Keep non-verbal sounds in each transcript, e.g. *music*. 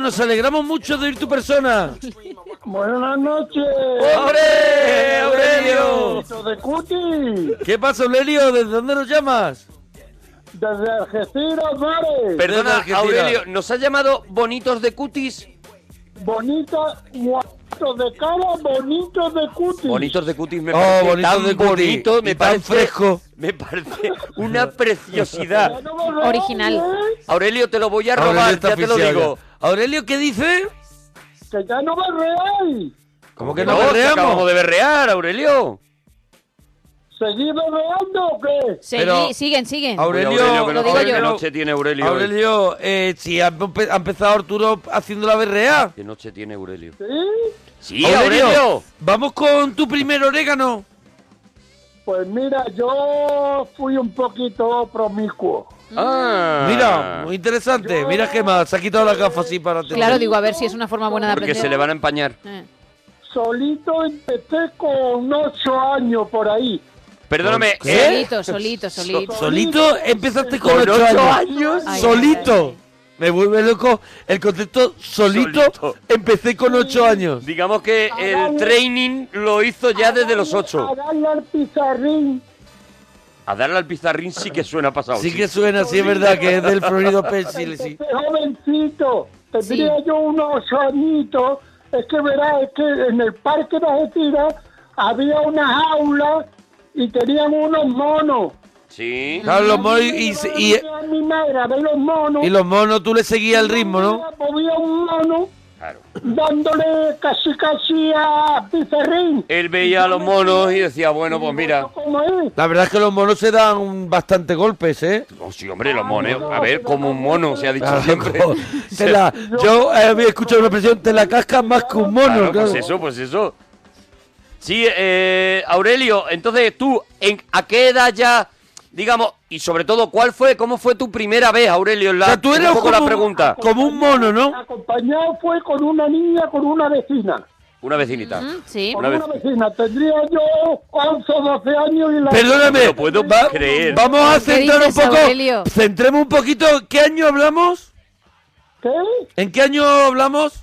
Nos alegramos mucho de oír tu persona. Buenas noches. ¡Hombre, Aurelio! de Cuti, ¿Qué pasa, Aulerio? ¿Desde dónde nos llamas? desde Algeciras, Mares. Perdona, Argentina. Aurelio, ¿nos ha llamado bonitos de cutis? Bonita, guatos de cara, bonitos de Cuti. Bonitos de cutis me Oh, parece bonitos tan de cutis. bonito, Y me tan parece fresco. Me parece una preciosidad. Original. Aurelio, te lo voy a Aurelio robar, ya te lo digo. ya. Aurelio, ¿qué dice? Que ya no me reáis. ¿Cómo que No, no berreamos? acabamos de berrear, Aurelio. ¿Seguís berreando o qué? Siguen, siguen. Aurelio, lo no- digo yo. noche tiene Aurelio. hoy. Aurelio, eh, si ha, empe- ha empezado Arturo haciendo la berrea. ¿Qué noche tiene Aurelio? ¿Sí? Sí, Aurelio. vamos con tu primer orégano. Pues mira, yo fui un poquito promiscuo. Ah. Mira, muy interesante. Mira que más, se ha quitado las gafas así para atender. Claro, digo, a ver si es una forma buena de Porque aprender. se le van a empañar. Eh. Solito empecé con ocho años por ahí. Perdóname, ¿Qué? ¿eh? Solito, solito, solito. Solito empezaste con, ¿Con ocho, ocho años. años? Ay, solito. ay, ay. Me vuelve loco el concepto solito. Solito. Empecé con ocho años. Digamos que el training lo hizo ya desde los ocho. A darle al pizarrín. A darle al pizarrín sí que suena pasado. Sí que suena, sí es verdad que es del Florido *laughs* Pencil, sí. Empecé jovencito. Tendría Sí. yo unos añitos. Es que verás, es que en el parque de Algeciras había una jaula y tenían unos monos. Sí. Claro, los monos y, y, y- ver los monos. y los monos tú le seguías el ritmo, ¿no? Había un mono Claro. dándole casi casi a pizarrín. Él veía a los monos y decía, bueno, pues mira. ¿Cómo es? La verdad es que los monos se dan bastante golpes, ¿eh? Oh, sí, hombre, los monos. A ver, como un mono, se ha dicho Claro, siempre. *laughs* la- yo eh, había escuchado una expresión, te la cascas más que un mono. Claro, claro. pues eso, pues eso. Sí, eh, Aurelio, entonces tú, ¿en, ¿a qué edad ya, digamos, y sobre todo, cuál fue, cómo fue tu primera vez, Aurelio? en La, O sea, tú un eres poco como, la pregunta. como un mono, ¿no? Acompañado fue con una niña, con una vecina. Una vecinita. Mm, Sí. Con Una vecina. Tendría yo 11 o 12 años y la... Perdóname. No puedo va- creer. Vamos a ¿Qué centrar un poco. Aurelio? Centremos un poquito. ¿Qué año hablamos? ¿Qué? ¿En qué año hablamos?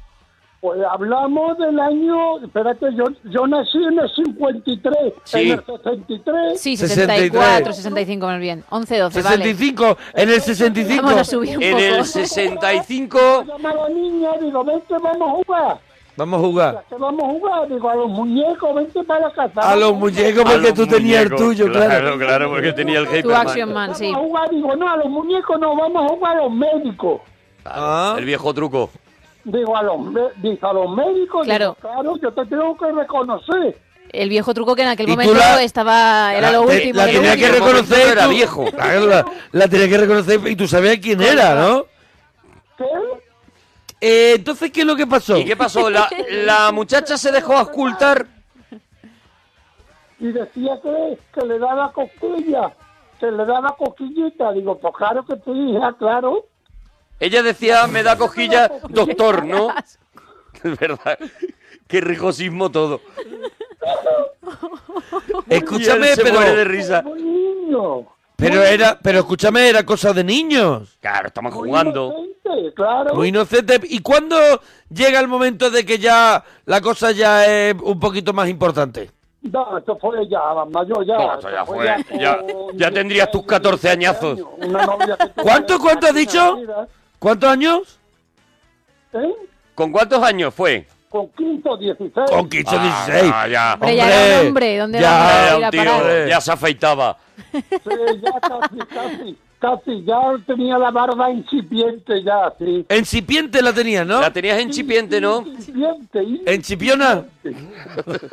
Pues hablamos del año... Espérate, yo, yo nací en el 53, Sí. en el 63... Sí, 63. 64, 65 más bien. 11, 12, vale. 65. En el 65. Vamos a subir un En poco. el 65... Llama a la niña, digo, vente, vamos a jugar. Vamos a jugar. ¿Qué vamos a jugar? Digo, a los muñecos, vente para la casa. A los muñecos porque los tú tenías el muñecos, tuyo, claro. Claro, claro, porque tenía el Tu Hyperman. Action Man, sí. Vamos a jugar, digo, no, a los muñecos no, vamos a jugar a los médicos. Ah. El viejo truco. Digo, a los, digo, a los médicos, Claro. digo, claro, yo te tengo que reconocer. El viejo truco que en aquel momento la- estaba era La- lo último. La tenía que reconocer. era viejo. *laughs* Claro, La, la tenía que reconocer y tú sabías quién era, ¿no? ¿Qué? Eh, entonces, ¿qué es lo que pasó? ¿Y qué pasó? La, la muchacha se dejó ocultar. Y decía que, que le daba cosquilla, que le daba cosquillita. Digo, pues claro que tu hija, claro. Ella decía, me da cosquilla, *laughs* doctor, ¿no? *laughs* Es verdad. Qué ricosismo todo. *laughs* Escúchame, se pero, muere de risa. Pero era, pero escúchame, era cosa de niños. Claro, estaban muy jugando. inocente, claro. Muy inocente. ¿Y cuándo llega el momento de que ya la cosa ya es un poquito más importante? No, esto fue ya mayor ya. No, esto ya fue. Ya- ya tendrías tus 14 añazos. ¿Cuánto, cuánto has dicho? ¿Cuántos años? ¿eh? ¿Con cuántos años fue? Con 15 o 16. Con 15 o Ah, 16. ya, ya. Hombre, ya era un hombre, ¿dónde ya, Era un tío, ya se afeitaba. Sí, ya casi, casi, casi. Ya tenía la barba incipiente ya, sí. Incipiente la tenías, ¿no? La tenías incipiente, ¿no? Incipiente. ¿Encipiona?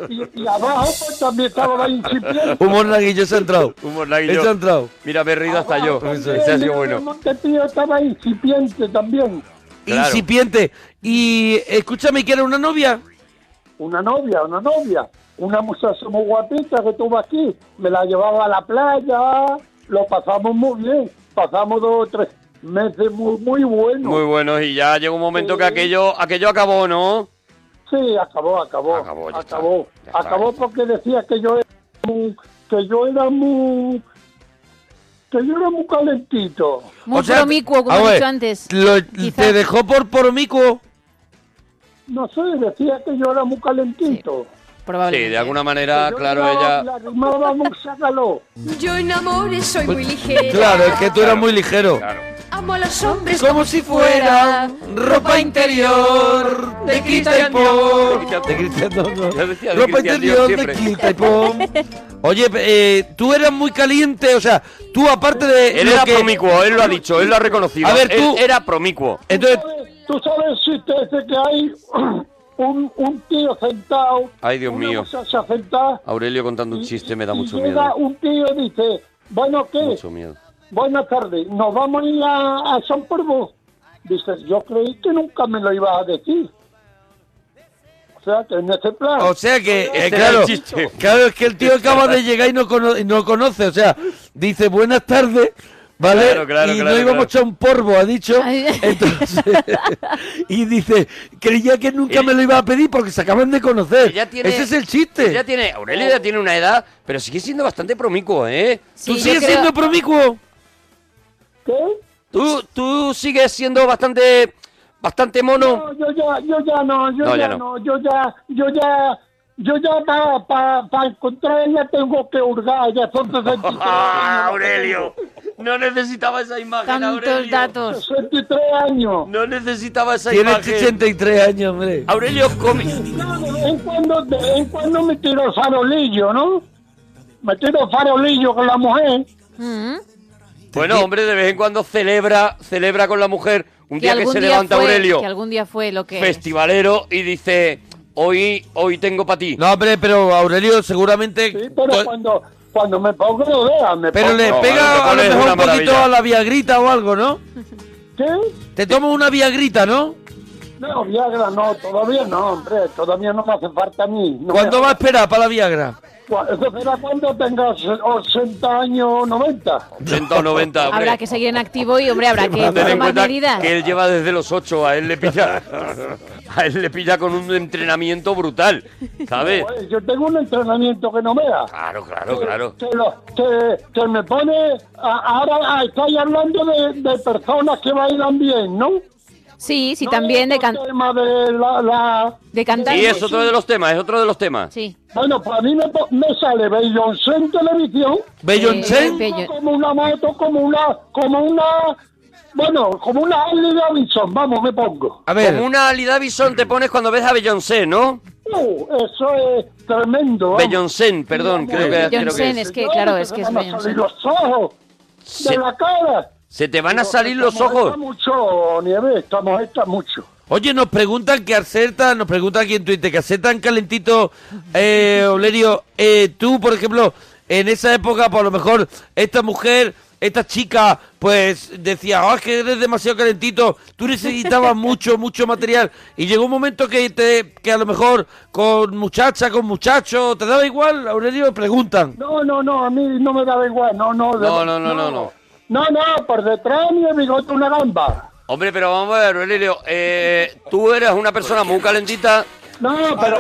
Y, y abajo pues también estaba la incipiente. Un monaguillo se ha entrado. Un monaguillo. Se ha entrado. Mira, me he reído hasta yo. Ese ha sido bueno. el Montetío estaba incipiente también. Claro. Incipiente. Y escúchame, ¿que era una novia? Una novia, una novia. Una muchacha muy guapita que tuvo aquí. Me la llevaba a la playa. Lo pasamos muy bien. Pasamos dos o tres meses muy, muy buenos. Muy bueno, y ya llegó un momento que aquello, aquello acabó, ¿no? Sí, acabó, acabó. Acabó, ya está, acabó. está. Acabó porque decía que yo era muy, que yo era muy, que yo era muy calentito. Muy O sea, promiscuo, como he dicho antes. lo-. ¿Te dejó por promiscuo? No sé, decía que yo era muy calentito. Sí, Probablemente. de alguna manera, Yo claro, ella... La rimaba muy sácalo. Yo en amores soy muy ligera. Claro, es que tú eras muy ligero. Claro. Amo a los hombres Como si fuera ropa interior de Cristian Dior. De Cristian no. De Ropa interior de. Cristian Dior. Oye, eh, tú eras muy caliente, o sea, tú aparte de Él era que- promiscuo, él lo ha dicho, él lo ha reconocido. A ver, Él tú- era promiscuo. Entonces, Tú sabes si te dice que hay un, un tío sentado. Ay, Dios una mío. sentada. Aurelio contando un chiste me da mucho llega miedo. un tío y dice, bueno, ¿qué? Mucho miedo. Buenas tardes, ¿nos vamos a ir a, a San Porvo? Dices, yo creí que nunca me lo ibas a decir. O sea, que en ese plan... o sea que, eh, Este era claro, claro, es que el tío acaba de llegar y no, cono- y no conoce, o sea, dice buenas tardes, ¿vale? Claro, claro, y claro, no íbamos a echar un porvo, ha dicho. *laughs* Entonces, *laughs* y dice, creía que nunca me lo iba a pedir porque se acaban de conocer. Ella tiene, Ese es el chiste. Ella tiene, Aurelio ya tiene una edad, pero sigue siendo bastante promiscuo, ¿eh? Sí, ¿Tú sigues creo- siendo promiscuo? ¿Qué? Tú, tú sigues siendo bastante, bastante mono. No, yo ya, yo ya no, yo No, ya ya, no. no. yo ya, yo ya, yo ya para pa, pa encontrarla tengo que hurgar, ya son *laughs* 63 ¡Ah. Aurelio! No necesitaba esa imagen, Tantos Aurelio. datos. 63 años. No necesitaba esa Tiene imagen. 83 años, hombre. Aurelio come. No, de vez en cuando, de vez en cuando me tiro farolillo, ¿no? Me tiro farolillo con la mujer. Mm. Bueno, hombre, de vez en cuando celebra, celebra con la mujer un día que se día levanta fue- Aurelio, Que algún día fue lo que... festivalero, y dice, hoy, hoy tengo para ti. No, hombre, pero Aurelio seguramente... Sí, pero cuando, cuando me pongo lo vea, me pero pongo... le No, pega a lo mejor un poquito a la viagrita o algo, ¿no? ¿Qué? Te tomo una viagrita, ¿no? No, Viagra no, todavía no, hombre, todavía no me hace falta a mí. No ¿Cuándo me- va a esperar para la viagra? Eso será cuando tengas 80 años, 90. 80 o 90, hombre. Habrá que seguir en activo y, hombre, habrá que Ten en cuenta medidas. que él lleva desde los 8, a él le pilla. A él le pilla con un entrenamiento brutal, ¿sabes? Pues, yo tengo un entrenamiento que no me da. Claro, claro, claro. Que, lo- que- que me pone... a- ahora ah, estáis hablando de, de personas que bailan bien, ¿no? Sí, sí, No también de, el can- tema de la, la- de cantar. Sí, es otro de los temas, es otro de los temas. Sí. Bueno, pues a mí me, po- me sale Beyoncé en televisión. Beyoncé. Eh, Bello- Como una moto, como una... Como una... Bueno, como una Harley Davidson, vamos, me pongo. A ver, Como una Ali Davison te pones cuando ves a Beyoncé, ¿no? Uh, eso es tremendo. vamos. Beyoncé, perdón, creo que, creo Beyoncé que es es. que, claro, es que es Beyoncé. los ojos de la cara. Se te van a salir los ojos. esta mucho, Nieve, estamos esta mucho. oye, nos preguntan que acerta, nos preguntan aquí en Twitter que acertan calentito, eh, Olerio, eh, tú, por ejemplo, en esa época, por lo mejor, esta mujer, esta chica, pues decía, ah, es que eres demasiado calentito, tú necesitabas *laughs* mucho, mucho material, y llegó un momento que te, que a lo mejor con muchacha, con muchacho, ¿te daba igual, Aurelio? Preguntan. No, no, no, a mí no me da igual, no, no. de- No, no, no, no, no. No, no, por detrás ni el bigote una gamba. Hombre, pero vamos a ver, Aurelio, eh, tú eres una persona muy calentita. No, pero.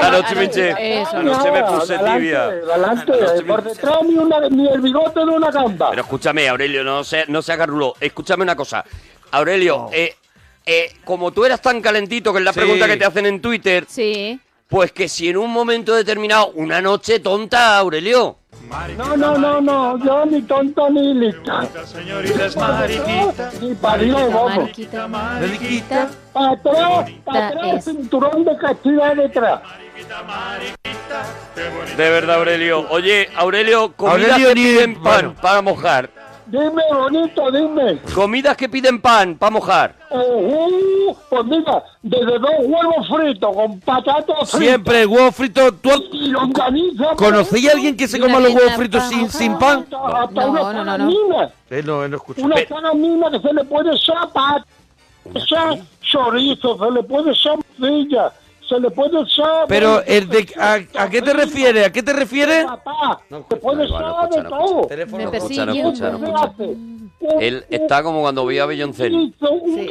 Anoche me eché, Eso. anoche me puse tibia. Adelante, Anoche me- por detrás ni, una, ni el bigote de una gamba. Pero escúchame, Aurelio, no se, no se haga rulo. Escúchame una cosa. Aurelio, eh, eh, como tú eras tan calentito, que es la Sí. pregunta que te hacen en Twitter, Sí. Pues que si en un momento determinado, una noche tonta, Aurelio. No, no, no, no, yo ni tonto ni lista. Ni parió, vamos. Mariquita, mariquita. Para atrás, para cinturón de castidad detrás. De verdad, Aurelio. Oye, Aurelio, comidas Aurelio que ni- piden pan bueno. para mojar. Dime, bonito, dime. Comidas que piden pan para mojar. Uh, pues mira, desde dos huevos fritos con patatas fritas Siempre huevo frito. ¿Tú y longaniza. conocí a alguien que se coma los huevos fritos sin, sin pan? Hasta, hasta No, una no, no, no. Eh, no, no escucho. Una salamina que se le puede echar pat, echar chorizo, se le puede echar morcilla, se le puede echar... Pero, el de, a, ¿a qué te refieres? ¿A qué te refieres? Papá, No se puede echar de todo. Él está como cuando vi a Beyoncé. Sí,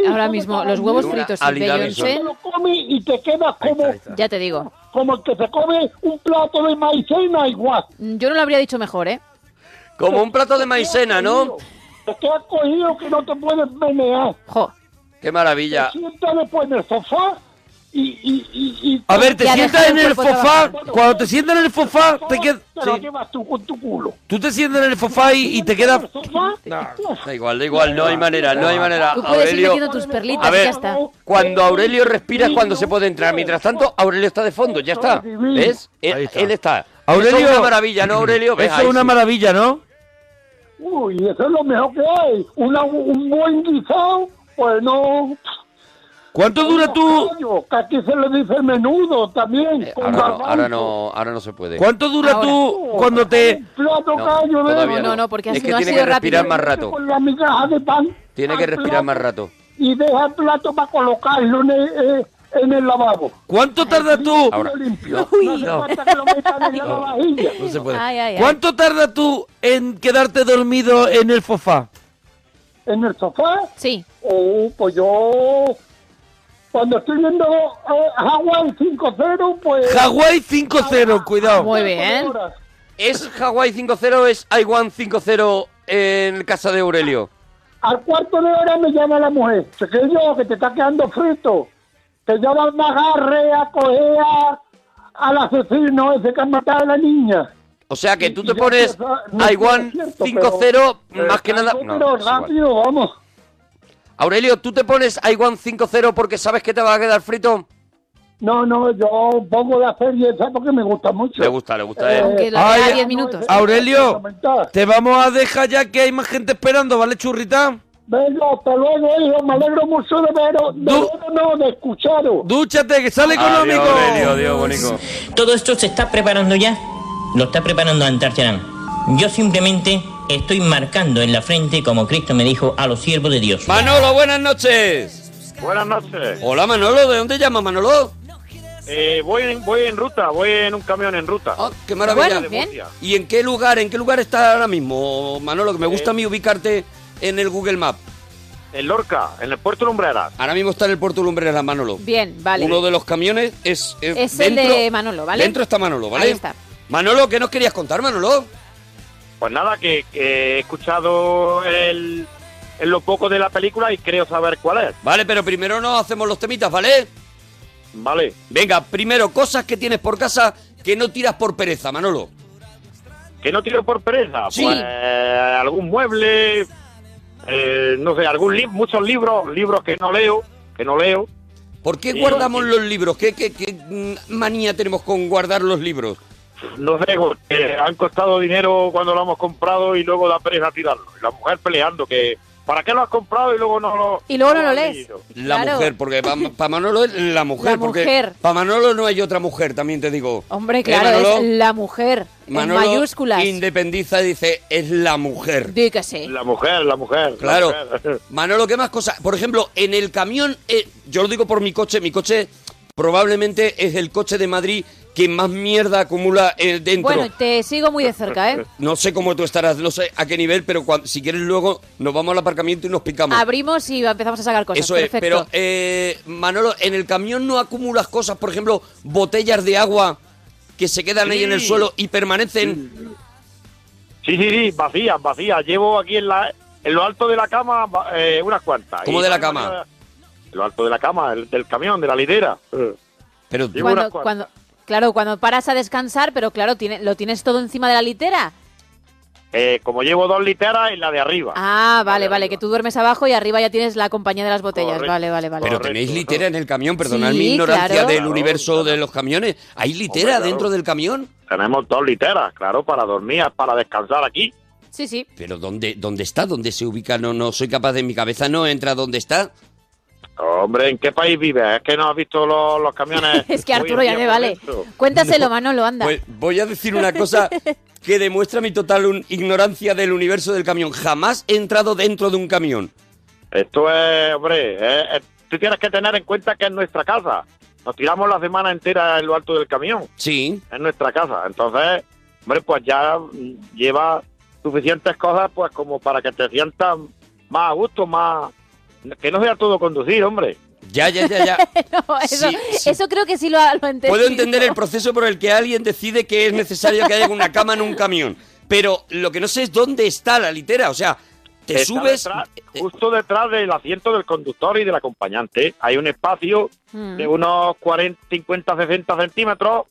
ahora de mismo, los huevos fritos y Ali Beyoncé, lo y te quedas como, ya te digo. como el que se come un plato de maicena igual. Mm, Yo no lo habría dicho mejor, ¿eh? Como un plato de maicena, ¿no? Te quedas cogido que no te puedes menear. Jo. Qué maravilla. Te sientas después en el sofá y... y, y, y A ver, te sientas en el trabajar. Cuando te sientas en el sofá, te quedas. Te lo llevas tú con tu culo. Tú te sientas en el sofá y, y te quedas. Uf, Da igual, da igual, no hay manera, no hay manera. Tú puedes ir Aurelio, metiendo tus perlitas A y ver, ya está. cuando Aurelio respira es cuando se puede entrar. Mientras tanto, Aurelio está de fondo, ya está. ¿Ves? Él, está. él está. Aurelio- Eso es una maravilla, ¿no, Aurelio? ¿Ves? Eso es una sí. maravilla, ¿no? Uy, eso es lo mejor que hay. Una, un buen guisado, pues no... ¿Cuánto dura tú? Que aquí se le dice menudo también. Eh, con ahora, no, ahora no, ahora no se puede. ¿Cuánto dura Ahora. tú cuando te. Plato No, callo todavía No, no, porque es así que no ha tiene sido que respirar rápido. más rato. Con la migaja de pan. Tiene que respirar más rato. Y deja el plato para colocarlo en el, eh, en el lavabo. ¿Cuánto tardas tú? Ahora. limpio. *laughs* Uy. No hace falta que lo metan en la lavavajilla. *laughs* No se puede. Ay, ay, ay. ¿Cuánto tardas tú en quedarte dormido en el sofá? En el sofá, Sí. oh, pues yo... Cuando estoy viendo eh, Hawaii 5-0, pues... Hawái 5-0, cuidado. Muy bien. ¿Es Hawaii 5-0 o es Iwan 5-0 en casa de Aurelio? Al cuarto de hora me llama la mujer. Se que yo, que te está quedando frito. Que ya va me agarre a coger a- al asesino ese que ha matado a la niña. O sea que tú Y te pones empieza- no Iwan es cierto, 5-0 pero- más que nada... pero No, rápido, vamos. Aurelio, ¿tú te pones Iwan 5-0 porque sabes que te va a quedar frito? No, no, yo pongo la serie esa porque me gusta mucho. Le gusta, le gusta. Eh, eh. Aunque la Ay, vea 10 no, minutos. ese- Aurelio, fundamental. te vamos a dejar ya que hay más gente esperando, ¿vale, churrita? Venga, hasta luego, hijo. Me alegro mucho de veros. De veros, no, de escucharos. Dúchate, que sale económico. Adiós, Aurelio, adiós, bonico. Todo esto se está preparando ya. Lo está preparando Antarcharán. Yo simplemente estoy marcando en la frente, como Cristo me dijo, a los siervos de Dios. Manolo, buenas noches. Buenas noches. Hola, Manolo, ¿de dónde llamas, Manolo? Eh, voy, en, voy en ruta, voy en un camión en ruta. Ah, qué maravilla. Bueno, bien. ¿Y en qué lugar, en qué lugar está ahora mismo, Manolo? Que me gusta Eh, a mí ubicarte en el Google Map. en Lorca, en el puerto Lumbreras. Ahora mismo está en el puerto Lumbreras, Manolo. Bien, vale. Uno de los camiones es... Es, Es el de Manolo, ¿vale? Dentro está Manolo, ¿vale? Ahí está. Manolo, ¿qué nos querías contar, Manolo? Pues nada, que, que he escuchado el, en lo poco de la película y creo saber cuál es. Vale, pero primero nos hacemos los temitas, ¿vale? Vale. Venga, primero, cosas que tienes por casa que no tiras por pereza, Manolo. Que no tiro por pereza. Sí. Pues algún mueble, eh, no sé, algún li- muchos libros, libros que no leo, que no leo. ¿Por qué guardamos los libros? ¿Qué, qué, qué, mm, manía tenemos con guardar los libros? No sé, porque han costado dinero cuando lo hemos comprado y luego da pereza tirarlo. La mujer peleando que ¿para qué lo has comprado y luego no lo Y luego no lo lees. leído? La Claro. mujer, porque para Manolo es la mujer. La porque mujer. Para Manolo no hay otra mujer, también te digo. Hombre, ¿Eh, claro, Manolo? es la mujer. Manolo en mayúsculas. independiza y dice, es la mujer. Di que sí. La mujer, la mujer. la Claro. mujer. *laughs* Manolo, ¿qué más cosas? Por ejemplo, en el camión, eh, yo lo digo por mi coche, mi coche probablemente es el coche de Madrid que más mierda acumula eh, dentro. Bueno, te sigo muy de cerca, ¿eh? *laughs* No sé cómo tú estarás, no sé a qué nivel, pero cuan- si quieres luego nos vamos al aparcamiento y nos picamos. Abrimos y empezamos a sacar cosas. Eso es, pero eh, Manolo, en el camión no acumulas cosas, por ejemplo, botellas de agua que se quedan ahí en el suelo y permanecen. Sí, sí, sí, vacías, vacías. Llevo aquí en, la, en lo alto de la cama eh, unas cuantas. ¿Cómo Y de la cama? Lo alto de la cama, el- del camión, de la lidera. Eh. Pero cuando, cuando, claro, cuando paras a descansar, pero claro, tiene, lo tienes todo encima de la litera. Eh, como llevo dos literas en la de arriba. Ah, vale, vale, arriba. que tú duermes abajo y arriba ya tienes la compañía de las botellas. Correcto. Vale, vale, vale. Pero Correcto, tenéis litera en el camión, perdonad Sí, mi ignorancia claro. del Claro, universo claro. de los camiones. ¿Hay litera Hombre, claro. dentro del camión? Tenemos dos literas, claro, para dormir, para descansar aquí. Sí, sí. Pero ¿dónde, dónde está? ¿Dónde se ubica? No, no soy capaz de mi cabeza, no entra dónde está. Hombre, ¿en qué país vives? Es que no has visto los, los camiones. *laughs* Es que Arturo ya me vale. Cuéntaselo, Manolo, anda. Pues voy a decir una cosa *laughs* que demuestra mi total un- ignorancia del universo del camión. Jamás he entrado dentro de un camión. Esto es, hombre, eh, eh, tú tienes que tener en cuenta que es nuestra casa. Nos tiramos la semana entera en lo alto del camión. Sí. Es nuestra casa. Entonces, hombre, pues ya lleva suficientes cosas pues como para que te sientas más a gusto, más... Que no sea todo conducir, hombre. Ya, ya, ya, ya. *laughs* No, eso, Sí, sí. eso creo que sí lo, lo entendido. Puedo entender el proceso por el que alguien decide que es necesario que haya una cama en un camión. Pero lo que no sé es dónde está la litera. O sea, te Está subes. detrás- justo detrás del asiento del conductor y del acompañante. Hay un espacio Mm. de unos 40, 50, 60 centímetros,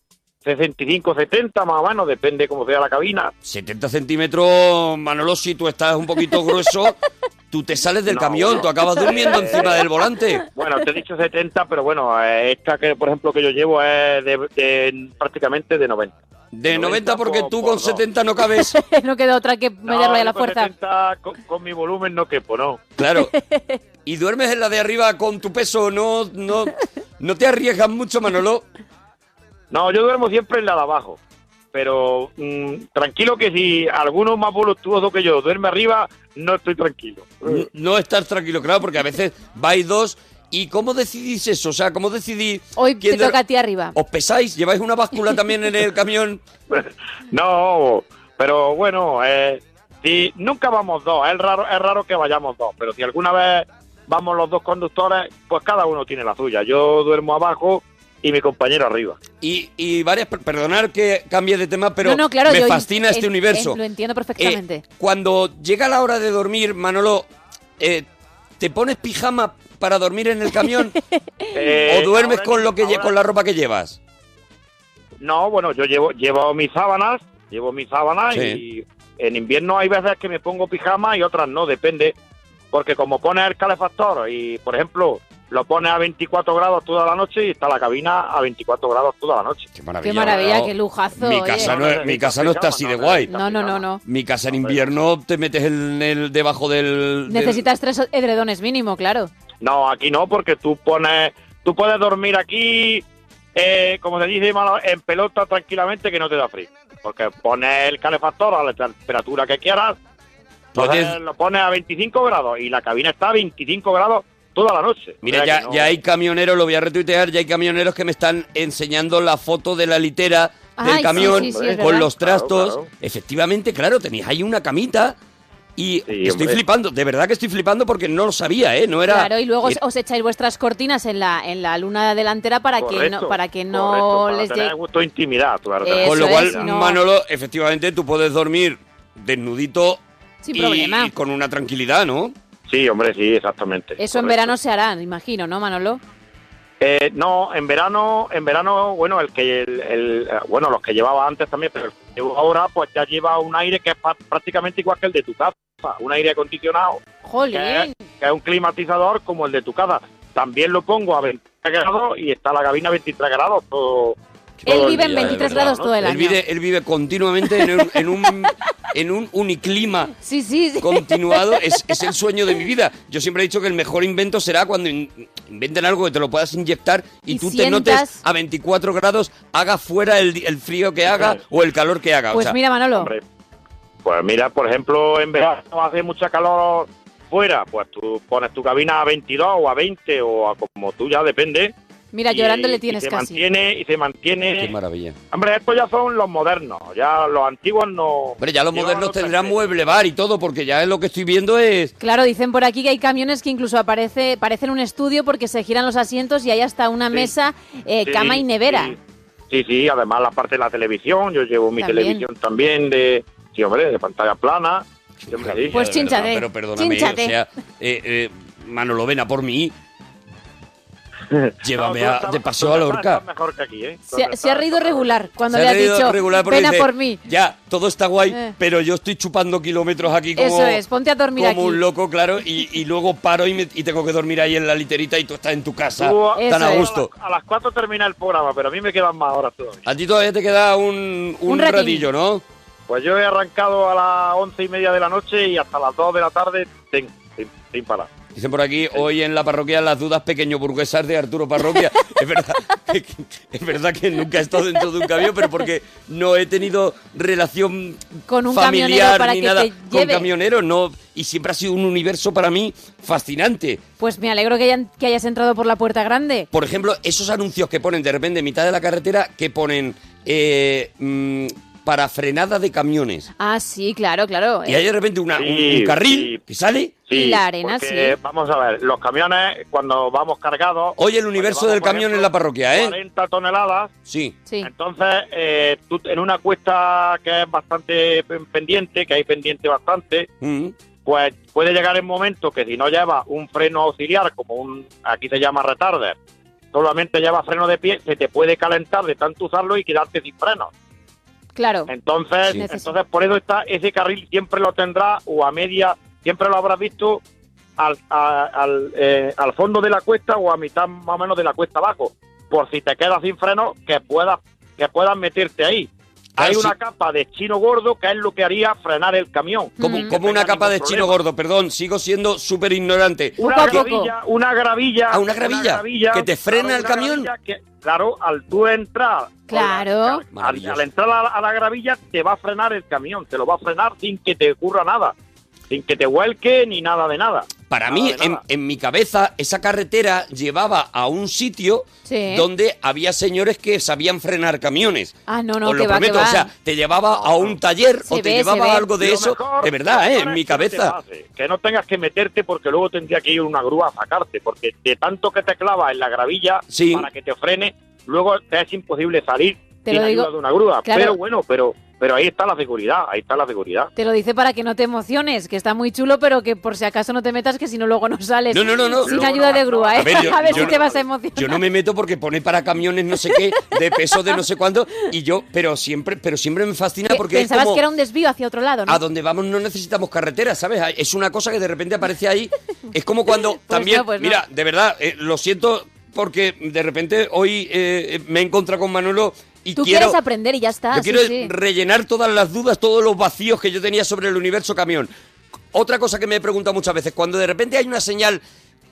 65, 70 más o menos, depende cómo sea la cabina. 70 centímetros, Manolo, si tú estás un poquito grueso, *laughs* tú te sales del No, camión, no. tú acabas durmiendo encima del volante. Bueno, te he dicho 70, pero bueno, eh, esta que por ejemplo que yo llevo es de, de- prácticamente de 90. De 90 90 porque por- tú por con dos. 70 no cabes. *laughs* no queda otra que meterlo ahí a la con fuerza. 70 con, con mi volumen no quepo, no. Claro. *laughs* Y duermes en la de arriba con tu peso, no, no, no te arriesgas mucho, Manolo. No, yo duermo siempre en la de abajo. Pero mm, tranquilo que si alguno más voluptuoso que yo duerme arriba, no estoy tranquilo. N- No estás tranquilo, claro, porque a veces vais dos. ¿Y cómo decidís eso? O sea, ¿cómo decidís? Hoy te toca a ti arriba. ¿Os pesáis? ¿Lleváis una báscula también en el camión? *laughs* No, pero bueno, eh, si nunca vamos dos, es raro, es raro que vayamos dos, pero si alguna vez vamos los dos conductores, pues cada uno tiene la suya. Yo duermo abajo y mi compañero arriba. Y, y varias... per- Perdonar que cambie de tema, pero no, no, claro, me fascina este universo. lo entiendo Eh, perfectamente. cuando llega la hora de dormir, Manolo, eh, ¿te pones pijama para dormir en el camión? *laughs* Eh, ¿O duermes con lo que ahora- con la ropa que llevas? No, bueno, yo llevo, llevo mis sábanas, llevo mis sábanas Sí. y en invierno hay veces que me pongo pijama y otras no, depende. Porque como pones el calefactor y, por ejemplo, lo pones a 24 grados toda la noche y está la cabina a 24 grados toda la noche. Qué maravilla. Qué maravilla, qué lujazo. Mi oye. casa, no, es- mi casa no está así de guay. No, no, no, no. Mi casa en invierno te metes en el debajo del... del- Necesitas tres edredones mínimo, claro. No, aquí no, porque tú pones, tú puedes dormir aquí, eh, como se dice, en pelota tranquilamente que no te da frío. Porque pones el calefactor a la temperatura que quieras, entonces lo pones a 25 grados y la cabina está a 25 grados toda la noche. Mira, ya, no- ya hay camioneros, lo voy a retuitear, ya hay camioneros que me están enseñando la foto de la litera Ay, del camión sí, sí, es con los trastos. Claro, claro. Efectivamente, claro, tenéis ahí una camita Y Sí, estoy hombre. flipando, de verdad que estoy flipando porque no lo sabía, ¿eh? No era... Claro, y luego os, era- os echáis vuestras cortinas en la en la luna delantera para que no para que no correcto, para les llegue gusto intimidad, claro. Eso Con lo es, cual, no- Manolo, efectivamente tú puedes dormir desnudito sin y, problema. y con una tranquilidad, ¿no? Sí, hombre, sí, exactamente. Eso en verano se hará, imagino, ¿no, Manolo? Eh, no, en verano, en verano, bueno, el que, el, el, eh, bueno, los que llevaba antes también, pero ahora, pues ya lleva un aire que es prácticamente igual que el de tu casa, un aire acondicionado, Jolín. que es, que es un climatizador como el de tu casa. También lo pongo a 23 grados y está la cabina a 23 grados todo. Él vive en día, 23 de verdad, grados ¿no? todo el Él año. vive, él vive continuamente en un, en un, *laughs* en un uniclima Sí, sí, sí. continuado. Es, es el sueño de mi *laughs* vida. Yo siempre he dicho que el mejor invento será cuando in- inventen algo que te lo puedas inyectar y, Y tú te notes a 24 grados, haga fuera el, el frío que haga o el calor que haga. O Pues sea, mira, Manolo. Hombre, pues mira, por ejemplo, en verano hace mucha calor fuera, pues tú pones tu cabina a 22 o a 20 o a como tú ya depende. Mira, y- llorando le y tienes se casi. Mantiene, y se mantiene. Qué maravilla. Hombre, estos ya son los modernos, ya los antiguos no. Hombre, ya los modernos tendrán mueble bar y todo, porque ya es lo que estoy viendo es... Claro, dicen por aquí que hay camiones que incluso aparece, parecen un estudio porque se giran los asientos y hay hasta una Sí. mesa, eh, Sí, cama y nevera. Sí, sí, sí, además la parte de la televisión, yo llevo mi También. televisión también de, sí, hombre, de pantalla plana. Pues de verdad, chínchate, Pero perdóname, chínchate. o sea, eh, eh, Manolo, ven a por mí. *laughs* Llévame No, a- de paseo a Lorca. mejor que aquí, ¿eh? Se, se ha reído regular cuando Se le ha has reído dicho, regular porque ven a dice, por mí. Ya, todo está guay, Eh. pero yo estoy chupando kilómetros aquí como, Eso es, ponte a dormir como aquí. un loco, claro, y, y luego paro y, me- y tengo que dormir ahí en la literita y tú estás en tu casa, tan a gusto. A las 4 termina el programa, pero a mí me quedan más horas todavía. A ti todavía te queda un, un, ratillo, ¿no? Pues yo he arrancado a las once y media de la noche y hasta las 2 de la tarde sin, sin, sin parar. Dicen por aquí, hoy en la parroquia las dudas pequeño burguesas de Arturo Parroquia. *laughs* es verdad, es verdad que nunca he estado dentro de un camión, pero porque no he tenido relación Con un familiar para ni que nada te con camioneros, no, y siempre ha sido un universo para mí fascinante. Pues me alegro que, hayan- que hayas entrado por la puerta grande. Por ejemplo, esos anuncios que ponen de repente en mitad de la carretera que ponen eh, mm, para frenada de camiones. Ah, sí, claro, claro. Y hay de repente una- un- Sí, un, carril sí. que sale. Sí, Y la arena, porque, sí. Vamos a ver, los camiones, cuando vamos cargados... Hoy el universo del camión en la parroquia, ¿eh? 40 toneladas, Sí. Sí. Entonces, eh, tú en una cuesta que es bastante pen- pendiente, que hay pendiente bastante, Mm. pues puede llegar el momento que si no lleva un freno auxiliar, como un, aquí se llama retarder, solamente lleva freno de pie, se te puede calentar de tanto usarlo y quedarte sin freno. Claro. Entonces, Sí. entonces por eso está ese carril siempre lo tendrá o a media, siempre lo habrás visto al, a- al, eh, al fondo de la cuesta o a mitad más o menos de la cuesta abajo, por si te quedas sin freno que puedas que puedas meterte ahí. Claro, Hay sí. una capa de chino gordo que es lo que haría frenar el camión. Como, Mm. como una capa de chino gordo, perdón, sigo siendo súper ignorante. Una a gravilla, una gravilla, Ah, una gravilla, que te frena el una camión. gravilla que, claro, al tú entrar, Claro. al, al entrar a la, a la gravilla te va a frenar el camión, te lo va a frenar sin que te ocurra nada, sin que te vuelque ni nada de nada. Para mí, en, en mi cabeza, esa carretera llevaba a un sitio Sí. donde había señores que sabían frenar camiones. Ah, no, no, Os lo que va, que prometo, va. o sea, te llevaba a un taller Se o te ve, llevaba algo de Lo eso, mejor- de verdad, ¿eh? En mi que cabeza. pase, que no tengas que meterte porque luego tendría que ir una grúa a sacarte, porque de tanto que te clavas en la gravilla Sí. para que te frene, luego te es imposible salir Te sin lo digo- ayuda de una grúa. claro. Pero bueno, pero pero ahí está la seguridad, ahí está la seguridad. Te lo dice para que no te emociones, que está muy chulo, pero que por si acaso no te metas, que si no luego no sales. No, no, no, no. Sin Luego ayuda no, de grúa, ¿eh? A ver, yo- *laughs* si yo te vas a emocionar. Yo no me meto porque pone para camiones no sé qué, de peso de no sé cuánto, y yo, pero siempre, pero siempre me fascina Que porque es Pensabas como... que era un desvío hacia otro lado, ¿no? A donde vamos no necesitamos carretera, ¿sabes? Es una cosa que de repente aparece ahí. Es como cuando *laughs* también, no, pues no. mira, de verdad, eh, lo siento porque de repente hoy eh, me he encontrado con Manolo y Tú quiero... quieres aprender y ya está. Yo sí, quiero sí. rellenar todas las dudas, todos los vacíos que yo tenía sobre el universo camión. Otra cosa que me he preguntado muchas veces, cuando de repente hay una señal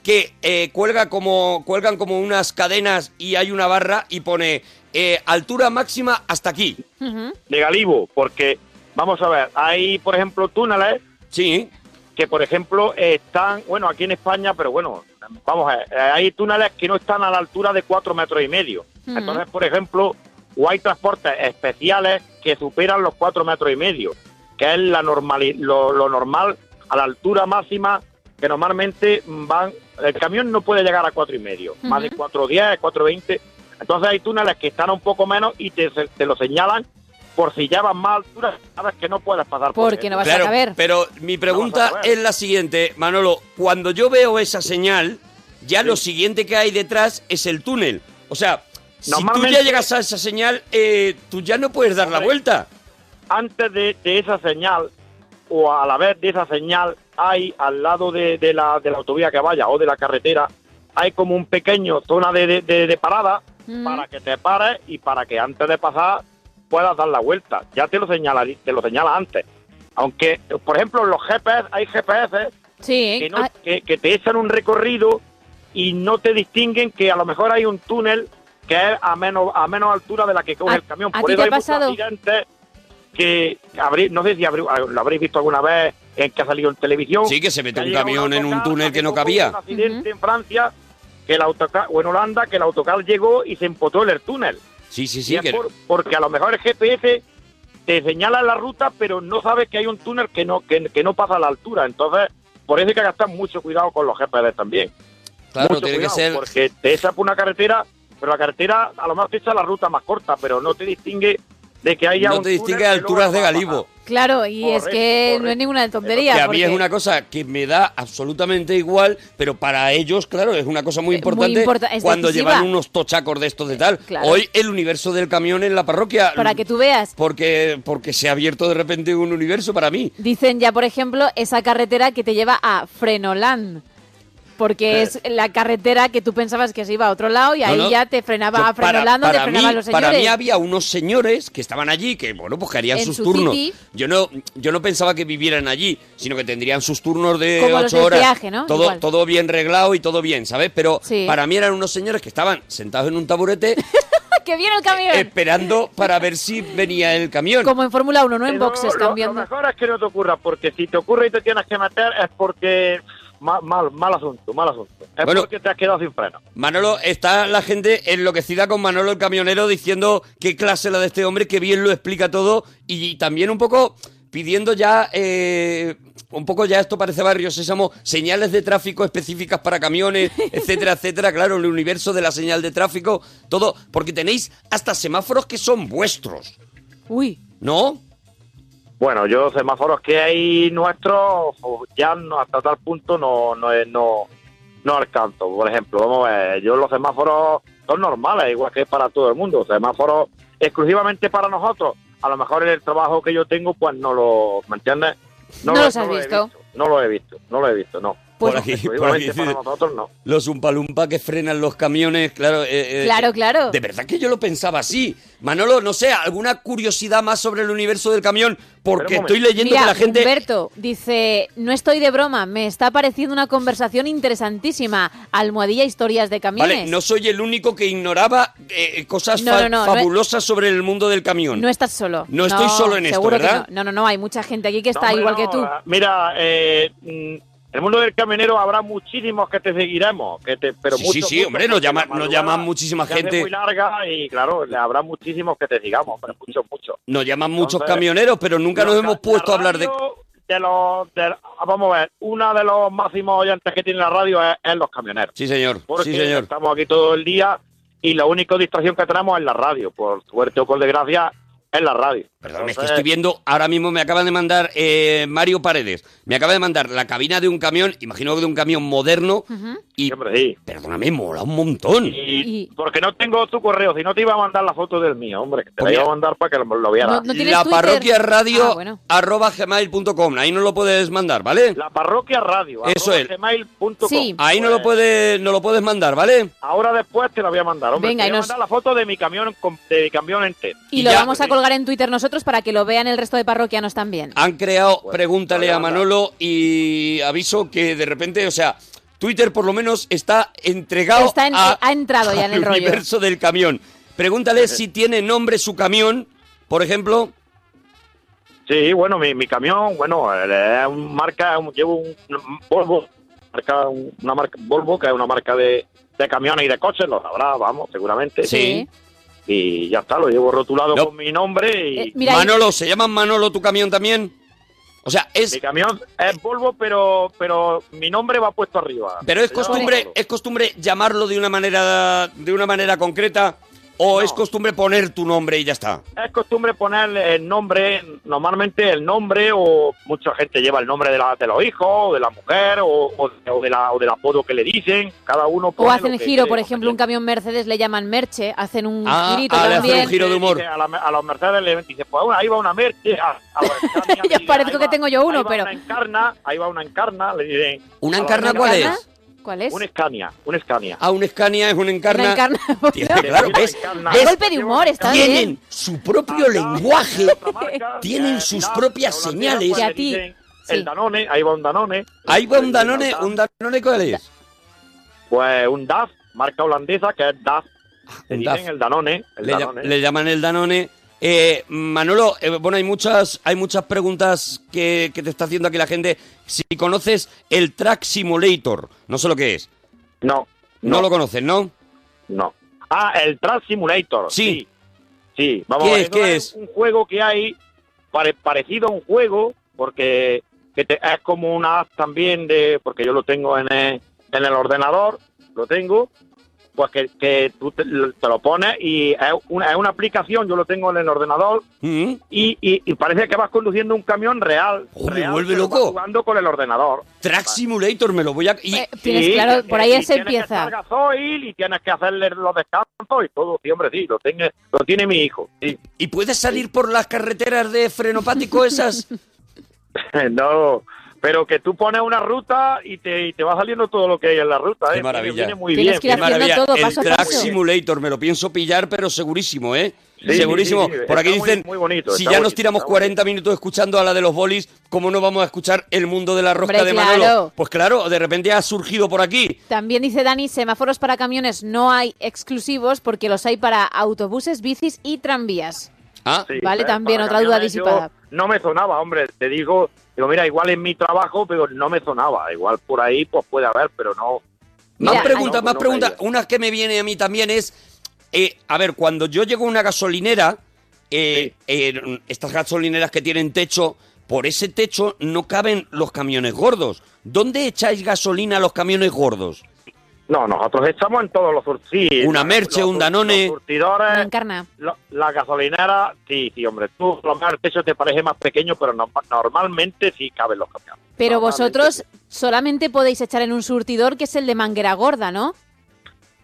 que eh, cuelga como, cuelgan como unas cadenas y hay una barra y pone eh, altura máxima hasta aquí. De Galibo, porque vamos a ver, hay por ejemplo túneles Sí, que por ejemplo están, bueno, aquí en España, pero bueno, vamos a ver, eh, hay túneles que no están a la altura de cuatro metros y medio. Entonces, por ejemplo, o hay transportes especiales que superan los cuatro metros y medio, que es la normali- lo, lo normal a la altura máxima que normalmente van, el camión no puede llegar a cuatro y medio, más de 4.10, 4.20. Entonces hay túneles que están un poco menos y te, te lo señalan por si ya van más altura, sabes que no puedes pasar por Porque no vas Claro, a caber. pero mi pregunta es la siguiente, Manolo. Cuando yo veo esa señal, ya lo siguiente que hay detrás es el túnel. O sea, si tú ya llegas a esa señal, eh, tú ya no puedes dar la vuelta. antes de, de esa señal o a la vez de esa señal hay al lado de, de la, de la autovía que vaya o de la carretera hay como un pequeño zona de, de- de- de parada Mm. para que te pares y para que antes de pasar puedas dar la vuelta. Ya te lo señala, te lo señala antes. Aunque, por ejemplo, en los GPS hay GPS Sí. que, no- Ah, que, que te echan un recorrido y no te distinguen que a lo mejor hay un túnel que es a menos a menos altura de la que coge ¿A- el camión. a Por eso te ha hay muchos pasado? accidentes que habréis, no sé si habréis- lo habréis visto alguna vez en que ha salido en televisión. Sí, que se mete ha un camión en un túnel que no cabía. Un accidente en Francia que el autocar, o en Holanda que el autocar llegó y se empotó en el túnel. Sí, sí, Y sí. es que- por- porque a lo mejor el GPS te señala la ruta, pero no sabes que hay un túnel que no que, que no pasa a la altura. Entonces, por eso hay que gastar mucho cuidado con los GPS también. Claro, Mucho tiene que ser... Porque te echa por una carretera, pero la carretera a lo mejor te echa la ruta más corta, pero no te distingue de que haya No un te túnel distingue que alturas de Galibo. claro, y es Correcto, que no es ninguna tontería. Que a mí es una cosa que me da absolutamente igual, pero para ellos, claro, es una cosa muy Eh, muy importante importa- es cuando decisiva. llevan unos tochacos de estos de tal. claro. Hoy el universo del camión en la parroquia. Para que tú veas. Porque, porque se ha abierto de repente un universo para mí. Dicen ya, por ejemplo, esa carretera que te lleva a Frenoland. Porque es la carretera que tú pensabas que se iba a otro lado y ahí no. ya te frenaba Yo, a Frenoland donde para, frenaban mí, los señores. para mí había unos señores que estaban allí, que bueno, pues que harían En sus su turnos. city. Yo no, yo no pensaba que vivieran allí, sino que tendrían sus turnos de Como los horas. Todo, Igual. todo bien reglado y todo bien, ¿sabes? Pero Sí. para mí eran unos señores que estaban sentados en un taburete *laughs* ¡Que viene el camión! esperando para ver si venía el camión. Como en Fórmula 1, no en Pero boxes lo- cambiando. Lo mejor es que no te ocurra, porque si te ocurre y te tienes que meter es porque mal, mal, mal asunto, mal asunto. Es Bueno. porque te has quedado sin freno. Manolo, está la gente enloquecida con Manolo el camionero diciendo qué clase la de este hombre, que bien lo explica todo y también un poco pidiendo ya, eh, un poco ya esto parece barrio sésamo, señales de tráfico específicas para camiones, *laughs* etcétera, etcétera, claro, el universo de la señal de tráfico, todo, porque tenéis hasta semáforos que son vuestros, Uy, ¿no? Bueno, yo semáforos que hay nuestros o ya no, hasta tal punto no no, no no alcanzo. Por ejemplo, vamos a ver, yo los semáforos son normales, igual que para todo el mundo. Semáforos exclusivamente para nosotros. A lo mejor en el trabajo que yo tengo, pues no lo, ¿me entiendes? No lo- los has lo visto. No lo he visto, no lo he visto, no. Pues- por aquí, por aquí para dice, nosotros no. los umpalumpa que frenan los camiones, claro. eh, eh, claro, claro. De verdad que yo lo pensaba así. Manolo, no sé, alguna curiosidad más sobre el universo del camión, porque estoy leyendo Mira, que la gente... Humberto dice, no estoy de broma, me está pareciendo una conversación interesantísima. Almohadilla historias de camiones. Vale, no soy el único que ignoraba eh, cosas No, fa- no, no, no es- fabulosas sobre el mundo del camión. No estás solo. No estoy solo en esto, ¿verdad? Que no. no, no, no, hay mucha gente aquí que está igual no, que tú. Mira, eh, mm, el mundo del camionero habrá muchísimos que te seguiremos, que te, pero Sí, muchos, sí, sí, hombre, nos porque llama- la nos llaman muchísima gente. muy larga y claro, habrá muchísimos que te sigamos, pero muchos, muchos. Nos llaman muchos camioneros, pero nunca nos hemos puesto a hablar de... los, de- vamos a ver, uno de los máximos oyentes que tiene la radio es, es los camioneros. Sí, señor. Porque Sí, señor. estamos aquí todo el día y la única distracción que tenemos es la radio. Por suerte o por desgracia, es la radio. Perdón, es que estoy viendo, ahora mismo me acaban de mandar eh, Mario Paredes, me acaba de mandar la cabina de un camión, imagino que de un camión moderno, y Siempre sí. perdóname, mola un montón. Y, Y- porque no tengo tu correo, si no te iba a mandar la foto del mío, hombre, que te Pues la iba a mandar para que lo, lo vieras. No- no la parroquia radio Ah, bueno. arroba gmail.com, ahí no lo puedes mandar, ¿vale? La parroquia radio. Eso arroba es. gmail.com. Sí. Ahí no lo Pues, puedes, no lo puedes mandar, ¿vale? Ahora después te la voy a mandar, hombre. Venga, te y voy a mandar la foto de mi camión, de mi camión entero. Y, y lo ya- vamos a colgar en Twitter nosotros para que lo vean el resto de parroquianos también. Han creado, Bueno, pregúntale a Manolo y aviso que de repente, o sea, Twitter por lo menos está entregado Está en- a- ha entrado ya en *laughs* el rollo. universo del camión. Pregúntale *laughs* si tiene nombre su camión, por ejemplo. Sí, bueno, mi, mi camión, bueno, eh, es un marca, llevo un, un Volvo, marca, un- una marca Volvo, que es una marca de, de camiones y de coches, lo sabrá, vamos, seguramente. Sí. Y ya está, lo llevo rotulado No. con mi nombre y... Eh, mira, Manolo, ¿se llama Manolo tu camión también? O sea, Mi es... camión es Volvo, pero pero mi nombre va puesto arriba. Pero es costumbre, es costumbre llamarlo de una manera de una manera concreta o es costumbre poner tu nombre y ya está. Es costumbre poner el nombre, normalmente el nombre, o mucha gente lleva el nombre de, la, de los hijos, o de la mujer, o, o, o de la, o del apodo que le dicen. Cada uno O pone hacen lo que giro, por ejemplo, un camión Mercedes le llaman Merche, hacen un Ah, girito ah, le hacen también. un giro de humor. A, la- a los Mercedes le dicen, pues bueno, ahí va una Merche. A, a *laughs* parezco que va- tengo yo uno, ahí va pero- Una encarna, ahí va una encarna, le dicen. ¿Una encarna cuál ¿Encarna? es? ¿Cuál es? Un Scania, un Scania. Ah, un Scania es un encarna. Una encarna. *laughs* Tiene- claro, golpe de humor, está Tienen bien. su propio lenguaje. *laughs* Tienen eh, sus propias señales. pues a ti, sí. El Danone, ahí va un Danone. Ahí va un Danone, un Danone ¿cuál es? Pues un DAF, marca holandesa, que es DAF. Le Un dicen DAF. el Danone. El Le, ll- Danone. le llaman el Danone. Eh, Manolo, eh, bueno, hay muchas, hay muchas preguntas que, que te está haciendo aquí la gente. Si conoces el Track Simulator, no sé lo que es. No, No, no, lo conoces, ¿no? no. Ah, el Track Simulator. Sí. Sí. Sí, vamos ¿Qué a ver. es? ¿Qué es? Un juego que hay pare- parecido a un juego, porque que te- es como una app también de. Porque yo lo tengo en el, en el ordenador, lo tengo. Pues que, que tú te, te lo pones y es una, es una aplicación, yo lo tengo en el ordenador, Mm. y, y, y parece que vas conduciendo un camión real. Oh, me vuelve loco. vas jugando con el ordenador. Track Simulator, me lo voy a... y- Eh, tienes Sí, claro, que- por ahí y se tienes que empieza. gasoil y tienes que hacerle los descansos y todo. Sí, hombre, sí, lo tiene, lo tiene mi hijo. Sí. ¿Y puedes salir por las carreteras de frenopático esas? *laughs* no, pero que tú pones una ruta y te, y te va saliendo todo lo que hay en la ruta. Qué ¿eh? maravilla. Viene muy Tienes bien. que ir Qué maravilla. todo el Track paso. Simulator, me lo pienso pillar, pero segurísimo, ¿eh? Sí, segurísimo. sí, sí, sí. Por aquí muy- dicen, muy bonito, si ya nos tiramos está 40 minutos escuchando a la de los bolis, ¿cómo no vamos a escuchar el mundo de la rosca Hombre, de Manolo? claro. Pues claro, de repente ha surgido por aquí. También dice Dani, semáforos para camiones no hay exclusivos porque los hay para autobuses, bicis y tranvías. Ah, Sí, Vale, ¿eh? también, otra duda disipada. No me sonaba, hombre, te digo, digo, mira, igual en mi trabajo, pero no me sonaba. Igual por ahí, pues puede haber, pero no. Mira, más preguntas, no, más no preguntas. Una que me viene a mí también es, eh, a ver, cuando yo llego a una gasolinera, eh, eh, estas gasolineras que tienen techo, por ese techo no caben los camiones gordos. ¿Dónde echáis gasolina a los camiones gordos? No, nosotros echamos en todos los sur- sí, Una Merche, los un Danone. Los surtidores, encarna. lo- la gasolinera, sí, sí, hombre. Tú, a lo mejor el techo te parece más pequeño, pero no- normalmente sí caben los camiones. Pero vosotros sí. solamente podéis echar en un surtidor que es el de manguera gorda, ¿no?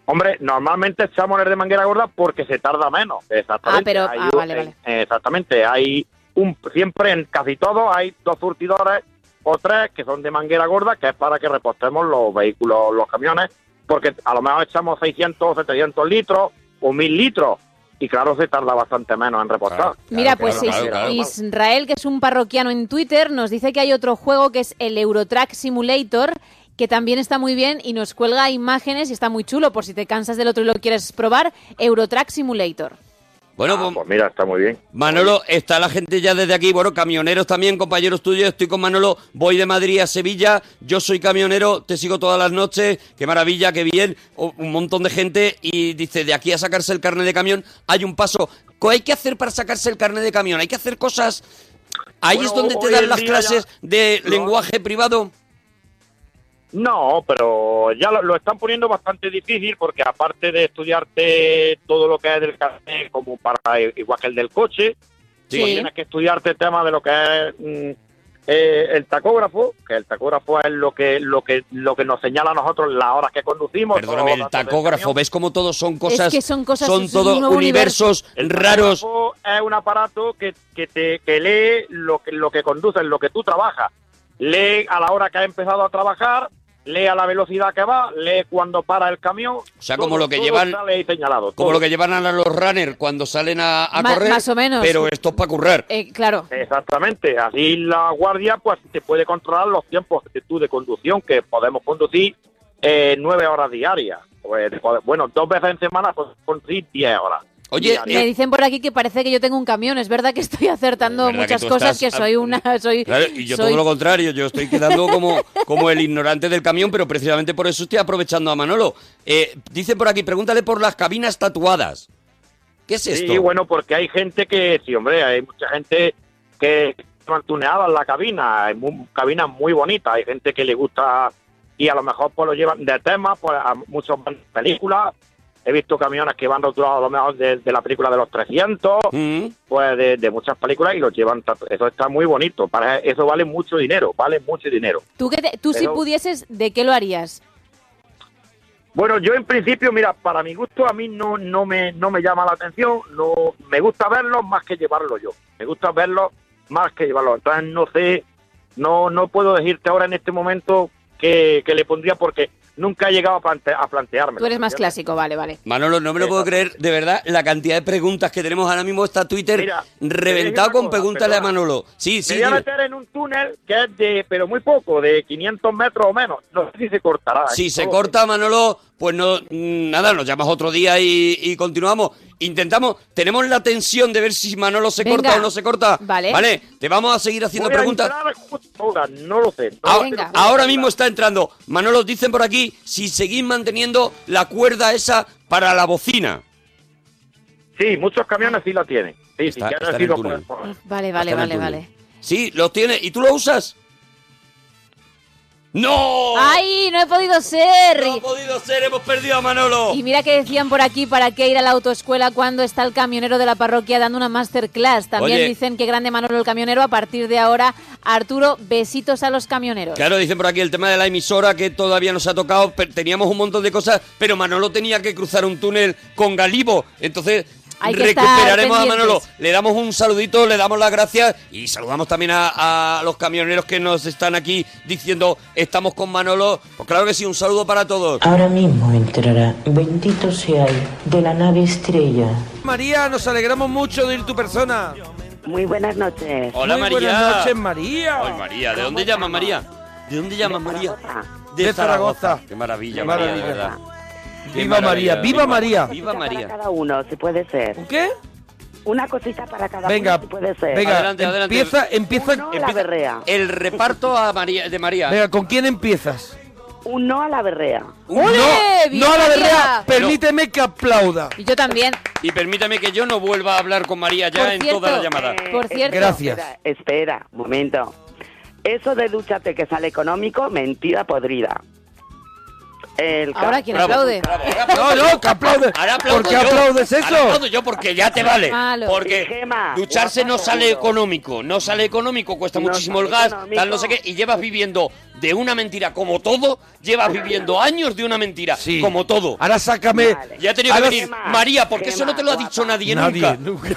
Hombre, normalmente echamos el de manguera gorda porque se tarda menos. Exactamente. Ah, pero- Hay ah, un- vale, vale. eh, Exactamente. Hay un siempre en casi todo hay dos surtidores o tres que son de manguera gorda, que es para que repostemos los vehículos, los camiones, porque a lo mejor echamos 600 o 700 litros o 1000 litros y claro, se tarda bastante menos en repostar. Claro. Mira, pues claro, Is- claro, claro. Israel, que es un parroquiano en Twitter, nos dice que hay otro juego que es el Eurotrack Simulator, que también está muy bien y nos cuelga imágenes y está muy chulo, por si te cansas del otro y lo quieres probar, Eurotrack Simulator. Bueno, Ah, pues, pues mira, está muy bien. Manolo, está la gente ya desde aquí, bueno, camioneros también, compañeros tuyos, estoy con Manolo, voy de Madrid a Sevilla, yo soy camionero, te sigo todas las noches, qué maravilla, qué bien, un montón de gente y dice, de aquí a sacarse el carnet de camión hay un paso. ¿Qué hay que hacer para sacarse el carnet de camión? ¿Hay que hacer cosas? Ahí Bueno, es donde te dan las clases ya- de No. lenguaje privado. No, pero ya lo, lo están poniendo bastante difícil porque aparte de estudiarte todo lo que es del carnet como para igual que el del coche, Sí. pues tienes que estudiarte el tema de lo que es mm, eh, el tacógrafo, que el tacógrafo es lo que lo que lo que nos señala a nosotros las horas que conducimos. Perdóname, el tacógrafo. ¿ves cómo todos son cosas? que son cosas- Son todos un universos El raros. tacógrafo es un aparato que, que te que lee lo que lo que conduces, lo que tú trabajas. Lee a la hora que has empezado a trabajar, lee a la velocidad que va, lee cuando para el camión. O sea, como lo que llevan- señalado. Como todo. lo que llevan a los runners cuando salen a, a Ma- correr. más o menos. Pero esto es para currar. Eh, claro, Exactamente, así la guardia pues te puede controlar los tiempos de tú de conducción, que podemos conducir eh, nueve horas diarias. Pues, pode- bueno, dos veces en semana podemos conducir diez horas. Oye, diarias. me dicen por aquí que parece que yo tengo un camión, es verdad que estoy acertando Es muchas que cosas, estás- que soy una... *laughs* Soy, Claro, y yo soy- todo lo contrario, yo estoy quedando como, como el ignorante del camión, pero precisamente por eso estoy aprovechando a Manolo. Eh, dice por aquí, pregúntale por las cabinas tatuadas. ¿Qué es esto? Sí, bueno, porque hay gente que, sí, hombre, hay mucha gente que, llevan tuneadas la cabina, hay mu- cabinas muy bonitas, hay gente que le gusta y a lo mejor pues lo llevan de tema, pues a de películas, he visto camiones que van rotulados a lo mejor de, de la película de los 300, Mm. pues de, de muchas películas y los llevan, eso está muy bonito, para eso vale mucho dinero, vale mucho dinero. Tú, que te- tú si pudieses, ¿de qué lo harías? Bueno, yo en principio, mira, para mi gusto a mí no, no, me, no me llama la atención, no me gusta verlos más que llevarlo yo, me gusta verlos más que llevarlos, entonces no sé, no, no puedo decirte ahora en este momento que, que le pondría porque nunca he llegado a, plante, a plantearme. Tú eres más clásico, vale, vale. Manolo, no me lo puedo creer, de verdad, la cantidad de preguntas que tenemos ahora mismo está Twitter Mira, reventado con cosa, pregúntale a perdona. Manolo. Sí, sí, me voy a meter en un túnel que es de, pero muy poco, de 500 metros o menos, no sé si se cortará. ¿eh? Si se No lo corta, Manolo, pues no, nada, nos llamas otro día y, y continuamos. Intentamos, tenemos la tensión de ver si Manolo se Venga. corta o no se corta. Vale. Vale, te vamos a seguir haciendo Voy a preguntas. entrar no lo sé. no lo sé, Venga. no sé. Ahora mismo está entrando. Manolo, dicen por aquí si seguís manteniendo la cuerda esa para la bocina. Sí, muchos camiones sí la tienen. Sí, Está- sí, está en el sido túnel. por- por- Vale, vale, Hasta en el vale, túnel. vale. Sí, los tiene. ¿Y tú lo usas? ¡No! ¡Ay, no he podido ser! No ha podido ser, hemos perdido a Manolo. Y mira que decían por aquí para qué ir a la autoescuela cuando está el camionero de la parroquia dando una masterclass. También Oye. dicen que grande Manolo el camionero. A partir de ahora, Arturo, besitos a los camioneros. Claro, dicen por aquí el tema de la emisora que todavía nos ha tocado. Teníamos un montón de cosas, pero Manolo tenía que cruzar un túnel con Galibo. Entonces Hay que estar recuperaremos a. Manolo. Le damos un saludito, le damos las gracias y saludamos también a, a los camioneros que nos están aquí diciendo estamos con Manolo. Pues claro que sí, un saludo para todos. Ahora mismo entrará, bendito sea él, de la nave estrella. María, nos alegramos mucho de ir tu persona. Muy buenas noches. Hola Muy María. buenas noches, María. Ay, María, ¿de dónde llamas María? ¿De dónde llamas María? De Zaragoza. Qué maravilla, Qué María, maravilla. de verdad. Viva. María, viva María. Viva Para María. cada uno, si puede ser. ¿Un qué? Una cosita para cada Venga, uno, si puede ser. venga, Adelante, adelante. empieza, empieza, Un no a la empieza- berrea. El reparto a María, de María. Venga, ¿con quién empiezas? Un no a la berrea. ¡Ole! No, ¡Bien, no a la María! berrea, permíteme que aplauda. Y yo también. Y permítame que yo no vuelva a hablar con María ya Por en cierto, toda la llamada. Eh, Por cierto. Gracias. Espera, espera, un momento. Eso de dúchate que sale económico, mentira podrida. El Ahora, ca- ¿quién Bravo, aplaude? bravo, No, no, que aplaude. Ahora aplaudo ¿Por qué yo. aplaudes Ahora eso? aplaudo yo porque ya te vale. Malo. Porque Gema, ducharse no sale seguro. económico, no sale económico, cuesta No muchísimo el gas, económico. tal no sé qué, y llevas viviendo de una mentira como todo, llevas viviendo años de una mentira Sí. como todo. Ahora sácame. Vale. Ya ha tenido que Ahora- venir Gema, María, porque eso no te lo ha dicho guapa. nadie, Nadie, nunca. nunca.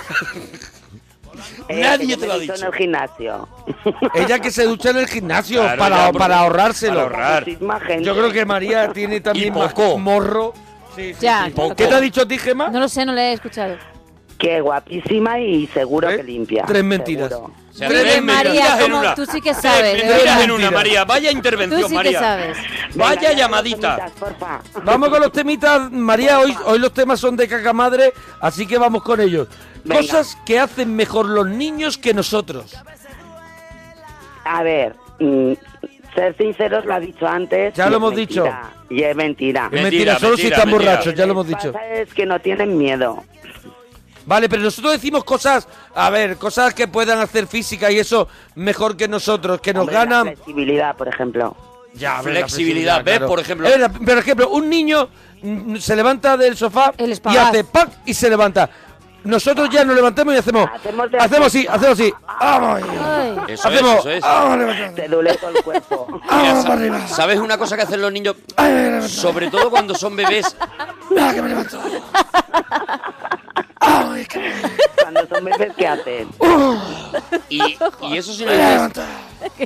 Eh, Nadie te lo ha dicho. en el gimnasio. *laughs* Ella que se ducha en el gimnasio Claro, para, para ahorrárselo. para ahorrar. Yo creo que María tiene también más morro. Sí, sí, Ya, sí. poco. ¿Qué te ha dicho a ti, Gemma? No lo sé, no le he escuchado. Que guapísima y seguro ¿Eh? que limpia. Tres mentiras. seguro. O sea, Tres tres María, en una. Tú sí que Tres sabes, de mentiras en una, María. Vaya intervención, Tú sí María. que sabes. Venga, Vaya ya dos llamadita. temitas. Vamos con los temitas, María. Hoy, hoy los temas son de caca madre, así que vamos con ellos. Venga. Cosas que hacen mejor los niños que nosotros. A ver, mm, ser sinceros lo ha dicho antes. Ya lo hemos mentira. Y es mentira. Es mentira, Mentira, solo si mentira, están mentira. borrachos, ya lo hemos Lo que dicho. pasa es que no tienen miedo. Vale, pero nosotros decimos cosas, a ver, cosas que puedan hacer física y eso mejor que nosotros, que nos Hombre, la ganan. flexibilidad, por ejemplo. Ya, Flexibilidad, ¿ves? Por ejemplo. Eh, por ejemplo, un niño se levanta del sofá El y hace ¡pac! y se levanta. Nosotros ya nos levantamos y hacemos. Hacemos de- Hacemos así, hacemos así. ¡Vamos! Ay. Eso hacemos. es, eso es. ¡Vamos, levantando! Te duele todo el cuerpo. Mira, *laughs* ¡Vamos sa- para arriba! ¿Sabes una cosa que hacen los niños? Sobre todo cuando son bebés. ¡Mira que me levanto! *laughs* *laughs* Cuando son bebés, ¿qué hacen? Y, y eso sí nos dice.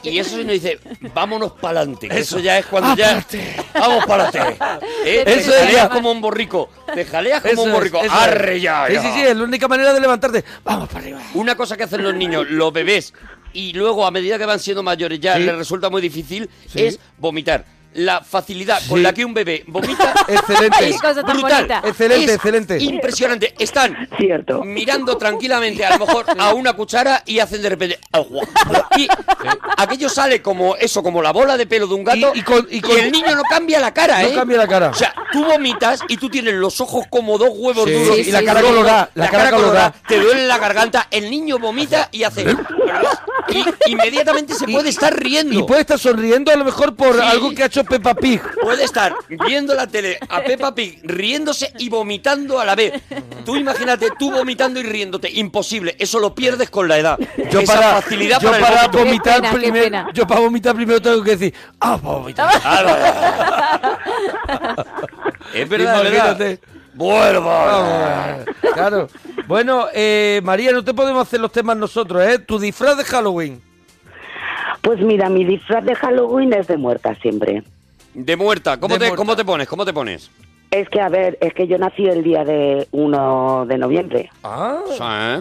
Y eso sí nos dice, vámonos para adelante. Eso ya es cuando ya. Vamos para adelante. *laughs* Eh, te Eso es jaleas ya. como un borrico. Te jaleas como Eso un borrico. es. Arre ya, Sí, sí, sí, es la única manera de levantarte. ¡Vamos para arriba! Una cosa que hacen los niños, los bebés, y luego a medida que van siendo mayores ya Sí. les resulta muy difícil, Sí. es vomitar. La facilidad con la que un bebé vomita *laughs* Excelente. es brutal. Excelente, Es excelente. Impresionante. Están Cierto. mirando tranquilamente a lo mejor a una cuchara y hacen de repente agua. Y aquello sale como eso, como la bola de pelo de un gato Y- y con- y con- el niño no cambia la cara, No ¿eh? cambia la cara. O sea, tú vomitas y tú tienes los ojos como dos huevos Sí, duros y la sí, cara sí. colorada. La, cara colorada. te duele la garganta, el niño vomita y hace... Y inmediatamente se puede estar riendo. Y puede estar sonriendo a lo mejor por Sí. algo que ha hecho Peppa Pig. Puede estar viendo la tele a Peppa Pig riéndose y vomitando a la vez. Tú imagínate, tú vomitando y riéndote. Imposible. Eso lo pierdes con la edad. Yo Esa para, facilidad yo para para vomitar pena, primero, yo para vomitar primero tengo que decir, ah, para vomitar. *laughs* Es verdad, Imagínate. claro. Bueno, eh, María, no te podemos hacer los temas nosotros, ¿eh? Tu disfraz de Halloween. Pues mira, mi disfraz de Halloween es de muerta siempre. De muerta. ¿Cómo, De te, muerta. ¿Cómo te pones? ¿Cómo te pones? Es que, a ver, es que yo nací el día de 1 de noviembre. Ah,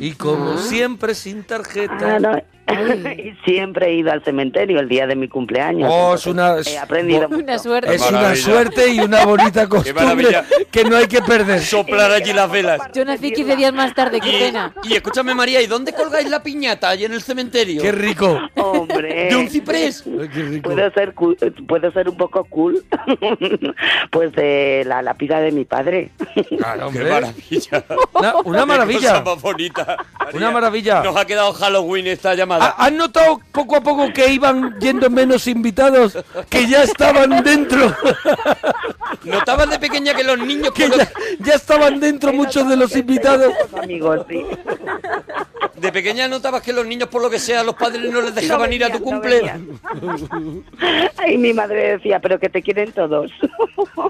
Sí. y como siempre, sin tarjeta. Ah, no. *laughs* y siempre he ido al cementerio el día de mi cumpleaños. Oh, es una- He aprendido. Una suerte. Es una suerte y una bonita *laughs* costumbre que no hay que perder. Soplar allí las velas. Yo nací 15 días más tarde, qué Y, pena. y escúchame, María, ¿y dónde colgáis la piñata? Allí en el cementerio. Qué rico. Hombre. ¿De un ciprés? Qué rico. Puedo ser, puedo ser un poco cool, *laughs* pues de la lápida de mi padre. Claro, Qué hombre. maravilla. Una, una Qué maravilla. cosa más bonita. María. Una maravilla. Nos ha quedado Halloween esta llamada. ¿Ha- ¿Has notado poco a poco que iban yendo menos invitados? Que ya estaban dentro. *laughs* Notabas de pequeña que los niños... Que ya, ya estaban dentro muchos de los invitados. Amigos, sí. De pequeña notabas que los niños, por lo que sea, los padres no les dejaban No ir a tu venían, no cumple. venían. *laughs* Ay, mi madre decía, pero que te quieren todos. *laughs*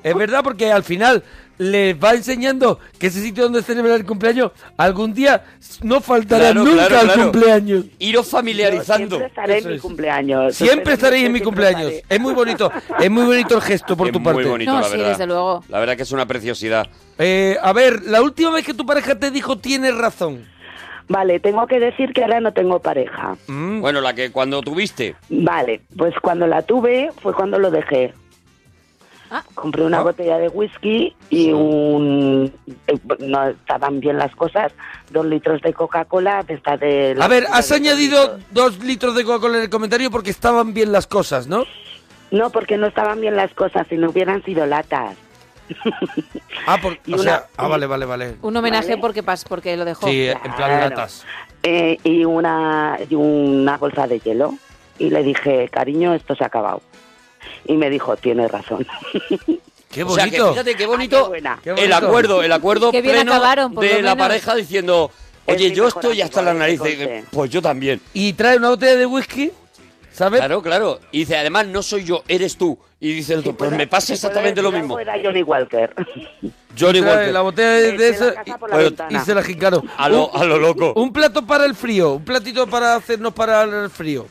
Es verdad, porque al final les va enseñando que ese sitio donde celebrar el cumpleaños algún día no faltará Claro, nunca claro, al cumpleaños. Iros familiarizando. Siempre estaré Eso en mi cumpleaños. Siempre estaréis en mi cumpleaños. estaré. Es muy bonito, es muy bonito el gesto por Es tu muy parte. bonito, No, la sí, verdad. desde luego. La verdad que es una preciosidad. Eh, a ver, la última vez que tu pareja te dijo tienes razón. Vale, tengo que decir que ahora no tengo pareja. Mm, Bueno, la que cuando tuviste. Vale, pues cuando la tuve fue cuando lo dejé. Ah. Compré una Ah. botella de whisky y un... eh, No estaban bien las cosas. Dos litros de Coca-Cola, esta de... la- A ver, has añadido dos litros de Coca-Cola en el comentario porque estaban bien las cosas, ¿no? No, porque no estaban bien las cosas, si no hubieran sido latas. Ah, por- Y o una- sea, ah, vale, vale, vale. Un homenaje Vale. porque, pas, porque lo dejó. Sí, en plan latas. Eh, y, una, y una bolsa de hielo. Y le dije, cariño, esto se ha acabado. Y me dijo, tienes razón. *laughs* Qué O sea, que bonito. fíjate qué Ah, bonito, qué buena. Qué el bonito. acuerdo, el acuerdo Qué bien pleno acabaron, por de lo la menos. pareja diciendo, oye, yo estoy hasta la nariz. eh, de- conste. Pues yo también. Y trae una botella de whisky, ¿sabes? Claro, claro. Y dice, además, no soy yo, eres tú. Y dice el otro, pues me pasa exactamente lo mismo. Era Johnny Walker. *laughs* Johnny Walker. la botella de, esa la por la y se la jincaron. A lo, a lo loco. Un plato para el frío, un platito para hacernos para el frío.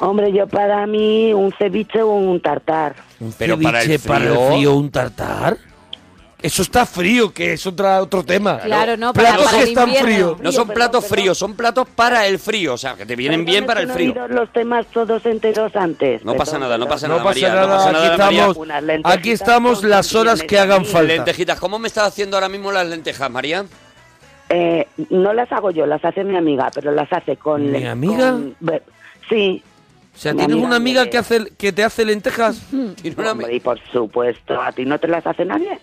Hombre, yo para mí un ceviche o un tartar. Un Pero para el ceviche para el frío- frío, un tartar. Eso está frío, que es otra, otro tema. Claro, no, para- Platos para que el están invierno. fríos. No son Perdón, platos perdón. fríos, son platos para el frío. O sea, que te vienen bien para el frío. los temas todos enteros antes. No pasa nada, no pasa No nada, María. nada, no pasa aquí María. estamos, Unas lentejitas aquí estamos con las horas que hagan falta. Lentejitas, ¿cómo me estás haciendo ahora mismo las lentejas, María? Eh, no las hago yo, las hace mi amiga, pero las hace con... ¿Mi amiga? con- sí. O sea, ¿tienes amiga una amiga que, hace, que te hace lentejas? Hombre, y por supuesto, ¿a ti no te las hace nadie?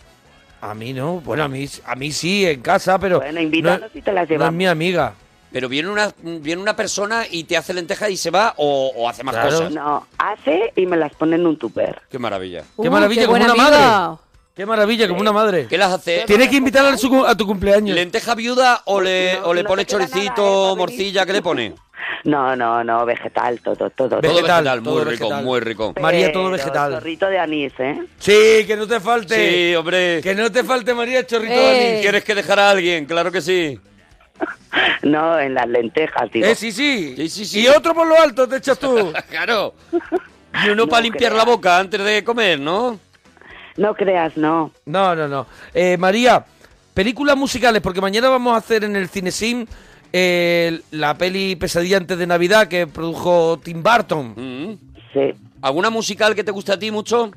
A mí no. Bueno, a mí, a mí sí, en casa, pero Bueno, invítanos no, y te las no es mi amiga. Pero viene una, viene una persona y te hace lentejas y se va o, o hace más Claro. cosas. No, hace y me las pone en un tupper. Qué maravilla. Qué maravilla, qué como buen una madre. Qué maravilla, como una madre. ¿Qué las hace? Tienes que invitarla a, su- a tu cumpleaños. ¿Lenteja viuda o le, No, o le no pone choricito, ¿eh? Morcilla? ¿Qué le pone? *laughs* No, no, no, vegetal, todo, todo. Todo Vegetal, muy rico, muy rico. María, todo vegetal. Chorrito de anís, ¿eh? Sí, que no te falte. Sí, hombre. Que no te falte, María, chorrito Eh. de anís. ¿Quieres que dejar a alguien? Claro que sí. *laughs* No, en las lentejas, digo. Eh, sí, sí. Sí, sí, sí. Y otro por lo alto te echas tú. *laughs* claro. Y uno No para limpiar creas. la boca antes de comer, ¿no? No creas, no. No, no, no. Eh, María, películas musicales, porque mañana vamos a hacer en el Cinesim eh, la peli Pesadilla antes de Navidad que produjo Tim Burton. Mm. Sí. ¿Alguna musical que te guste a ti mucho?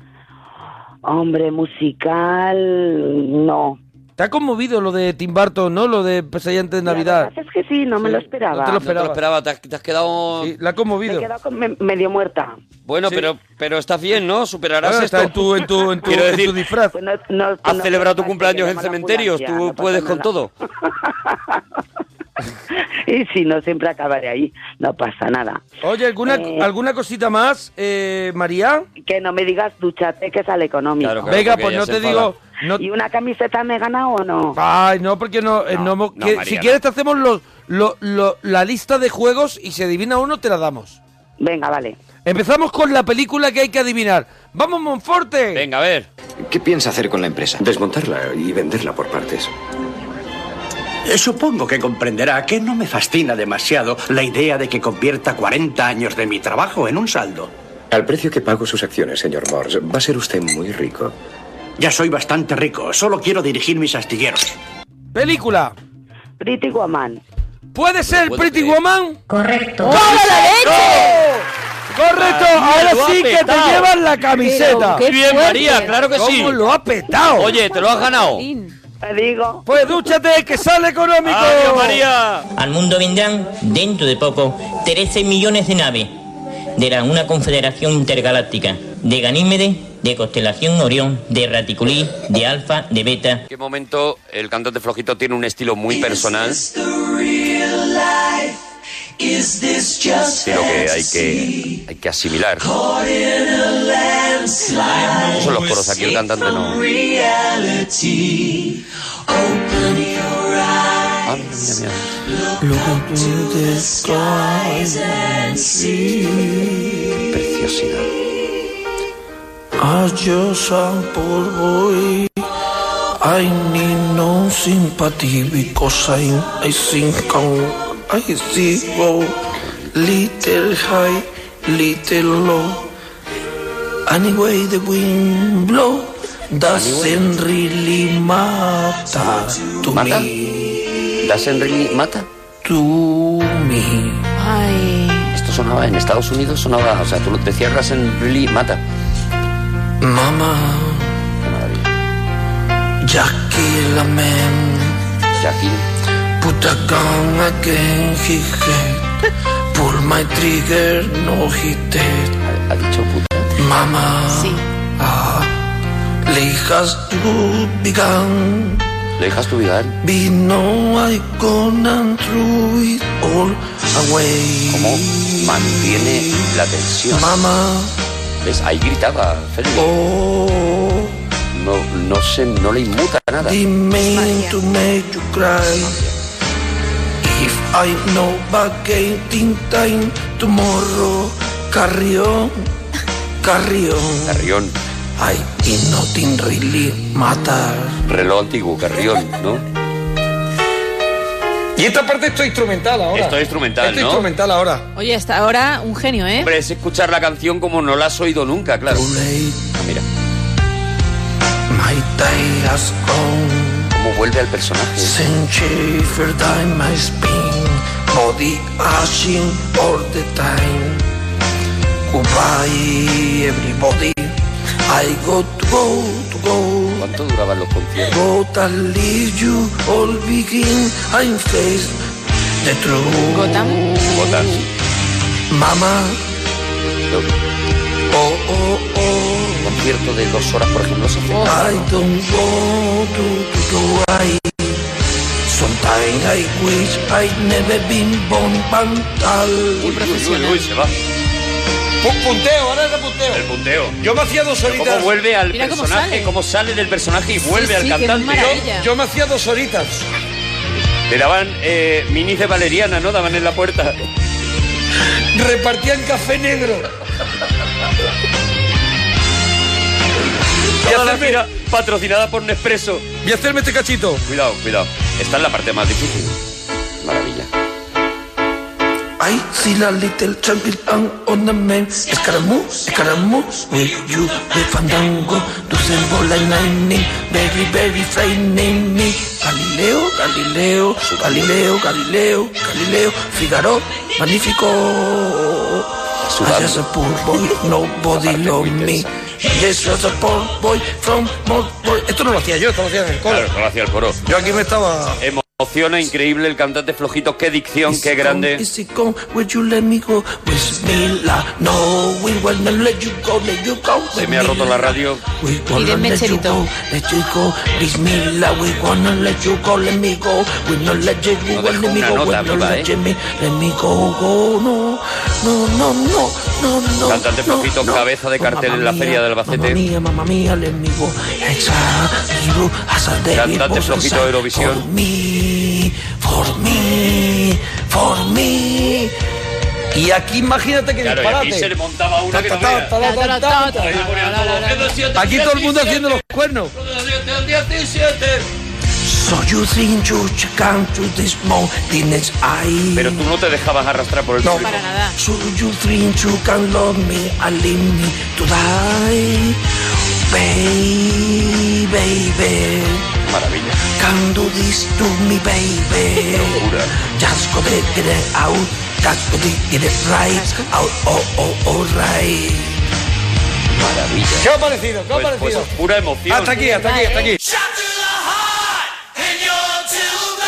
Hombre, musical, no. ¿Te ha conmovido lo de Tim Burton, no? Lo de Pesadilla antes de Navidad. es que sí, no me Sí, lo esperaba. no te lo No te lo Esperaba. te has, te has quedado... Sí, la ha Me he conmovido. quedado con- me- medio muerta. Bueno, Sí. pero, pero estás bien, ¿no? Superarás Bueno, esto. está en tu, en tu, en tu, Quiero en decir, tu disfraz. Pues no- no- Has no celebrado tu cumpleaños en cementerios, tú puedes con nada. todo. *laughs* *laughs* y si no, siempre acabaré ahí. No pasa nada. Oye, ¿alguna, Eh. ¿alguna cosita más, eh, María? Que no me digas dúchate, que sale económico. Claro, claro, Venga, pues no te digo... No, ¿Y una camiseta me he ganado o no? Ay, no, porque no... eh, No, no hemos- no, que- María, si no. quieres te hacemos los, lo- lo- la lista de juegos y si adivina uno te la damos. Venga, vale. Empezamos con la película que hay que adivinar. ¡Vamos, Monforte! Venga, a ver. ¿Qué piensa hacer con la empresa? Desmontarla y venderla por partes. Eh, Supongo que comprenderá que no me fascina demasiado la idea de que convierta 40 años de mi trabajo en un saldo. Al precio que pago sus acciones, señor Morse, va a ser usted muy rico. Ya soy bastante rico, solo quiero dirigir mis astilleros. Película. Pretty Woman. ¿Puede ser Pretty creer. Woman? Correcto. ¡Correcto! María, Ahora lo ha sí que te llevas la camiseta. Pero qué Bien, fuerte. María, claro que sí. ¿Cómo lo ha petado? Oye, te lo has ganado. Te digo. Pues dúchate, que sale económico. ¡Adiós, María! Al mundo vendrán, dentro de poco, 13 millones de naves de la, una confederación intergaláctica de Ganímedes, de constelación Orión, de Raticulí, de Alfa, de Beta. En qué momento el cantante flojito tiene un estilo muy personal. Pero que hay que, hay que asimilar. Son los coros, aquí el cantante no. Ah, mira, mira. Preciosidad. Adjusant por voi I need no sympathy because I, I think I see go little high, little low. Anyway the wind blow doesn't really matter to ¿Mata? me. ¿Doesn't really mata? To me. Ay. Esto sonaba en Estados Unidos, sonaba, o sea, tú lo decías Doesn't really mata. Mama, Qué maravilla. Jackie la man. Jackie, Put a gun again, he had. Pull my trigger, no he dead. ha, ha dicho puta. Mama, Sí. ah, lay has to begun. ¿Le dejas tu vida a él? Be no I gonna throw it all away. ¿Cómo mantiene la tensión? Mama, ¿Ves? Ahí gritaba Félix. oh, No, no, se, no le inmuta nada. man to make you cry. If I know back in time tomorrow, carry on. Carrión, *laughs* I in nothing really matter. reloj antiguo, carrión, ¿no? Y esta parte esto instrumental ahora. Esto es instrumental, Esto ¿no? instrumental ahora. Oye, hasta ahora un genio, ¿eh? Hombre, es escuchar la canción como no la has oído nunca, claro. Too late, Ah, mira, my day has gone. cómo vuelve al personaje. Century for time my spin, body ashing all the time. Goodbye, everybody. I got to go, to go. ¿Cuánto duraban los conciertos? I leave you all begin. I'm face the truth. Gotham. Gotham. Mama, Los- oh, oh, oh. Un concierto de dos horas, por ejemplo, se hace. I don't go to, to, to I. Sometimes I wish I'd never been born bantal. Uy, uy, uy, uy, se va. Pu- punteo, ahora es de punteo. El punteo. Yo me hacía dos horitas. ¿Cómo vuelve al Mira cómo personaje? sale. Cómo sale del personaje y vuelve Sí, al sí, cantante? maravilla. Yo me hacía dos horitas. Le daban eh, minis de valeriana, ¿no? Daban en la puerta. Repartían café negro. Y Toda la gira patrocinada por Nespresso. Y hacerme este cachito. Cuidado, cuidado. Esta es la parte más difícil. Maravilla. I see a little champion on the man. Escaramouche, escaramouche, will you the fandango? Symbol like lightning, very, very frightening me. Galileo, Galileo, Galileo, Galileo, Galileo, Figaro, magnífico. I just a poor boy, nobody *laughs* love me. Yes, just a poor boy from Boy. Esto no lo hacía yo, esto lo hacía en el coro. Claro, no lo hacía el coro. Yo aquí me estaba... Hemos Emociona, increíble el cantante flojito, qué dicción, qué grande. Is it gone? Would you let me go? Bismillah. No, we wanna let you go, let you go. Se me ha roto la radio. We wanna Pide let you mecherito. go, let you go. Bismillah, we wanna let you go, let me go. We no let you No go, dejo let me una go. nota We no viva, let ¿eh? No, no, no, no, no, no. Cantante no, flojito, no. cabeza de cartel en la feria de Albacete. Mía, Cantante was flojito inside. Eurovisión. For me, for me, for me. Y aquí imagínate que Claro, y disparate. aquí se le montaba una que no todo. Aquí todo el mundo haciendo los cuernos. 17. So you think you can do this mountainous eye? Pero tú no te dejabas arrastrar por el No. público. Para nada. So you think you can love me and leave me to die? Baby, baby, Maravilla. can do this to me, baby. Locura. Just go to get it out, just go to get it right. Out, oh, oh, oh, right. Maravilla. ¿Qué ha parecido? ¿Qué ha Pues, pues parecido? es pura emoción. Hasta aquí, hasta aquí, hasta aquí. And you're too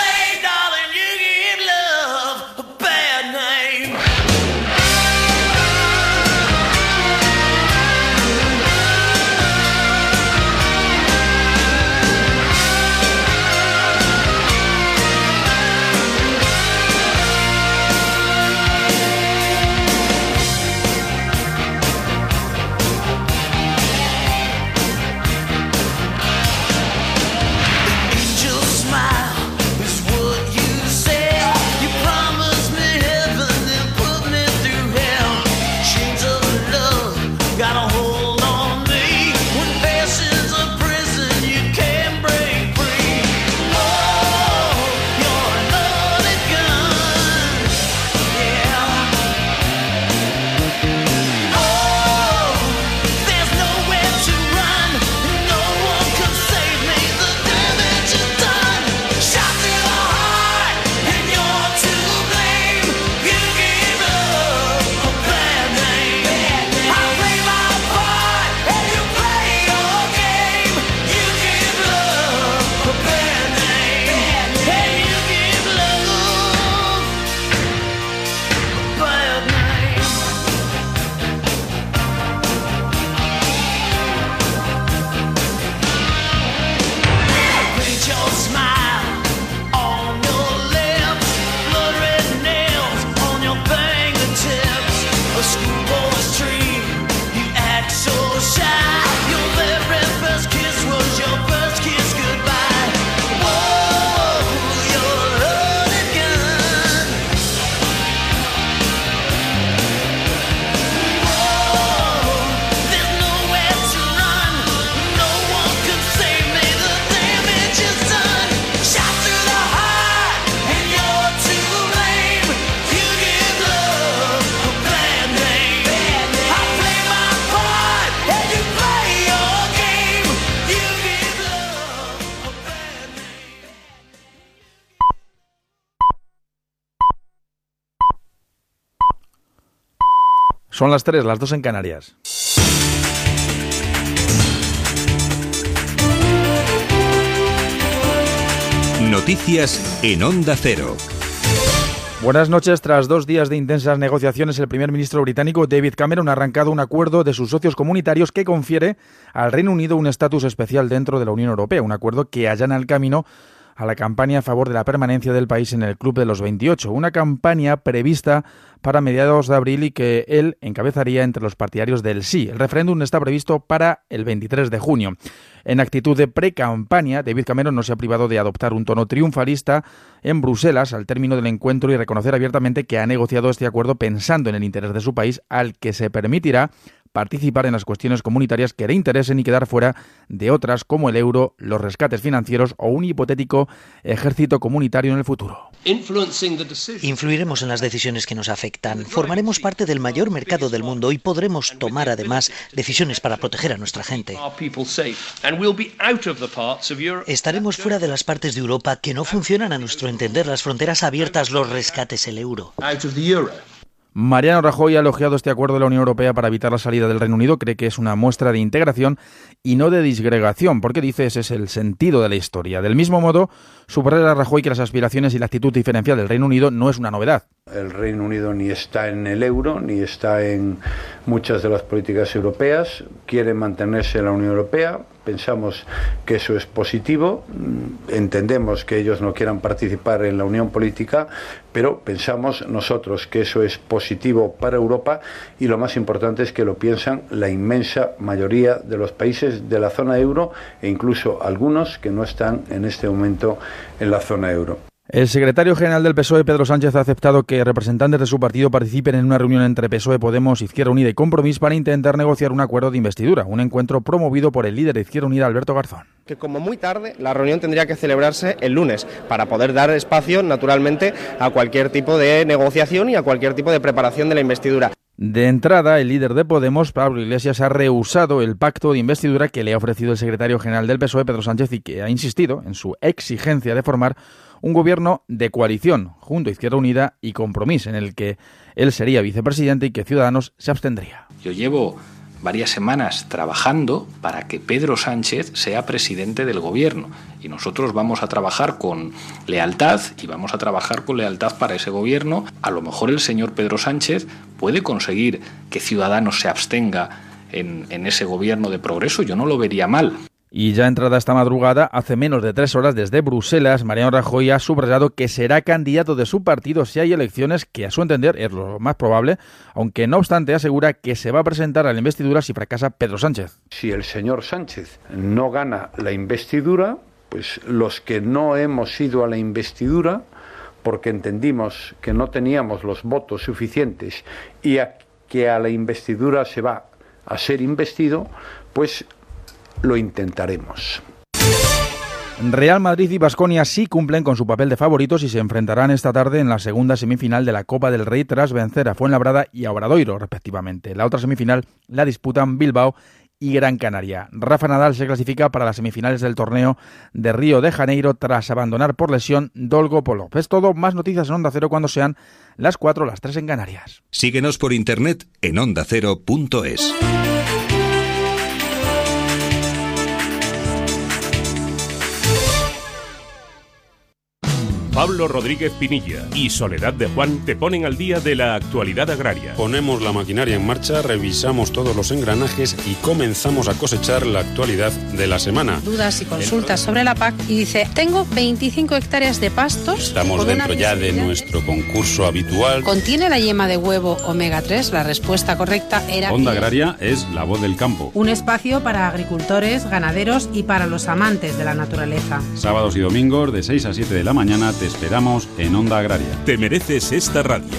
Son las 3, las 2 en Canarias. Noticias en Onda Cero. Buenas noches. Tras dos días de intensas negociaciones, el primer ministro británico David Cameron ha arrancado un acuerdo de sus socios comunitarios que confiere al Reino Unido un estatus especial dentro de la Unión Europea, un acuerdo que allana el camino a la campaña a favor de la permanencia del país en el Club de los 28, una campaña prevista para mediados de abril y que él encabezaría entre los partidarios del sí. El referéndum está previsto para el 23 de junio. En actitud de pre-campaña, David Cameron no se ha privado de adoptar un tono triunfalista en Bruselas al término del encuentro y reconocer abiertamente que ha negociado este acuerdo pensando en el interés de su país, al que se permitirá participar en las cuestiones comunitarias que le interesen y quedar fuera de otras como el euro, los rescates financieros o un hipotético ejército comunitario en el futuro. Influiremos en las decisiones que nos afectan, formaremos parte del mayor mercado del mundo y podremos tomar además decisiones para proteger a nuestra gente. Estaremos fuera de las partes de Europa que no funcionan a nuestro entender, las fronteras abiertas, los rescates, el euro. Mariano Rajoy ha elogiado este acuerdo de la Unión Europea para evitar la salida del Reino Unido. Cree que es una muestra de integración y no de disgregación, porque dice ese es el sentido de la historia. Del mismo modo, subraya Rajoy que las aspiraciones y la actitud diferencial del Reino Unido no es una novedad. El Reino Unido ni está en el euro, ni está en muchas de las políticas europeas, quiere mantenerse en la Unión Europea, pensamos que eso es positivo, mm, entendemos que ellos no quieran participar en la unión política, pero pensamos nosotros que eso es positivo para Europa y lo más importante es que lo piensan la inmensa mayoría de los países de la zona euro e incluso algunos que no están en este momento en la zona euro. El secretario general del PSOE, Pedro Sánchez, ha aceptado que representantes de su partido participen en una reunión entre PSOE, Podemos, Izquierda Unida y Compromís para intentar negociar un acuerdo de investidura, un encuentro promovido por el líder de Izquierda Unida, Alberto Garzón. que como muy tarde la reunión tendría que celebrarse el lunes para poder dar espacio naturalmente a cualquier tipo de negociación y a cualquier tipo de preparación de la investidura. De entrada, el líder de Podemos, Pablo Iglesias, ha rehusado el pacto de investidura que le ha ofrecido el secretario general del PSOE, Pedro Sánchez, y que ha insistido en su exigencia de formar un gobierno de coalición junto a Izquierda Unida y Compromís, en el que él sería vicepresidente y que Ciudadanos se abstendría. Yo llevo varias semanas trabajando para que Pedro Sánchez sea presidente del gobierno y nosotros vamos a trabajar con lealtad y vamos a trabajar con lealtad para ese gobierno. A lo mejor el señor Pedro Sánchez puede conseguir que Ciudadanos se abstenga en, en ese gobierno de progreso, yo no lo vería mal. Y ya entrada esta madrugada, hace menos de tres horas desde Bruselas, Mariano Rajoy ha subrayado que será candidato de su partido si hay elecciones, que a su entender es lo más probable, aunque no obstante asegura que se va a presentar a la investidura si fracasa Pedro Sánchez. Si el señor Sánchez no gana la investidura, pues los que no hemos ido a la investidura, porque entendimos que no teníamos los votos suficientes y a- que a la investidura se va a ser investido, pues lo intentaremos. Real Madrid y Basconia sí cumplen con su papel de favoritos y se enfrentarán esta tarde en la segunda semifinal de la Copa del Rey tras vencer a Fuenlabrada y a Obradoiro, respectivamente. La otra semifinal la disputan Bilbao y Gran Canaria. Rafa Nadal se clasifica para las semifinales del torneo de Río de Janeiro tras abandonar por lesión Dolgo Polo. Es todo, más noticias en Onda Cero cuando sean las 4 las 3 en Canarias. Síguenos por internet en ondacero.es. Pablo Rodríguez Pinilla y Soledad de Juan te ponen al día de la actualidad agraria. Ponemos la maquinaria en marcha, revisamos todos los engranajes y comenzamos a cosechar la actualidad de la semana. dudas y consultas sobre la PAC y dice, tengo 25 hectáreas de pastos. Estamos dentro ya de nuestro concurso habitual. ¿Contiene la yema de huevo omega 3? La respuesta correcta era... Onda Agraria es la voz del campo. Un espacio para agricultores, ganaderos y para los amantes de la naturaleza. Sábados y domingos de 6 a 7 de la mañana te esperamos en Onda Agraria. Te mereces esta radio.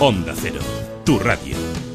Onda Cero, tu radio.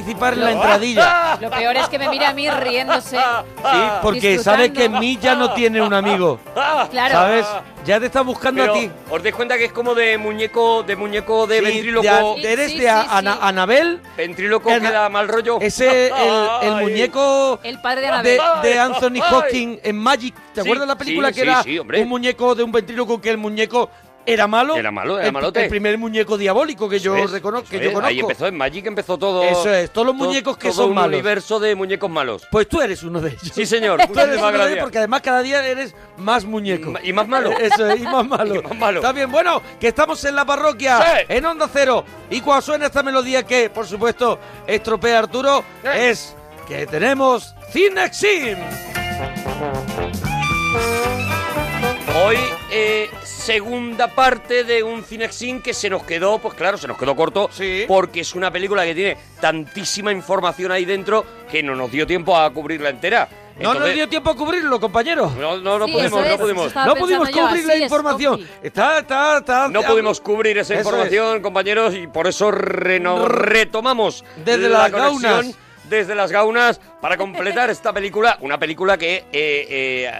Participar en la entradilla. *laughs* Lo peor es que me mira a mí riéndose. Sí, porque sabe que en mí ya no tiene un amigo. *laughs* Claro. ¿Sabes? Ya te está buscando Pero, a ti. ¿Os dais cuenta que es como de muñeco de muñeco de Sí, ventríloco? de- eres de a- Ana- Anabel. Ventríloco Ana- que da mal rollo. Ese, el, *laughs* el muñeco El padre de de, Anabel. de Anthony Ay. Hawking en Magic. ¿Te Sí, acuerdas la película sí, que sí, era sí, un muñeco de un ventríloco que el muñeco era malo? Era malo, era el, malote. El primer muñeco diabólico que yo es, reconozco, que yo conozco. Ahí empezó en Magic, empezó todo. Eso es, todos los todo- muñecos que todo son un malos. universo de muñecos malos. Pues tú eres uno de ellos. Sí, señor. *laughs* Tú eres uno de ellos porque además cada día eres más muñeco. Y más malo. *laughs* Eso es, y más malo. *laughs* Y más malo. Está bien, bueno, que estamos en la parroquia, Sí. en Onda Cero. Y cuando suena esta melodía que, por supuesto, estropea Arturo, es que tenemos Cinexin. Hoy, eh, segunda parte de un Cinexin que se nos quedó, pues claro, se nos quedó corto, porque es una película que tiene tantísima información ahí dentro que no nos dio tiempo a cubrirla entera. No nos dio tiempo a cubrirlo, compañero. No, no, no Sí, pudimos, es, no pudimos. No pudimos yo, cubrir la es, información. Está, está, está. No pudimos cubrir esa es. información, compañeros, y por eso reno- retomamos Desde la conexión gaunas. Desde las gaunas para completar esta película, una película que eh, eh,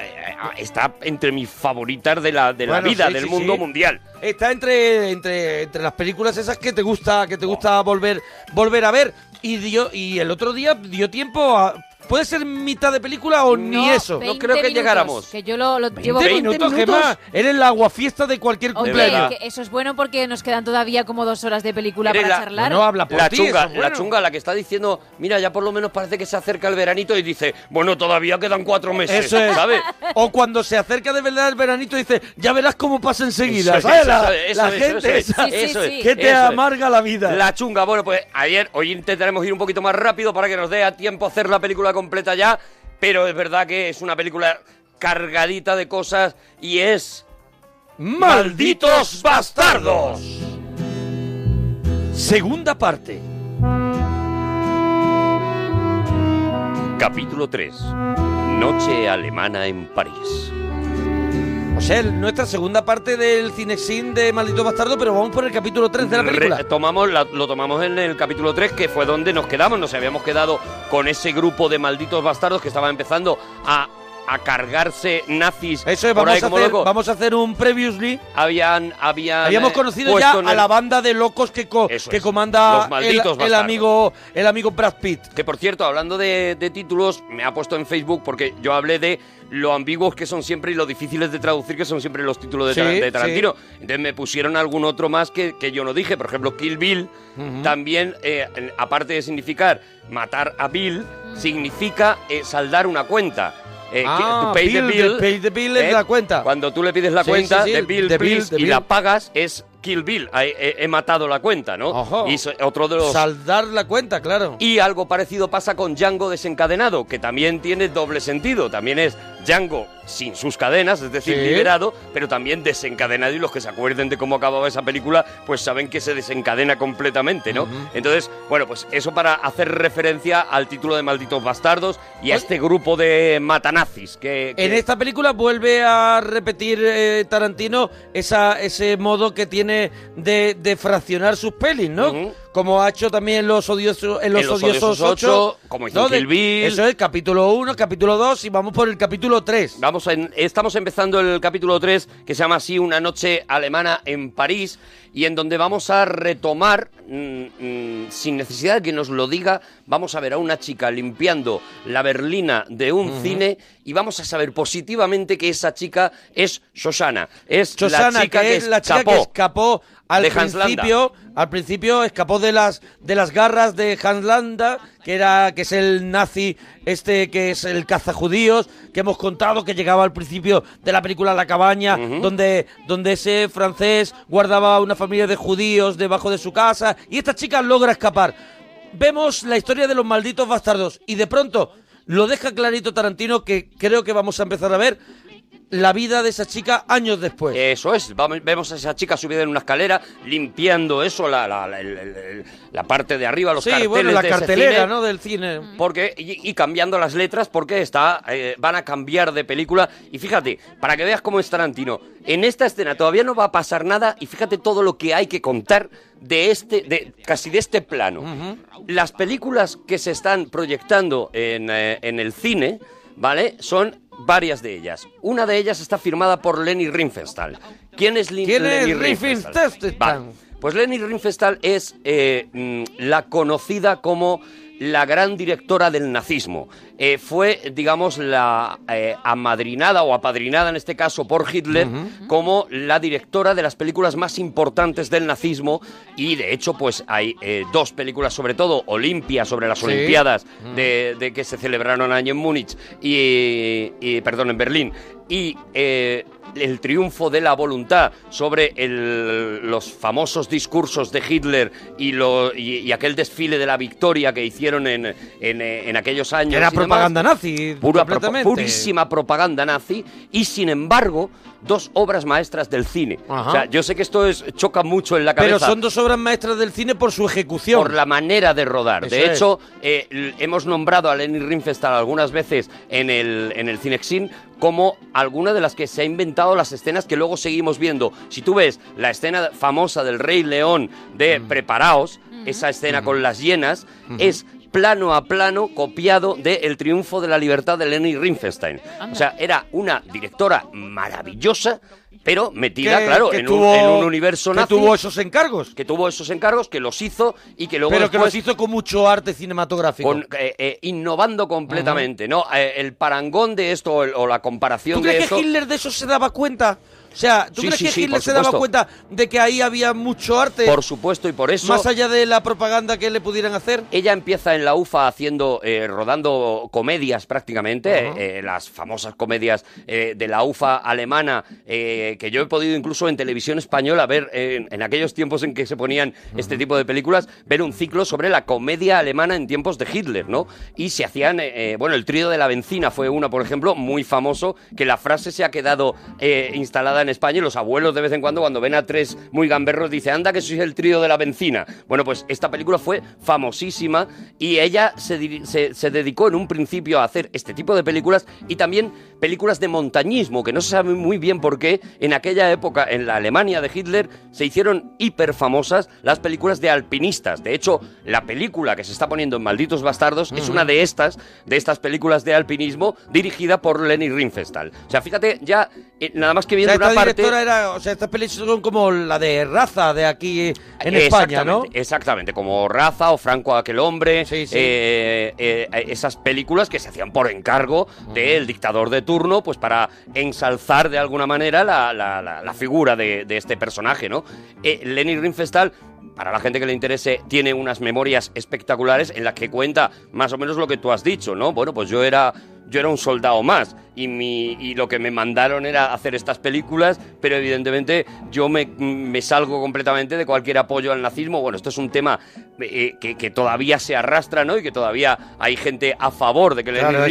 está entre mis favoritas de la, de la vida, sí, del sí, mundo sí. mundial. Está entre, entre, entre las películas esas que te gusta, que te gusta volver, volver a ver. Y dio, y el otro día dio tiempo a. ¿Puede ser mitad de película o ni No, eso? 20 creo que minutos, llegáramos. Que yo lo, lo llevo 20 minutos, Gemma. Eres la aguafiesta de cualquier Oye, cumpleaños. que eso es bueno porque nos quedan todavía como dos horas de película Eres para la- charlar. No habla por La ti, chunga, bueno. la chunga, la que está diciendo, mira, ya por lo menos parece que se acerca el veranito y dice, bueno, todavía quedan cuatro meses, Eso es. ¿sabes? O cuando se acerca de verdad el veranito dice, ya verás cómo pasa enseguida. Eso es, ¿Sabes? eso La, gente eso es, esa Sí, que te amarga la vida. La chunga, bueno, pues ayer, hoy intentaremos ir un poquito más rápido para que nos dé a tiempo hacer la película completa ya, pero es verdad que es una película cargadita de cosas y es... ¡Malditos bastardos! Segunda parte. Capítulo 3. Noche alemana en París. O sea, nuestra segunda parte del Cinexin de Maldito Bastardo, pero vamos por el capítulo 3 de la película. Tomamos lo tomamos en el capítulo 3, que fue donde nos quedamos. Nos habíamos quedado con ese grupo de malditos bastardos que estaba empezando a, a cargarse nazis. Eso es, por vamos ahí a, como hacer, vamos a hacer un previously. Habían, habían Habíamos eh, conocido ya a el- la banda de locos que, co- Eso que es, comanda los el, amigo el amigo Brad Pitt. Que por cierto, hablando de, de títulos, me ha puesto en Facebook porque yo hablé de lo ambiguos que son siempre y lo difíciles de traducir que son siempre los títulos de, Sí, de Tarantino. sí. Entonces me pusieron algún otro más que, que yo no dije. Por ejemplo, Kill Bill también, eh, aparte de significar matar a Bill, significa eh, saldar una cuenta. Eh, Ah, pay the bill, bill, de pay the bill es eh, la cuenta. Cuando tú le pides la Sí, cuenta sí, sí, de Bill, bill, please, de y la bill. pagas, es Kill Bill. He, he- matado la cuenta, ¿no? Ojo. Y otro de los Saldar la cuenta, claro. y algo parecido pasa con Django desencadenado, que también tiene doble sentido. También es Django sin sus cadenas, es decir, Sí. liberado, pero también desencadenado. Y los que se acuerden de cómo acababa esa película, pues saben que se desencadena completamente, ¿no? Entonces, bueno, pues eso para hacer referencia al título de Malditos Bastardos y a este grupo de matanazis que... que- En esta película vuelve a repetir eh, Tarantino esa, ese modo que tiene de, fraccionar sus pelis, ¿no? Como ha hecho también en Los Odiosos, en los En Los odiosos Odiosos 8. ocho, como hizo De- Kill Bill. Eso es, capítulo 1, capítulo 2 y vamos por el capítulo 3. Vamos en- estamos empezando el capítulo 3, que se llama así Una noche alemana en París, y en donde vamos a retomar, mm, mm, sin necesidad de que nos lo diga, vamos a ver a una chica limpiando la berlina de un Ujú. cine y vamos a saber positivamente que esa chica es Shoshana. Es Shoshana, la chica que es la chica que escapó. al de Landa. Al principio escapó de las de las garras de Hans Landa, que era que es el nazi este que es el cazajudíos, que hemos contado que llegaba al principio de la película La cabaña, donde donde ese francés guardaba una familia de judíos debajo de su casa y esta chica logra escapar. Vemos la historia de los malditos bastardos y de pronto lo deja clarito Tarantino que creo que vamos a empezar a ver la vida de esa chica años después. Eso es, vamos- vemos a esa chica subida en una escalera, limpiando eso, la, la, la- la parte de arriba, los sí, carteles bueno, la de ese cartelera, cine. ¿no? Del cine. Porque, y, y cambiando las letras porque está, eh, van a cambiar de película. Y fíjate, para que veas cómo es Tarantino, en esta escena todavía no va a pasar nada y fíjate todo lo que hay que contar de este, de casi de este plano. Las películas que se están proyectando en, eh, en el cine, ¿vale? Son varias de ellas. Una de ellas está firmada por Lenny Riefenstahl. ¿Quién es Lin- ¿Quién es Lenny Riefenstahl? Vale. Pues Leni Riefenstahl es eh, mm, la conocida como la gran directora del nazismo. Eh, fue, digamos, la eh, amadrinada o apadrinada en este caso por Hitler como la directora de las películas más importantes del nazismo y de hecho pues hay eh, dos películas sobre todo, Olimpia sobre las Sí. Olimpiadas de, de que se celebraron año en Múnich y, y, perdón, en Berlín y eh, el triunfo de la voluntad sobre el- los famosos discursos de Hitler y, lo, y, y aquel desfile de la victoria que hicieron en, en, eh, en aquellos años. Era demás. propaganda nazi, Pura completamente. purísima propaganda nazi y sin embargo dos obras maestras del cine. Ajá. O sea, yo sé que esto es, choca mucho en la Pero cabeza. son dos obras maestras del cine por su ejecución. Por la manera de rodar. Eso de hecho, eh, hemos nombrado a Lenny Riefenstahl algunas veces en el, en el Cinexin como alguna de las que se ha inventado las escenas que luego seguimos viendo. Si tú ves la escena famosa del Rey León de Preparaos, esa escena con las hienas, es plano a plano copiado de El triunfo de la libertad de Lenny Riefenstahl. O sea, era una directora maravillosa, pero metida, Que- claro, que en, tuvo- un, en un universo que nazi. tuvo esos encargos. Que tuvo esos encargos, que los hizo y que luego pero que los hizo con mucho arte cinematográfico. con, eh, eh, innovando completamente, ¿no? Eh, el parangón de esto o, el- o la comparación ¿Tú de crees esto... que Hitler de eso se daba cuenta? O sea, ¿tú Sí, crees sí, que sí, Hitler se daba cuenta de que ahí había mucho arte? Por supuesto, y por eso... Más allá de la propaganda que le pudieran hacer. Ella empieza en la UFA haciendo, eh, rodando comedias prácticamente, Ajá. eh, las famosas comedias eh, de la UFA alemana, eh, que yo he podido incluso en televisión española ver, eh, en, en aquellos tiempos en que se ponían este tipo de películas, ver un ciclo sobre la comedia alemana en tiempos de Hitler, ¿no? Y se hacían, eh, eh, bueno, el trío de la benzina fue una, por ejemplo, muy famoso, que la frase se ha quedado eh, instalada en España y los abuelos de vez en cuando, cuando ven a tres muy gamberros, dice, anda que sois el trío de la benzina. Bueno, pues esta película fue famosísima y ella se, se dedicó en un principio a hacer este tipo de películas y también películas de montañismo, que no se sabe muy bien por qué en aquella época, en la Alemania de Hitler, se hicieron hiper famosas las películas de alpinistas. De hecho, la película que se está poniendo en Malditos Bastardos es Ujú. una de estas, de estas películas de alpinismo dirigida por Lenny Riefenstahl. O sea, fíjate, ya eh, nada más que O sea, viendo esta una parte... era, o sea, estas películas son como la de raza de aquí en España, ¿no? Exactamente, como Raza o Franco aquel hombre, eh, eh, esas películas que se hacían por encargo del dictador de turno, pues para ensalzar de alguna manera la, la- la- figura de, este personaje, ¿no? Eh, Lenny Riefenstahl para la gente que le interese, tiene unas memorias espectaculares en las que cuenta más o menos lo que tú has dicho, ¿no? Bueno, pues yo era, yo era un soldado más y, mi, y lo que me mandaron era hacer estas películas, pero evidentemente yo me, me salgo completamente de cualquier apoyo al nazismo. Bueno, esto es un tema eh, que, que todavía se arrastra, ¿no? Y que todavía hay gente a favor de que Claro,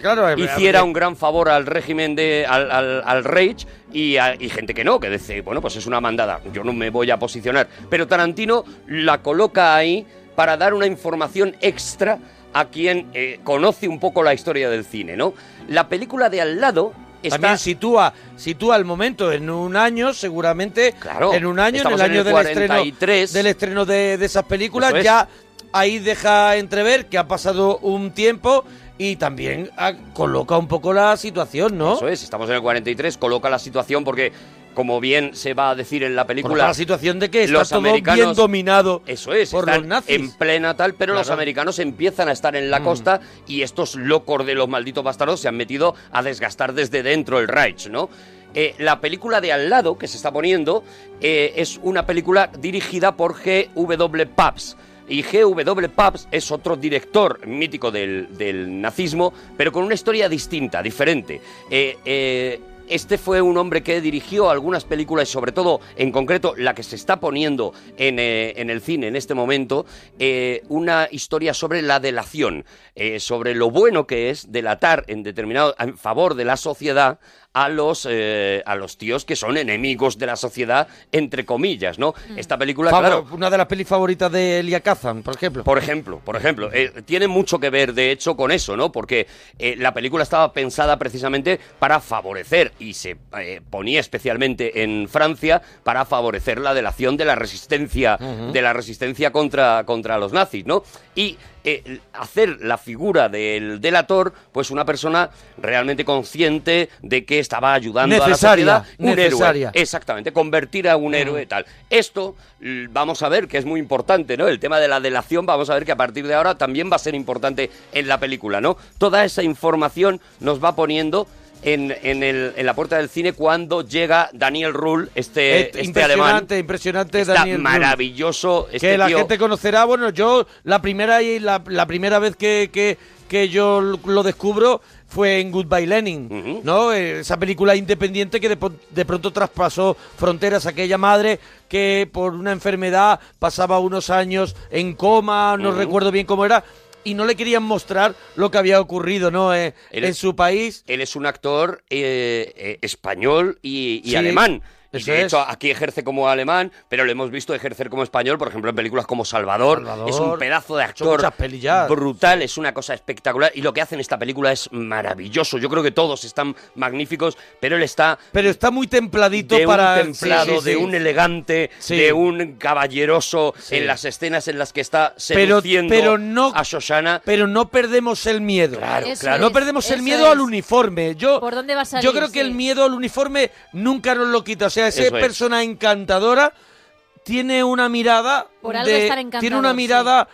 claro, hiciera un gran favor al régimen de al, al, al Reich y, y gente que no, que dice, bueno, pues es una mandada, yo no me voy a posicionar. Pero Tarantino la coloca ahí para dar una información extra a quien eh, conoce un poco la historia del cine, ¿no? La película de al lado está... También sitúa, sitúa el momento en un año, seguramente. Claro, En un año, en el en año el del 43. estreno, del estreno de, de esas películas. Es. Ya ahí deja entrever que ha pasado un tiempo y también ah, coloca un poco la situación, ¿no? Eso es, estamos en el 43, coloca la situación porque, como bien se va a decir en la película... La situación de que está los todo americanos- bien dominado Eso es, por están los nazis. en plena tal, pero los americanos empiezan a estar en la Mm. costa y estos locos de los malditos bastardos se han metido a desgastar desde dentro el Reich, ¿no? Eh, la película de al lado que se está poniendo eh, es una película dirigida por G.W. Pabst. Y G.W. Pabst es otro director mítico del, nazismo, pero con una historia distinta, diferente. Eh, eh, este fue un hombre que dirigió algunas películas, sobre todo, en concreto, la que se está poniendo en, eh, en el cine en este momento, una historia sobre la delación, sobre lo bueno que es delatar en determinado en favor de la sociedad a los eh, a los tíos que son enemigos de la sociedad entre comillas, ¿no? Esta película, Favor- claro, Una de las pelis favoritas de Elia Kazan, por ejemplo. por ejemplo, por ejemplo, eh, tiene mucho que ver, de hecho, con eso, ¿no? Porque eh, la película estaba pensada precisamente para favorecer, y se eh, ponía especialmente en Francia, para favorecer la delación de la resistencia, de la resistencia contra, contra los nazis, ¿no? Y eh, hacer la figura del delator, pues una persona realmente consciente de que estaba ayudando Necesaria, a la sociedad, un necesaria. héroe. Exactamente, convertir a un héroe tal. Esto vamos a ver que es muy importante, ¿no? El tema de la delación, vamos a ver que a partir de ahora también va a ser importante en la película, ¿no? Toda esa información nos va poniendo en, en, el- en la puerta del cine cuando llega Daniel Ruhl, este, este alemán. impresionante, impresionante Está Daniel maravilloso. Este que la tío. gente conocerá, bueno, yo la primera y la, la primera vez que, que, que yo lo descubro fue en Goodbye Lenin, ¿no? Eh, Esa película independiente que de, de pronto traspasó fronteras, aquella madre que por una enfermedad pasaba unos años en coma, no recuerdo bien cómo era, y no le querían mostrar lo que había ocurrido, ¿no? Eh, Él en su país. Él es un actor eh, eh, español y, y Sí, alemán. Y eso de es. hecho aquí ejerce como alemán, pero lo hemos visto ejercer como español, por ejemplo, en películas como Salvador. Salvador. Es un pedazo de actor brutal, es una cosa espectacular. Y lo que hace en esta película es maravilloso. Yo creo que todos están magníficos, pero él está Pero está muy templadito de para... un templado, sí, sí, de sí. un elegante, Sí. de un caballeroso Sí. en las escenas en las que está seduciendo pero no, a Shoshana. Pero no perdemos el miedo. Claro, Eso claro. No perdemos el miedo al uniforme. Yo, ¿Por dónde va a salir? yo creo que el miedo al uniforme nunca nos lo quita. O sea, esa Eso es. persona encantadora tiene una mirada. Por algo de- estar encantador, Tiene una sí. mirada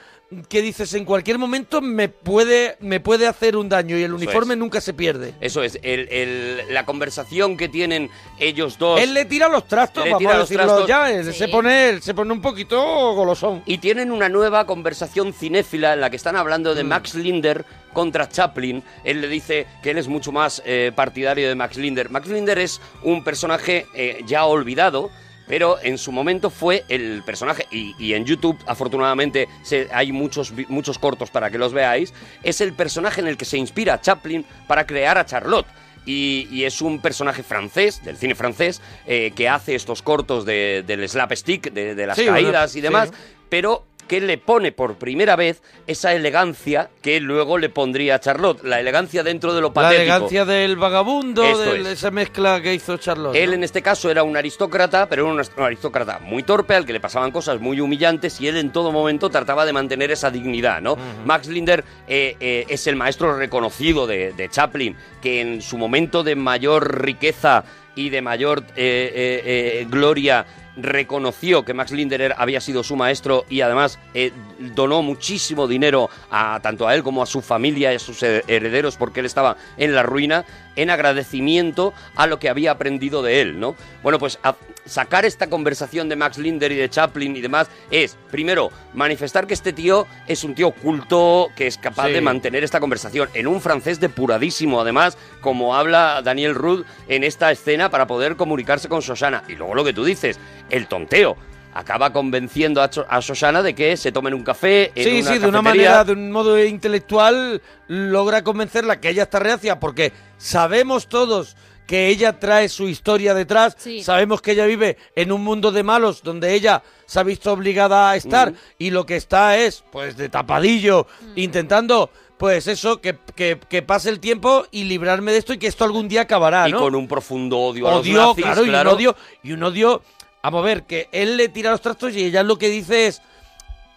que dices en cualquier momento me puede, me puede hacer un daño y el Eso uniforme es. nunca se pierde. Eso es, el- el- la conversación que tienen ellos dos. Él le tira los trastos, Le vamos tira a los trastos. ya. Sí. Se, pone, se pone un poquito golosón. Y tienen una nueva conversación cinéfila en la que están hablando Mm. de Max Linder contra Chaplin. Él le dice que él es mucho más eh, partidario de Max Linder. Max Linder es un personaje eh, ya olvidado. Pero en su momento fue el personaje, y, y en YouTube afortunadamente se- hay muchos, muchos cortos para que los veáis, es el personaje en el que se inspira Chaplin para crear a Charlotte. Y, y es un personaje francés, del cine francés, eh, que hace estos cortos de- del slapstick, de, de las Sí, bueno, caídas y demás, sí. pero que le pone por primera vez esa elegancia que luego le pondría a Charlotte, la elegancia dentro de lo La patético. elegancia del vagabundo, de es. esa mezcla que hizo Charlotte. Él ¿no? en este caso era un aristócrata, pero era un aristócrata muy torpe, al que le pasaban cosas muy humillantes y él en todo momento trataba de mantener esa dignidad, ¿no? Max Linder eh, eh, es el maestro reconocido de, de Chaplin, que en su momento de mayor riqueza y de mayor eh, gloria reconoció que Max Linder era- había sido su maestro y además eh, donó muchísimo dinero a tanto a él como a su familia y a sus he- herederos porque él estaba en la ruina en agradecimiento a lo que había aprendido de él, ¿no? Bueno, pues a- sacar esta conversación de Max Linder y de Chaplin y demás es, primero, manifestar que este tío es un tío culto, que es capaz Sí. de mantener esta conversación en un francés depuradísimo, además, como habla Daniel Rudd en esta escena para poder comunicarse con Shoshana. Y luego lo que tú dices, el tonteo. Acaba convenciendo a, Cho- a Shoshana de que se tomen un café en Sí, una sí, de una manera, de un modo intelectual, logra convencerla que ella está reacia, porque sabemos todos que ella trae su historia detrás, Sí. sabemos que ella vive en un mundo de malos donde ella se ha visto obligada a estar Mm. y lo que está es, pues, de tapadillo, Mm. intentando, pues eso, que, que- que pase el tiempo y librarme de esto y que esto algún día acabará, y ¿no? con un profundo odio a los odio, nazis, claro, y un claro. odio, y un odio, vamos a ver, que él le tira los trastos y ella lo que dice es,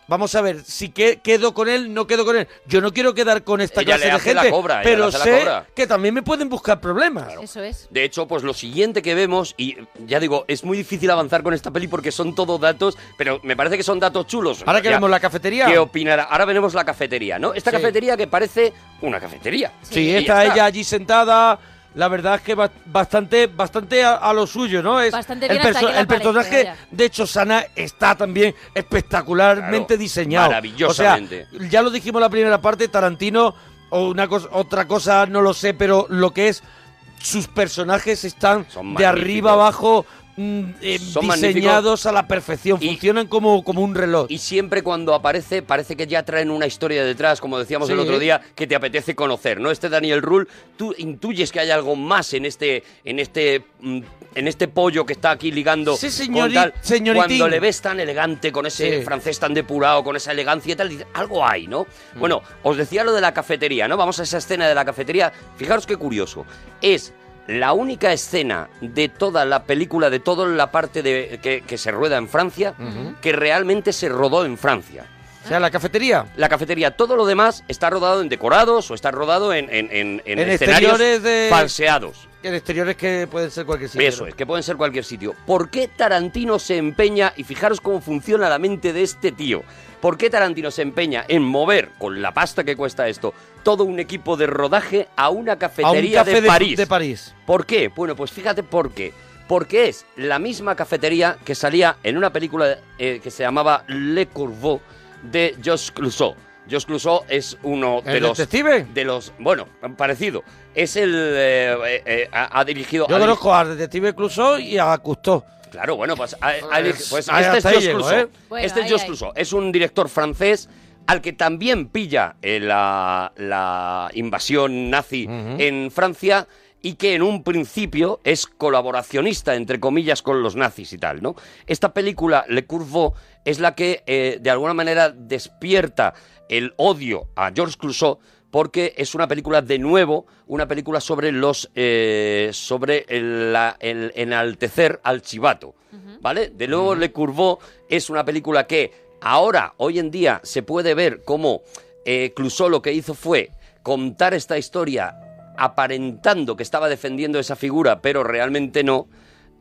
vamos a ver, si que, quedo con él, no quedo con él. Yo no quiero quedar con esta Ella clase le de hace la gente, cobra, ella pero le hace la sé cobra. que también me pueden buscar problemas. Eso es. De hecho, pues lo siguiente que vemos, y ya digo, es muy difícil avanzar con esta peli porque son todo datos, pero me parece que son datos chulos. Ahora que Ya, vemos la cafetería. ¿Qué opinará? Ahora veremos la cafetería, ¿no? Esta Sí. cafetería que parece una cafetería. Sí, ya está ella allí sentada. La verdad es que ba- bastante, bastante a, a lo suyo, ¿no? Es Bastante el, bien hasta que él el aparece, personaje vaya. de Chosana está también espectacularmente Claro, diseñado. maravillosamente. O sea, ya lo dijimos en la primera parte, Tarantino, o una cosa, otra cosa no lo sé, pero lo que es sus personajes están de arriba abajo eh, Son diseñados a la perfección, funcionan como, como un reloj. Y siempre cuando aparece, parece que ya traen una historia detrás, como decíamos el otro día, que te apetece conocer, ¿no? Este Daniel Rule, tú intuyes que hay algo más en este, en este, mm, en este pollo que está aquí ligando Sí, con señori- tal. señoritín. Cuando le ves tan elegante, con ese Sí. francés tan depurado, con esa elegancia y tal, dices, algo hay, ¿no? Mm. Bueno, os decía lo de la cafetería, ¿no? Vamos a esa escena de la cafetería. Fijaros qué curioso. Es la única escena de toda la película, de toda la parte de, que, que se rueda en Francia, que realmente se rodó en Francia. O sea, la cafetería. La cafetería, todo lo demás está rodado en decorados o está rodado en, en, en- en En escenarios de- falseados. En exteriores que pueden ser cualquier sitio. Eso es, que pueden ser cualquier sitio. ¿Por qué Tarantino se empeña, y fijaros cómo funciona la mente de este tío, ¿por qué Tarantino se empeña en mover, con la pasta que cuesta esto, todo un equipo de rodaje a una cafetería café de, París? de París. ¿Por qué? Bueno, pues fíjate por qué. Porque es la misma cafetería que salía en una película eh, que se llamaba Le Corbeau de Georges Clouseau. Georges Clouseau es uno de ¿El los detective? de los bueno parecido es el eh, eh, eh, ha, ha dirigido Yo conozco al detective Clouseau y a Cousteau. Claro, bueno, pues, Pues, pues ahí este es llego, Clouseau. ¿eh? Bueno, este es ahí. Clouseau. Es un director francés al que también pilla eh, la, la invasión nazi en Francia y que en un principio es colaboracionista, entre comillas, con los nazis y tal, ¿no? Esta película, Le Courvaux, es la que eh, de alguna manera despierta el odio a Georges Clouseau porque es una película de nuevo, una película sobre los eh, sobre el, la- el enaltecer al chivato, ¿vale? De nuevo Le Courvaux es una película que ahora, hoy en día, se puede ver como eh, Clouseau lo que hizo fue contar esta historia aparentando que estaba defendiendo esa figura, pero realmente no.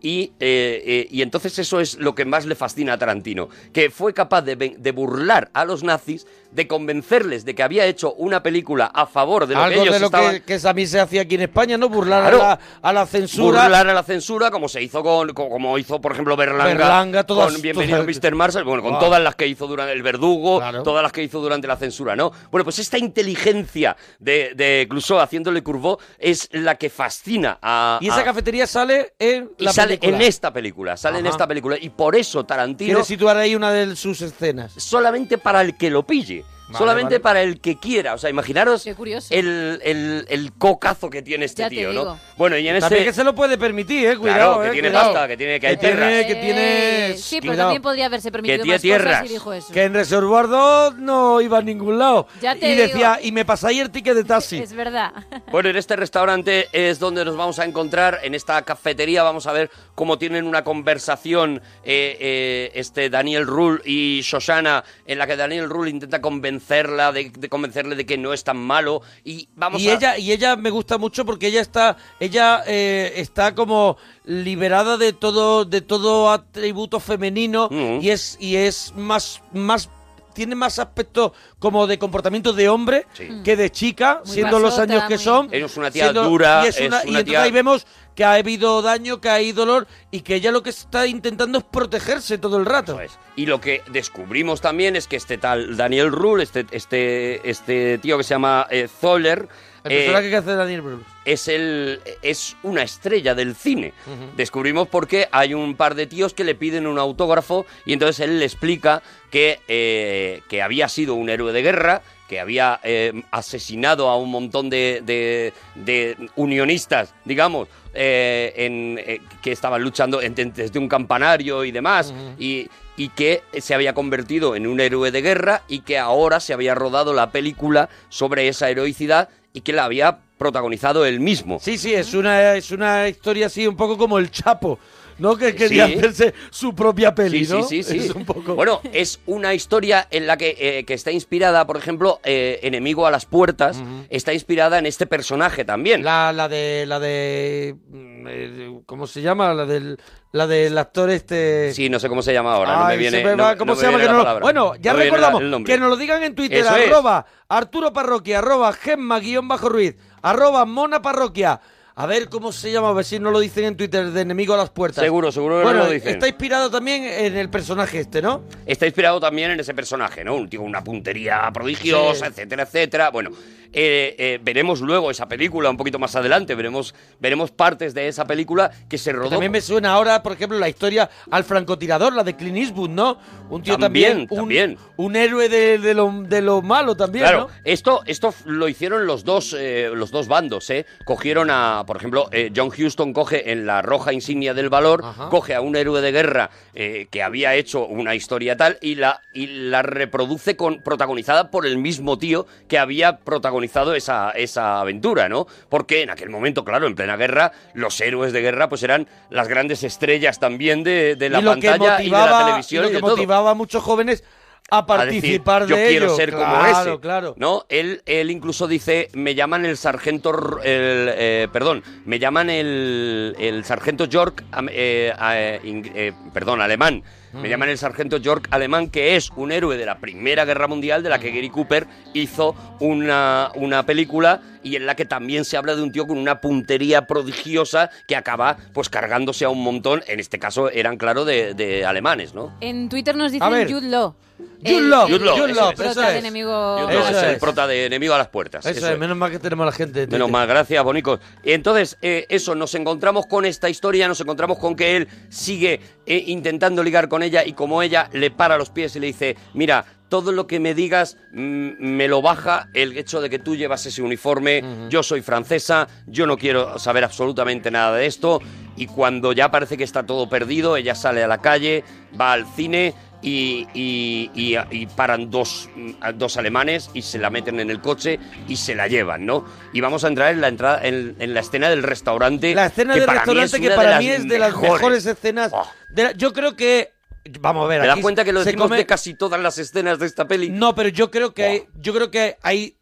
Y, eh, eh, y entonces eso es lo que más le fascina a Tarantino, que fue capaz de burlar a los nazis, de convencerles de que había hecho una película a favor de lo que ellos de lo estaban... que, que también se hacía aquí en España, ¿no? Burlar Claro. a, la, a la censura. burlar a la censura, como se hizo con, co- como hizo, por ejemplo, Berlanga, Berlanga, todas- con Bienvenido todas- Mr. Marshall, bueno, con Ah. todas las que hizo durante el verdugo, Claro. todas las que hizo durante la censura, ¿no? Bueno, pues esta inteligencia de, de Clouseau haciéndole Curvó es la que fascina a... Y esa a- cafetería sale en y la sale película. en esta película, sale en esta película. Y por eso Tarantino, Quiere situar ahí una de sus escenas. solamente para el que lo pille. Vale, solamente vale. para el que quiera. O sea, imaginaros el, el, el cocazo que tiene este Ya tío. ¿no? Bueno, y en También este... que se lo puede permitir, eh. Cuidado, Claro, que eh, tiene cuidado. pasta, que tiene- que hay tiene, tierras. que tiene... Eh, sí, pero cuidado. también podría haberse permitido tiene más tierras. cosas y dijo eso. Que en Reservoir 2 no iba a ningún lado. Ya te y decía, digo. y me pasáis el ticket de taxi. *laughs* Es verdad. Bueno, en este restaurante es donde nos vamos a encontrar, en esta cafetería vamos a ver cómo tienen una conversación eh, eh, este Daniel Rule y Shoshana, en la que Daniel Rule intenta convencerla de, de convencerle de que no es tan malo y vamos y a... ella y ella me gusta mucho porque ella está ella eh, está como liberada de todo de todo atributo femenino y es y es más más tiene más aspecto como de comportamiento de hombre que de chica Muy siendo los años que muy- son es una tía siendo- dura, y, es es una- una y entonces tía- ahí vemos que ha habido daño que hay dolor y que ella lo que está intentando es protegerse todo el rato. Y lo que descubrimos también es que este tal Daniel Rule, este, este, este tío que se llama eh, Zoller, el eh, que hace Daniel Brühl es el es una estrella del cine. Descubrimos porque hay un par de tíos que le piden un autógrafo y entonces él le explica que, eh, que había sido un héroe de guerra, que había eh, asesinado a un montón de, de- de unionistas, digamos, eh, en, eh, que estaban luchando en- en- desde un campanario y demás, y, y que se había convertido en un héroe de guerra y que ahora se había rodado la película sobre esa heroicidad y que la había protagonizado él mismo. Sí, sí, es una, es una historia así un poco como el Chapo, ¿no? Que quería Sí. hacerse su propia peli, Sí, ¿no? sí, sí, sí. *laughs* Es un poco... Bueno, es una historia en la que, eh, que está inspirada, por ejemplo, eh, Enemigo a las Puertas, está inspirada en este personaje también. La, la de, la de, mm, eh, ¿cómo se llama? La del, la del actor este... Sí, no sé cómo se llama ahora, no me Ay, viene. se me no- ¿Cómo no se llama? Que la no lo- palabra. Bueno, ya recordamos que nos lo digan en Twitter, Eso es. arroba Arturo Parroquia, arroba Gemma guion bajo Ruiz, arroba Mona Parroquia, A ver cómo se llama, a ver si no lo dicen en Twitter, de enemigo a las puertas. Seguro, seguro que bueno, no lo dicen. Está inspirado también en el personaje este, ¿no? Está inspirado también en ese personaje, ¿no? Un tío con una puntería prodigiosa, Sí. etcétera, etcétera. Bueno, eh, eh, veremos luego esa película un poquito más adelante, veremos, veremos partes de esa película que se rodó. También me suena ahora, por ejemplo, la historia al francotirador, la de Clint Eastwood, ¿no? Un tío también, También, un, también. un héroe de, de lo, de lo malo también, Claro, ¿no? esto, esto lo hicieron los dos, eh, los dos bandos, ¿eh? Cogieron a, por ejemplo, eh, John Huston coge en la roja insignia del valor, coge a un héroe de guerra eh, que había hecho una historia tal y la, y la reproduce con, protagonizada por el mismo tío que había protagonizado esa, esa aventura, ¿no? Porque en aquel momento, claro, en plena guerra, los héroes de guerra pues eran las grandes estrellas también de, de la pantalla y de la televisión y y lo de que todo motivaba a muchos jóvenes a a decir, participar yo de quiero ser como Claro, ese claro. no él él incluso dice me llaman el sargento el, eh, perdón me llaman el, el sargento York eh, eh, eh, perdón alemán. Me llaman el sargento York alemán que es un héroe de la primera guerra mundial de la que Gary Cooper hizo una, una película y en la que también se habla de un tío con una puntería prodigiosa que acaba pues cargándose a un montón en este caso eran claro de, de alemanes no En Twitter nos dicen. Jude Law. Jude Law, el- Jude Law, eso es. enemigo. Jude Law es el es. prota de enemigo a las puertas Eso, eso es, es. menos mal que tenemos a la gente. de Menos mal, gracias, bonicos. Y entonces, eh, eso, nos encontramos con esta historia, nos encontramos con que él sigue eh, intentando ligar con ella y como ella le para los pies y le dice, mira, todo lo que me digas mm, me lo baja el hecho de que tú llevas ese uniforme, yo soy francesa, yo no quiero saber absolutamente nada de esto. Y cuando ya parece que está todo perdido, ella sale a la calle, va al cine y, y- y- y paran dos, mm, dos alemanes y se la meten en el coche y se la llevan, ¿no? Y vamos a entrar en la entrada en, en la escena del restaurante. La escena que del para mí restaurante es que para de mí es de las mejores escenas. de la- yo creo que. Vamos a ver. ¿Te das cuenta que lo decimos come- de casi todas las escenas de esta peli? No, pero yo creo que hay, yo creo que hay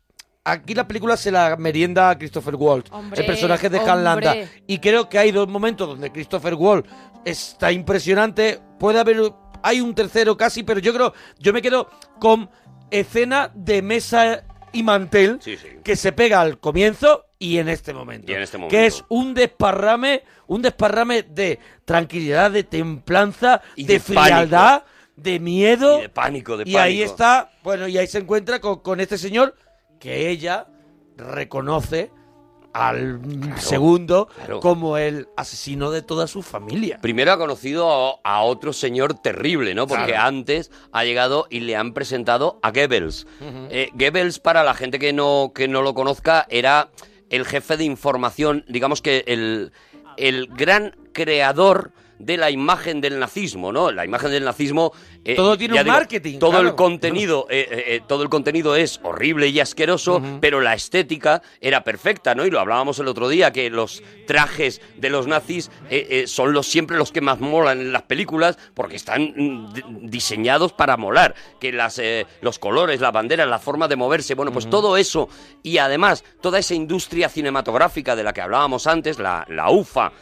aquí la película se la merienda a Christopher Waltz, Hombre, el personaje de Han hombre. Landa, y creo que hay dos momentos donde Christopher Waltz está impresionante. Puede haber hay un tercero casi, pero yo creo yo me quedo con escena de mesa y mantel que se pega al comienzo y en este momento, Y en este momento. que es un desparrame, un desparrame de tranquilidad, de templanza, Y de, de frialdad, de miedo Y de pánico, de y ahí pánico. está, bueno, y ahí se encuentra con, con este señor que ella reconoce al segundo claro. como el asesino de toda su familia. Primero ha conocido a, a otro señor terrible, ¿no? Porque Claro. antes ha llegado y le han presentado a Goebbels. Eh, Goebbels, para la gente que no, que no lo conozca, era el jefe de información, digamos que el, el gran creador de la imagen del nazismo, ¿no? La imagen del nazismo... eh, Todo tiene un digo, marketing, Todo claro. el contenido, eh, eh, todo el contenido es horrible y asqueroso, pero la estética era perfecta, ¿no? Y lo hablábamos el otro día, que los trajes de los nazis son los siempre los que más molan en las películas, porque están mm, di- diseñados para molar. Que las, los colores, las banderas, la forma de moverse, bueno, pues todo eso, y además toda esa industria cinematográfica de la que hablábamos antes, la, la UFA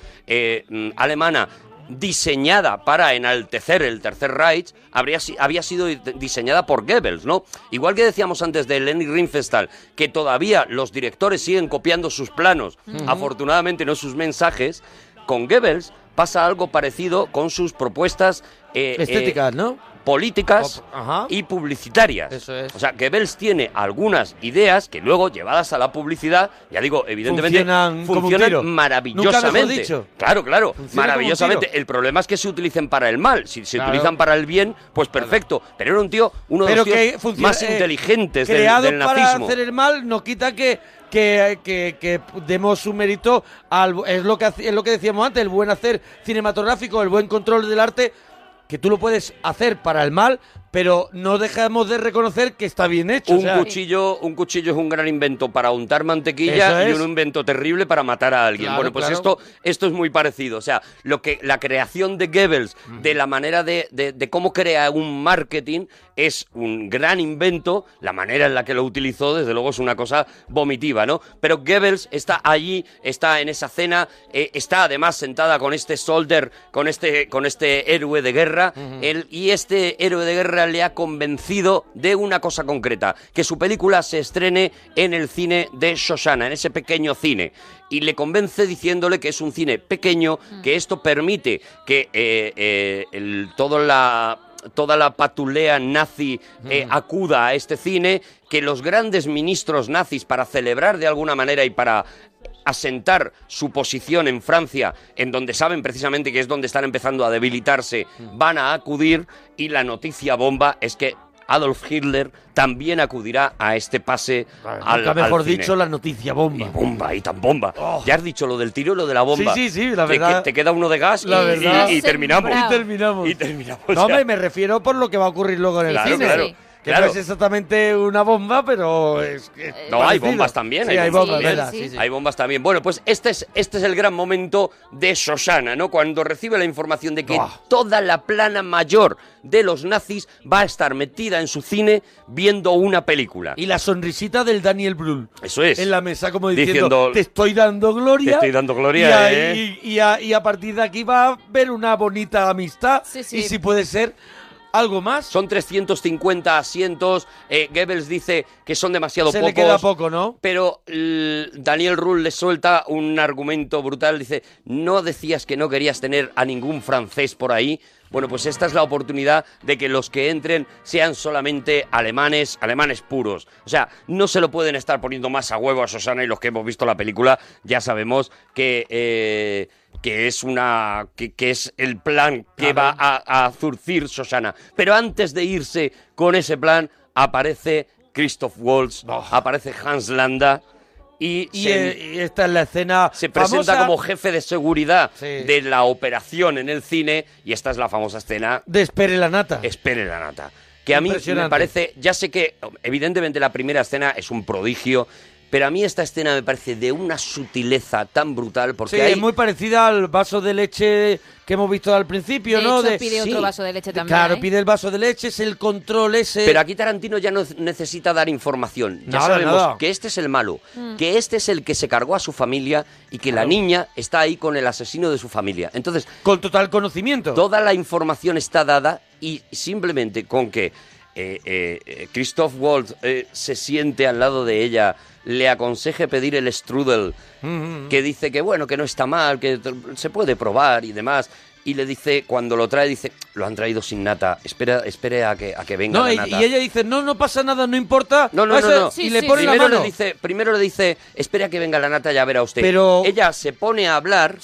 mm, alemana, diseñada para enaltecer el Tercer Reich, habría, si- había sido di- diseñada por Goebbels, ¿no? Igual que decíamos antes de Leni Riefenstahl, que todavía los directores siguen copiando sus planos, afortunadamente no sus mensajes, con Goebbels pasa algo parecido con sus propuestas eh, Estéticas, eh, ¿no? Políticas ajá. y publicitarias. Eso es. O sea, Goebbels tiene algunas ideas que luego, llevadas a la publicidad, ya digo, evidentemente, Funcionan como un funcionan tiro. maravillosamente. Nunca mejor dicho. Claro, claro, Funciona maravillosamente. El problema es que se utilicen para el mal. Si se Claro. utilizan para el bien, pues perfecto. Pero era un tío, uno de Pero los tíos que funciona, más eh, inteligentes del, del para nazismo. hacer el mal no quita que que, que, que demos su mérito al es lo que es lo que decíamos antes el buen hacer cinematográfico el buen control del arte que tú lo puedes hacer para el mal pero no dejamos de reconocer que está bien hecho o Un sea, cuchillo, un cuchillo es un gran invento para untar mantequilla y es. un invento terrible para matar a alguien. Claro, bueno, pues claro. esto, esto es muy parecido. O sea, lo que la creación de Goebbels, de la manera de, de- de cómo crea un marketing, es un gran invento. La manera en la que lo utilizó, desde luego, es una cosa vomitiva, ¿no? Pero Goebbels está allí, está en esa cena, eh, está además sentada con este soldier, con este, con este héroe de guerra. Él- y este héroe de guerra le ha convencido de una cosa concreta, que su película se estrene en el cine de Shoshana, en ese pequeño cine. Y le convence diciéndole que es un cine pequeño, que esto permite que eh, eh, el- toda la toda la patulea nazi eh, acuda a este cine, que los grandes ministros nazis para celebrar de alguna manera y para asentar su posición en Francia, en donde saben precisamente que es donde están empezando a debilitarse, van a acudir y la noticia bomba es que Adolf Hitler también acudirá a este pase al, Nunca mejor al cine. dicho, la noticia bomba. Bomba y tan bomba. Ya has dicho lo del tiro y lo de la bomba. Sí, sí, sí, la verdad. Te, queda uno de gas La y, verdad. y- y terminamos. Y terminamos. Y terminamos. No, ya. hombre, me refiero por lo que va a ocurrir luego en el Claro, cine. claro, Que claro. no es exactamente una bomba, pero es... es No, hay bombas también. Sí, hay bombas, también. ¿verdad? Sí, sí. Hay bombas también. Bueno, pues este es, este es el gran momento de Shoshana, ¿no? Cuando recibe la información de que toda la plana mayor de los nazis va a estar metida en su cine viendo una película. Y la sonrisita del Daniel Brühl. Eso es. En la mesa, como diciendo, Diciendo, te estoy dando gloria. Te estoy dando gloria, y a, ¿eh? y- y a- y a partir de aquí va a haber una bonita amistad. sí. Y si puede ser algo más. Son 350 asientos. eh, Goebbels dice que son demasiado Se pocos. le queda poco, ¿no? Pero Daniel Rull le suelta un argumento brutal. Dice, ¿no decías que no querías tener a ningún francés por ahí? Bueno, pues esta es la oportunidad de que los que entren sean solamente alemanes, alemanes puros. O sea, no se lo pueden estar poniendo más a huevo a Susana y los que hemos visto la película ya sabemos que, eh, que es una que, que es el plan que va a, a zurcir Susana. Pero antes de irse con ese plan aparece Christoph Waltz, aparece Hans Landa y, Y, se- eh, y esta es la escena se presenta como jefe de seguridad Sí. de la operación en el cine y esta es la famosa escena de Espere la nata. Espere la nata. Que a mí me parece, ya sé que evidentemente la primera escena es un prodigio, pero a mí esta escena me parece de una sutileza tan brutal porque Sí, hay es muy parecida al vaso de leche que hemos visto al principio, De ¿no? hecho, pide otro vaso de leche también, Claro, ¿eh? pide el vaso de leche, es el control ese. Pero aquí Tarantino ya no necesita dar información. Ya Nada, sabemos nada. que este es el malo, Mm. que este es el que se cargó a su familia y que la niña está ahí con el asesino de su familia. Entonces, con total conocimiento. Toda la información está dada y simplemente con que eh, eh, eh, Christoph Waltz eh, se siente al lado de ella, le aconseje pedir el strudel, Mm, que dice que bueno, que no está mal, que se puede probar y demás. Y le dice, cuando lo trae, dice, lo han traído sin nata, espera, espere a que, a que venga No, la y, nata. y ella dice, no, no pasa nada, no importa. No, no, no, no. Y le pone la primero mano. le dice, primero le dice, espera que venga la nata, ya verá usted. Pero- ella se pone a hablar,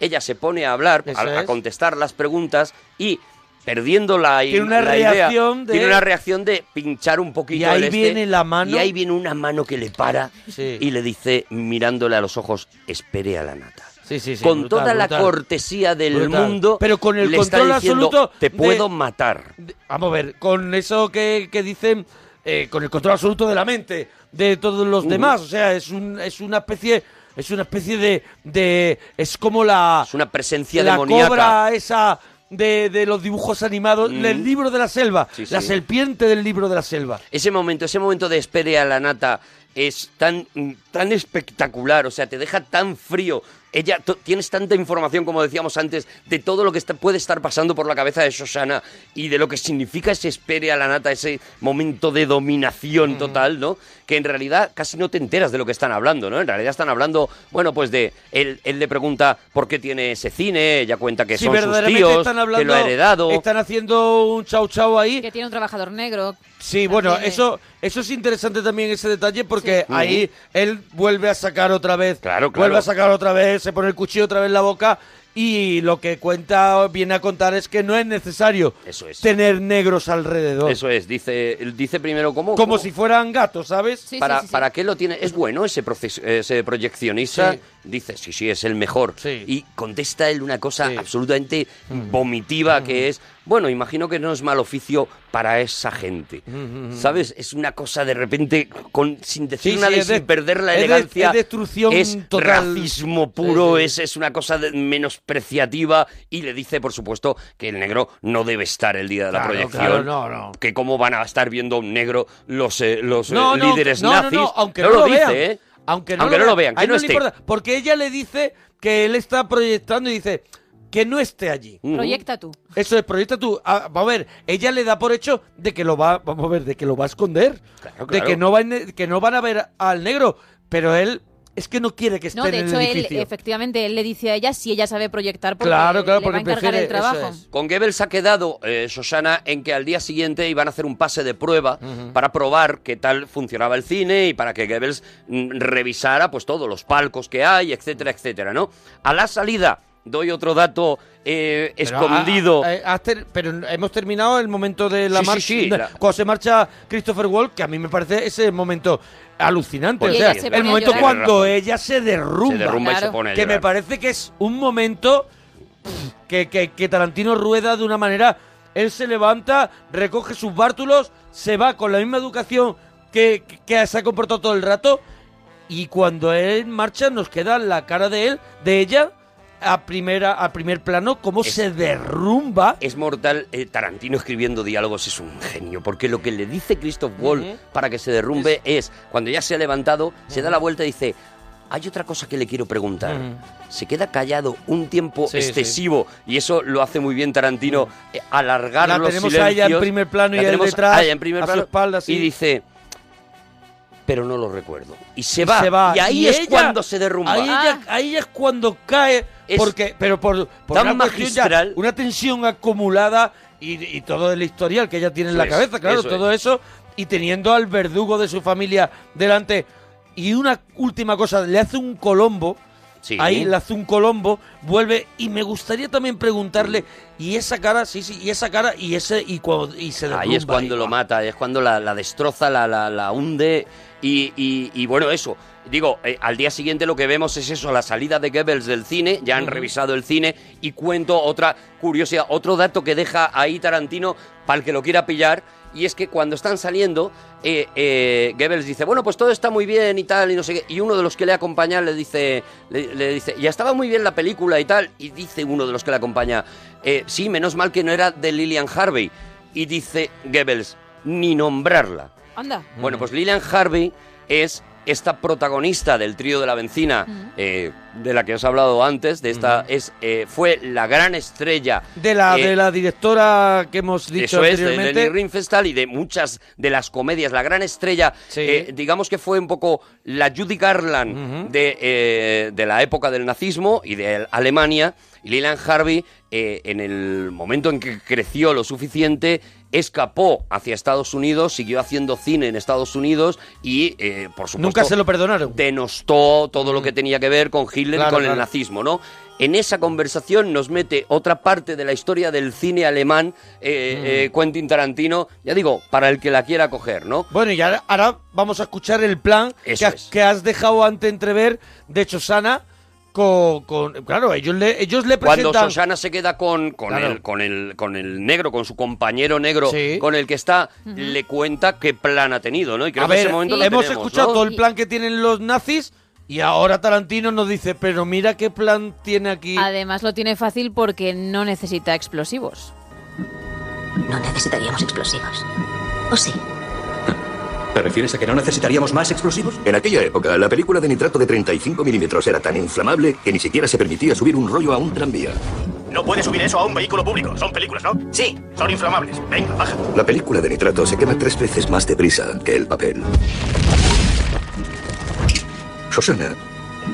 ella se pone a hablar, a, a es. contestar las preguntas y perdiendo la, Tiene una la idea, reacción de- tiene una reacción de pinchar un poquito Y ahí este, viene la mano. y ahí viene una mano que le para Sí. y le dice mirándole a los ojos, espere a la nata. Sí, sí, sí, con brutal, toda la cortesía del Brutal. mundo, Pero con el le está control diciendo, absoluto te de- puedo matar. Vamos a ver, con eso que, que dicen, eh, con el control absoluto de la mente de todos los demás. O sea, es, un, es una especie... Es una especie de, de... Es como la... Es una presencia la demoníaca. cobra esa de, de los dibujos animados Mm. del libro de la selva. Sí, La sí. serpiente del libro de la selva. Ese momento, ese momento de espere a la nata es tan, tan espectacular, o sea, te deja tan frío. Ella, tienes tanta información, como decíamos antes, de todo lo que está- puede estar pasando por la cabeza de Shoshana y de lo que significa ese espere a la nata, ese momento de dominación total, ¿no? Que en realidad casi no te enteras de lo que están hablando, ¿no? En realidad están hablando, bueno, pues de. Él, él le pregunta por qué tiene ese cine, ella cuenta que Sí, son sus tíos, están hablando, que lo ha heredado. Están haciendo un chau chau ahí. Que tiene un trabajador negro. Sí, bueno, eso, eso es interesante también ese detalle porque Sí. ahí él vuelve a sacar otra vez, Claro, vuelve claro. a sacar otra vez, se pone el cuchillo otra vez en la boca y lo que cuenta, viene a contar es que no es necesario Eso es. tener negros alrededor. Eso es, dice, dice primero cómo. Como cómo- si fueran gatos, ¿sabes? para, ¿Para qué lo tiene? ¿Es bueno ese, proces- ese proyeccionista? Sí. Dice, sí, sí, es el mejor. Y contesta él una cosa absolutamente vomitiva que es, bueno, imagino que no es mal oficio para esa gente. ¿Sabes? Es una cosa de repente, con, sin decir Sí, nada sí, y es de- sin perder la es de- elegancia. es destrucción es total. racismo puro, Sí. Es, es una cosa de- menospreciativa y le dice, por supuesto, que el negro no debe estar el día de la proyección. claro, no, no. Que cómo van a estar viendo un negro los, eh, los eh, No, no, líderes nazis. no, aunque no lo, lo dice, vean. ¿eh? Aunque no, Aunque lo vean, a que no le esté. importa, porque ella le dice que él está proyectando y dice que no esté allí. Proyecta tú. Eso es, proyecta tú. Ah, vamos a ver, ella le da por hecho de que lo va, vamos a ver, de que lo va a esconder. De claro. que no, va en- que no van a ver al negro. Pero él es que no quiere que esté No, de en hecho, el él, edificio. efectivamente, él le dice a ella si ella sabe proyectar porque Claro, claro, le porque va a encargar prefiere- el trabajo. eso es. Con Goebbels ha quedado, eh, Susana, en que al día siguiente iban a hacer un pase de prueba para probar qué tal funcionaba el cine y para que Goebbels mm, revisara pues todos los palcos que hay, etcétera, etcétera, ¿no? A la salida, doy otro dato eh, Pero, escondido. ah, ah, eh, ter- pero hemos terminado el momento de la Sí, sí, marcha. sí, la- *laughs* Cuando se marcha Christopher Wall, que a mí me parece ese momento alucinante. Pues o sea, ella se el momento llorar. cuando ella se derrumba. Se derrumba y se pone a Que me parece que es un momento que, que- que Tarantino rueda de una manera. Él se levanta, recoge sus bártulos, se va con la misma educación que, que- que se ha comportado todo el rato. Y cuando él marcha, nos queda la cara de él, de ella, a primera, a primer plano, cómo se derrumba. Es mortal. eh, Tarantino escribiendo diálogos es un genio, porque lo que le dice Christoph Wall para que se derrumbe es, cuando ya se ha levantado, se da la vuelta y dice, hay otra cosa que le quiero preguntar. Se queda callado un tiempo Sí, excesivo y eso lo hace muy bien Tarantino, eh, alargar La los tenemos a ella en primer plano y él detrás, a ella en primer a su plano espalda, sí. y dice, pero no lo recuerdo. Y se Y va. se va. Y ahí Y es ella- cuando se derrumba. Ahí, ella- ahí es cuando cae, Es porque, pero por, por tan una, ya- magistral. una tensión acumulada y, y todo el historial que ella tiene en la es, cabeza, claro, eso todo eso, y teniendo al verdugo de su familia delante. Y una última cosa, le hace un colombo. Sí. Ahí le hace un colombo, vuelve y me gustaría también preguntarle y esa cara, sí, sí, y esa cara y ese y cuando y se derrumba. Ahí es cuando lo mata, es cuando la, la destroza, la, la, la hunde y, y- y bueno, eso. Digo, eh, al día siguiente lo que vemos es eso, la salida de Goebbels del cine, ya han revisado el cine y cuento otra curiosidad, otro dato que deja ahí Tarantino para el que lo quiera pillar y es que cuando están saliendo, eh, eh, Goebbels dice, bueno, pues todo está muy bien y tal, y no sé qué. Y uno de los que le acompaña le dice, le, le dice, ya estaba muy bien la película y tal. Y dice uno de los que le acompaña, "Eh, sí, menos mal que no era de Lillian Harvey. Y dice Goebbels, ni nombrarla. Anda. Bueno, pues Lillian Harvey es esta protagonista del trío de la benzina, eh, de la que os he hablado antes, de esta, es, eh, fue la gran estrella de la eh, de la directora que hemos dicho eso es, de anteriormente. Leni Riefenstahl y de muchas de las comedias. La gran estrella, eh, digamos que fue un poco la Judy Garland de, eh, de la época del nazismo y de Alemania. Y Lillian Harvey, eh, en el momento en que creció lo suficiente, escapó hacia Estados Unidos, siguió haciendo cine en Estados Unidos y, eh, por supuesto... Nunca se lo perdonaron. Denostó todo lo que tenía que ver con Hitler Claro, y con claro. el nazismo, ¿no? En esa conversación nos mete otra parte de la historia del cine alemán, eh, eh, Quentin Tarantino, ya digo, para el que la quiera coger, ¿no? Bueno, y ahora, ahora vamos a escuchar el plan que, has- es. que has dejado ante entrever de Chosana con, con- claro, ellos le, ellos le Cuando presentan Susana se queda con, con, Claro. el, con, el, con el negro, con su compañero negro, Sí. con el que está, le cuenta qué plan ha tenido, ¿no? Y creo a que ver, ese momento lo hemos tenemos, escuchado ¿no? todo el plan que tienen los nazis y ahora Tarantino nos dice, pero mira qué plan tiene aquí. Además lo tiene fácil porque no necesita explosivos. No necesitaríamos explosivos. ¿O sí? ¿Te refieres a que no necesitaríamos más explosivos? En aquella época, la película de nitrato de 35 milímetros era tan inflamable que ni siquiera se permitía subir un rollo a un tranvía. No puedes subir eso a un vehículo público. Son películas, ¿no? Sí, son inflamables. Venga, baja. La película de nitrato se quema tres veces más deprisa que el papel. Susana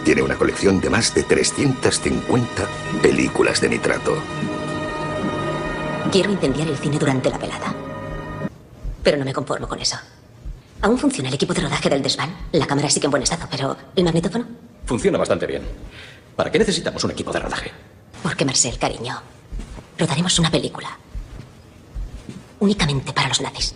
tiene una colección de más de 350 películas de nitrato. Quiero incendiar el cine durante la velada. Pero no me conformo con eso. Aún funciona el equipo de rodaje del desván. La cámara sigue en buen estado, pero ¿el magnetófono? Funciona bastante bien. ¿Para qué necesitamos un equipo de rodaje? Porque, Marcel, cariño, rodaremos una película. Únicamente para los nazis.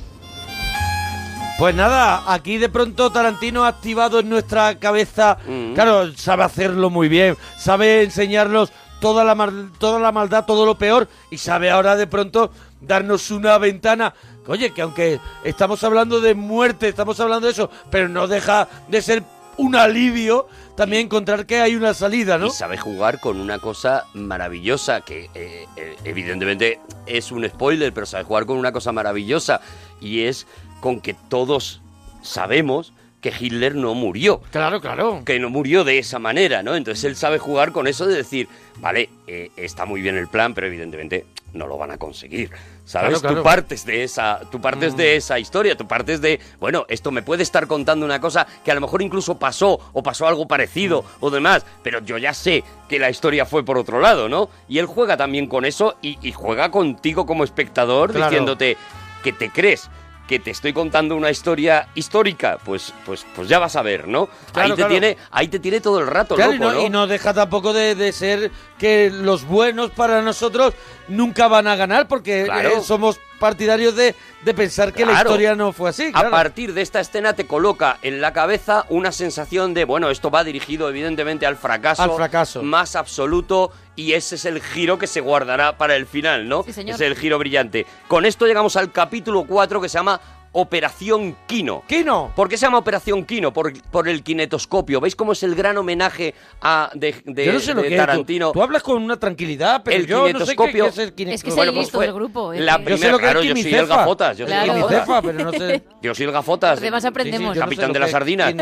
Pues nada, aquí de pronto Tarantino ha activado en nuestra cabeza, Mm. claro, sabe hacerlo muy bien, sabe enseñarnos toda la, mal- toda la maldad, todo lo peor, y sabe ahora de pronto darnos una ventana. Oye, que aunque estamos hablando de muerte, estamos hablando de eso, pero no deja de ser un alivio también encontrar que hay una salida, ¿no? Y sabe jugar con una cosa maravillosa, que eh, eh, evidentemente es un spoiler, pero sabe jugar con una cosa maravillosa, y es con que todos sabemos que Hitler no murió. Claro, claro. Que no murió de esa manera, ¿no? Entonces él sabe jugar con eso de decir, vale, eh, está muy bien el plan, pero evidentemente no lo van a conseguir. ¿Sabes? Claro, claro. Tú partes de esa, tú partes Mm. de esa historia, tú partes de, bueno, esto me puede estar contando una cosa que a lo mejor incluso pasó o pasó algo parecido Mm. o demás, pero yo ya sé que la historia fue por otro lado, ¿no? Y él juega también con eso y, y juega contigo como espectador Claro. diciéndote que te crees que te estoy contando una historia histórica, pues, pues, pues ya vas a ver, ¿no? Claro, ahí te claro. tiene, ahí te tiene todo el rato, Claro, y, loco, no, ¿no? y no deja tampoco de, de ser que los buenos para nosotros nunca van a ganar porque eh, somos partidarios de, de pensar que la historia no fue así. A partir de esta escena te coloca en la cabeza una sensación de, bueno, esto va dirigido evidentemente al fracaso, Al fracaso. más absoluto y ese es el giro que se guardará para el final, ¿no? Sí, señor. Es el giro brillante. Con esto llegamos al capítulo 4 que se llama Operación Kino. ¿Kino? ¿Por qué se llama Operación Kino? Por, por el kinetoscopio. ¿Veis cómo es el gran homenaje a, de, de- yo no sé lo de que es. Tú- Tarantino? Tú, hablas con una tranquilidad, pero el yo no sé qué, kinetoscopio. qué es el kinetoscopio. Es que es Bueno, el pues listo fue del grupo. ¿eh? La primera, sé lo que es claro, yo soy el gafotas. Yo soy Claro. el gafotas. Pero no sé. *laughs* Yo soy el gafotas. Además aprendemos. yo no sé Capitán lo de que las es. sardinas.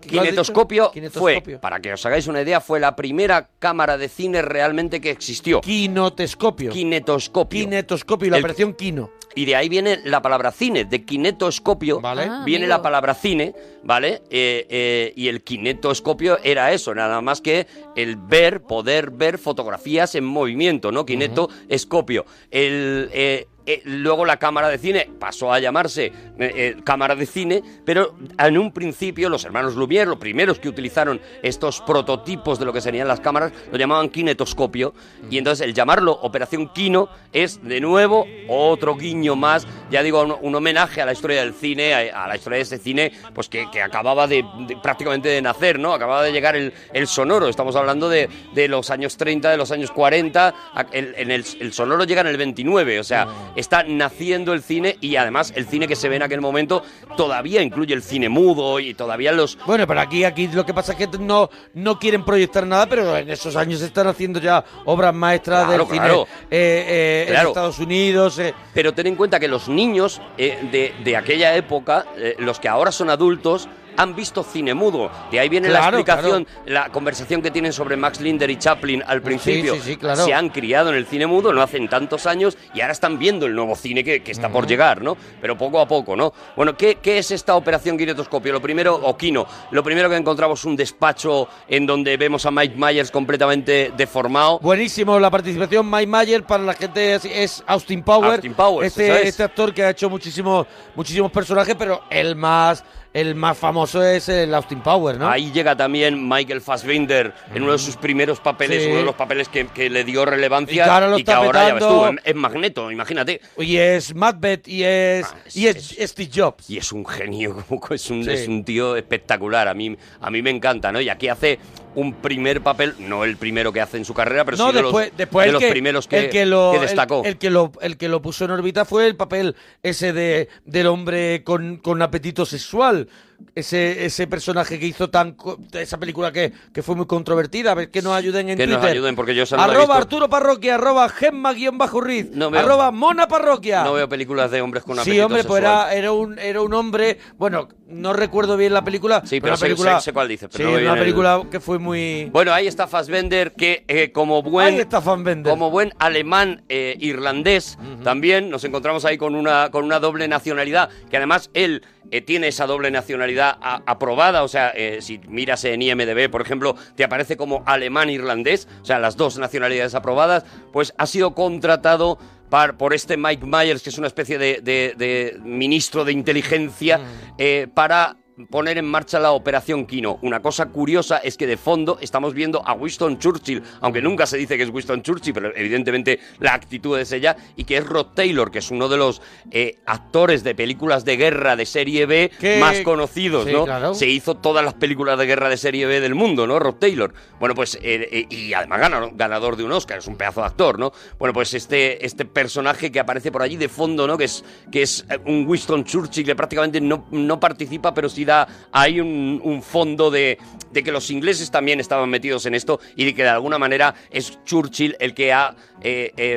Kinetoscopio, *laughs* Kinetoscopio. fue, para que os hagáis una idea, fue la primera cámara de cine realmente que existió. Kinotoscopio. Kinetoscopio. Kinetoscopio, la operación Kino. Y de ahí viene la palabra cine, de kinetoscopio Vale. Ah, viene la palabra cine, ¿vale? Eh, eh, y el kinetoscopio era eso, nada más que el ver, poder ver fotografías en movimiento, ¿no? Kinetoscopio. El, eh, eh, luego la cámara de cine pasó a llamarse eh, eh, cámara de cine, pero en un principio los hermanos Lumière, los primeros que utilizaron estos prototipos de lo que serían las cámaras, lo llamaban kinetoscopio. Y entonces el llamarlo Operación Kino es de nuevo otro guiño más, ya digo, un, homenaje a la historia del cine, a, la historia de ese cine, pues que, que acababa de, prácticamente de nacer, ¿no? Acababa de llegar el, el sonoro. Estamos hablando de, de los años 30, de los años 40. a- el- el, el sonoro llega en el 29, o sea, está naciendo el cine y además el cine que se ve en aquel momento todavía incluye el cine mudo y todavía los, Bueno, pero aquí, aquí lo que pasa es que no, no quieren proyectar nada, pero en esos años están haciendo ya obras maestras Claro, del claro. cine eh, eh, en. Estados Unidos. eh. Pero ten en cuenta que los niños de, de aquella época, los que ahora son adultos, han visto cine mudo. De ahí viene Claro, la explicación, la conversación que tienen sobre Max Linder y Chaplin al principio. sí, sí, claro. Se han criado en el cine mudo, no hacen tantos años, y ahora están viendo el nuevo cine que, que está por llegar, ¿no? Pero poco a poco, ¿no? Bueno, ¿qué, qué es esta operación kinetoscopio? Lo primero, o kino, lo primero que encontramos es un despacho en donde vemos a Mike Myers completamente deformado. Buenísimo la participación. Mike Mayer para la gente es, es Austin Powers. Austin Powers, este, este actor que ha hecho muchísimos, muchísimos personajes, pero el más, el más famoso es el Austin Powers, ¿no? Ahí llega también Michael Fassbinder en uno de sus primeros papeles, Sí. uno de los papeles que, que le dio relevancia Y que ahora lo que está ahora ya ves tú, es- Magneto, imagínate. Y es Macbeth y es, y es, Steve Jobs. Y es un genio, *laughs* es un, Sí. es un tío espectacular. A mí, a mí me encanta, ¿no? Y aquí hace un primer papel, no el primero que hace en su carrera, pero no, sí de después, los, después de los que, primeros que, el que lo, que el- destacó. El, que lo, el que lo puso en órbita fue el papel ese de del hombre con, con apetito sexual. Ese, ese personaje que hizo tan esa película que, que fue muy controvertida. A ver que nos ayuden en que nos Twitter. ayuden, porque yo esa no la he arroba visto. Arturo Parroquia, arroba Gemma guion bajo Riz, No veo- arroba Mona Parroquia. No veo películas de hombres con Sí, apetito hombre, pues era, era, un, era un hombre. Bueno, no recuerdo bien la película. Sí, pero una sé- película, sé- sé cuál pero sí, no una el- película que fue muy. Bueno, ahí está Fassbender, que eh, como buen Ahí está Fassbender. como buen alemán eh, irlandés, también nos encontramos ahí con una con una doble nacionalidad, que además él eh, tiene esa doble nacionalidad a- aprobada, o sea, eh, si miras en IMDb, por ejemplo, te aparece como alemán irlandés, o sea, las dos nacionalidades aprobadas, pues ha sido contratado par- por este Mike Myers, que es una especie de, de- de ministro de inteligencia, eh, para poner en marcha la operación Kino. Una cosa curiosa es que de fondo estamos viendo a Winston Churchill, aunque nunca se dice que es Winston Churchill, pero evidentemente la actitud es ella, y que es Rod Taylor, que es uno de los eh, actores de películas de guerra de serie B más conocidos, Sí, ¿no? claro. Se hizo todas las películas de guerra de serie B del mundo, ¿no? Rod Taylor. Bueno, pues, eh, eh, y además gana- ganador de un Oscar, es un pedazo de actor, ¿no? Bueno, pues este, este personaje que aparece por allí de fondo, ¿no? Que es, que es eh, un Winston Churchill que prácticamente no, no participa, pero sí da hay un, un fondo de, de que los ingleses también estaban metidos en esto y de que de alguna manera es Churchill el que ha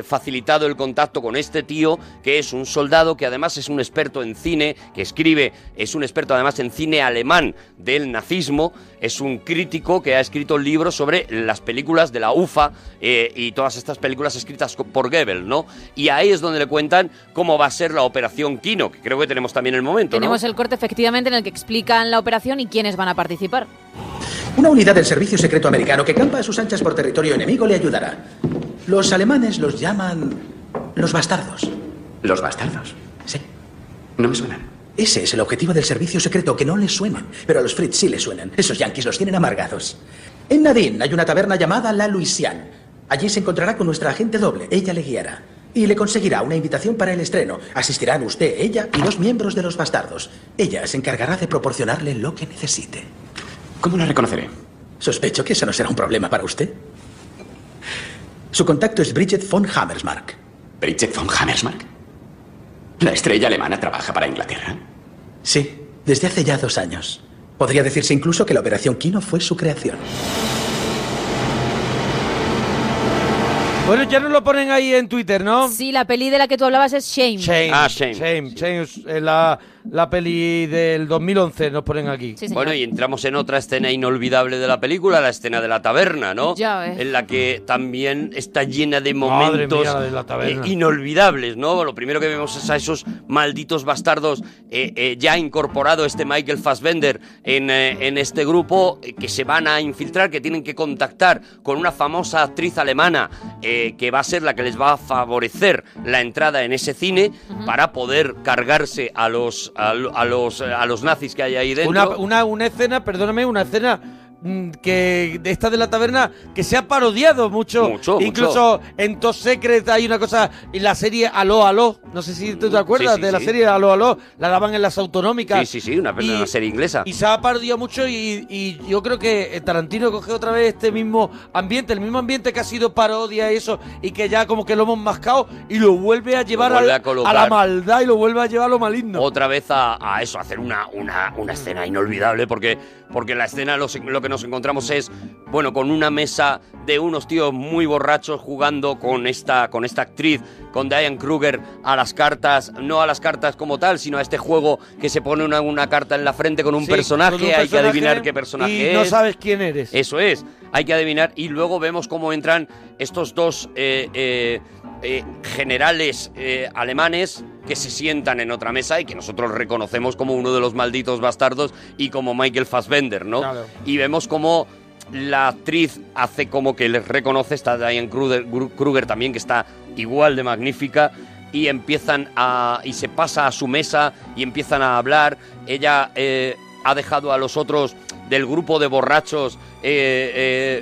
facilitado el contacto con este tío, que es un soldado que además es un experto en cine, que escribe, es un experto además en cine alemán del nazismo, es un crítico que ha escrito libros sobre las películas de la UFA eh, y todas estas películas escritas por Goebbels, ¿no? Y ahí es donde le cuentan cómo va a ser la operación Kino, que creo que tenemos también el momento. Tenemos el corte efectivamente en el que explican la operación y quiénes van a participar. Una unidad del Servicio Secreto Americano que campa a sus anchas por territorio enemigo le ayudará. Los alemanes los llaman los bastardos. ¿Los bastardos? Sí. No me suenan. Ese es el objetivo del servicio secreto, que no les suenen. Pero a los Fritz sí les suenan. Esos yanquis los tienen amargados. En Nadine hay una taberna llamada La Louisiane. Allí se encontrará con nuestra agente doble. Ella le guiará. Y le conseguirá una invitación para el estreno. Asistirán usted, ella y dos miembros de los bastardos. Ella se encargará de proporcionarle lo que necesite. ¿Cómo la reconoceré? Sospecho que eso no será un problema para usted. Su contacto es Bridget von Hammersmark. ¿Bridget von Hammersmark? ¿La estrella alemana trabaja para Inglaterra? Sí, desde hace ya dos años. Podría decirse incluso que la Operación Kino fue su creación. Bueno, ya nos lo ponen ahí en Twitter, ¿no? Sí, la peli de la que tú hablabas es Shame. Shame. Ah, Shame. Shame. Shame eh, la, la peli del 2011, nos ponen aquí. Bueno, y entramos en otra escena inolvidable de la película, la escena de la taberna, ¿no? Ya ves. En la que también está llena de momentos mía, de la taberna. eh, inolvidables, ¿no? Lo primero que vemos es a esos malditos bastardos eh, eh, ya incorporado este Michael Fassbender en, eh, en este grupo eh, que se van a infiltrar, que tienen que contactar con una famosa actriz alemana eh, que va a ser la que les va a favorecer la entrada en ese cine para poder cargarse a los a, lo- a los a los nazis que hay ahí dentro. Una, una, una escena, perdóname, una escena que de esta de la taberna que se ha parodiado mucho. Mucho, Incluso en Top Secret hay una cosa, y la serie Aló, Aló, no sé si tú te acuerdas sí, de la sí. serie Aló, Aló, la daban en las autonómicas. Sí, sí, sí, una, una serie inglesa. Y se ha parodiado mucho y, y yo creo que Tarantino coge otra vez este mismo ambiente, el mismo ambiente que ha sido parodia y eso, y que ya como que lo hemos mascado y lo vuelve a llevar vuelve al- a la maldad y lo vuelve a llevar a lo maligno. otra vez a, a eso, a hacer una, una, una escena inolvidable, porque, porque en la escena lo, lo que nos encontramos es, bueno, con una mesa de unos tíos muy borrachos jugando con esta, con esta actriz, con Diane Kruger, a las cartas, no a las cartas como tal, sino a este juego que se pone una, una carta en la frente con un Sí, personaje, con un hay que adivinar qué personaje y es. no sabes quién eres. Eso es, hay que adivinar y luego vemos cómo entran estos dos eh, eh, eh, generales eh, alemanes que se sientan en otra mesa y que nosotros reconocemos como uno de los malditos bastardos y como Michael Fassbender, ¿no? Claro. Y vemos cómo la actriz hace como que les reconoce, está Diane Kruger también, que está igual de magnífica, y empiezan a. y se pasa a su mesa y empiezan a hablar. Ella eh, ha dejado a los otros del grupo de borrachos eh,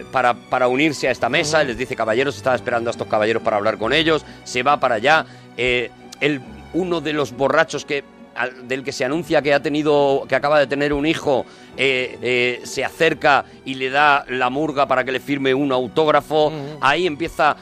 eh, para, para unirse a esta mesa. Les dice, caballeros, estaba esperando a estos caballeros para hablar con ellos. Se va para allá. Eh, el, uno de los borrachos que al- del que se anuncia que ha tenido que acaba de tener un hijo eh, eh, se acerca y le da la murga para que le firme un autógrafo ahí empieza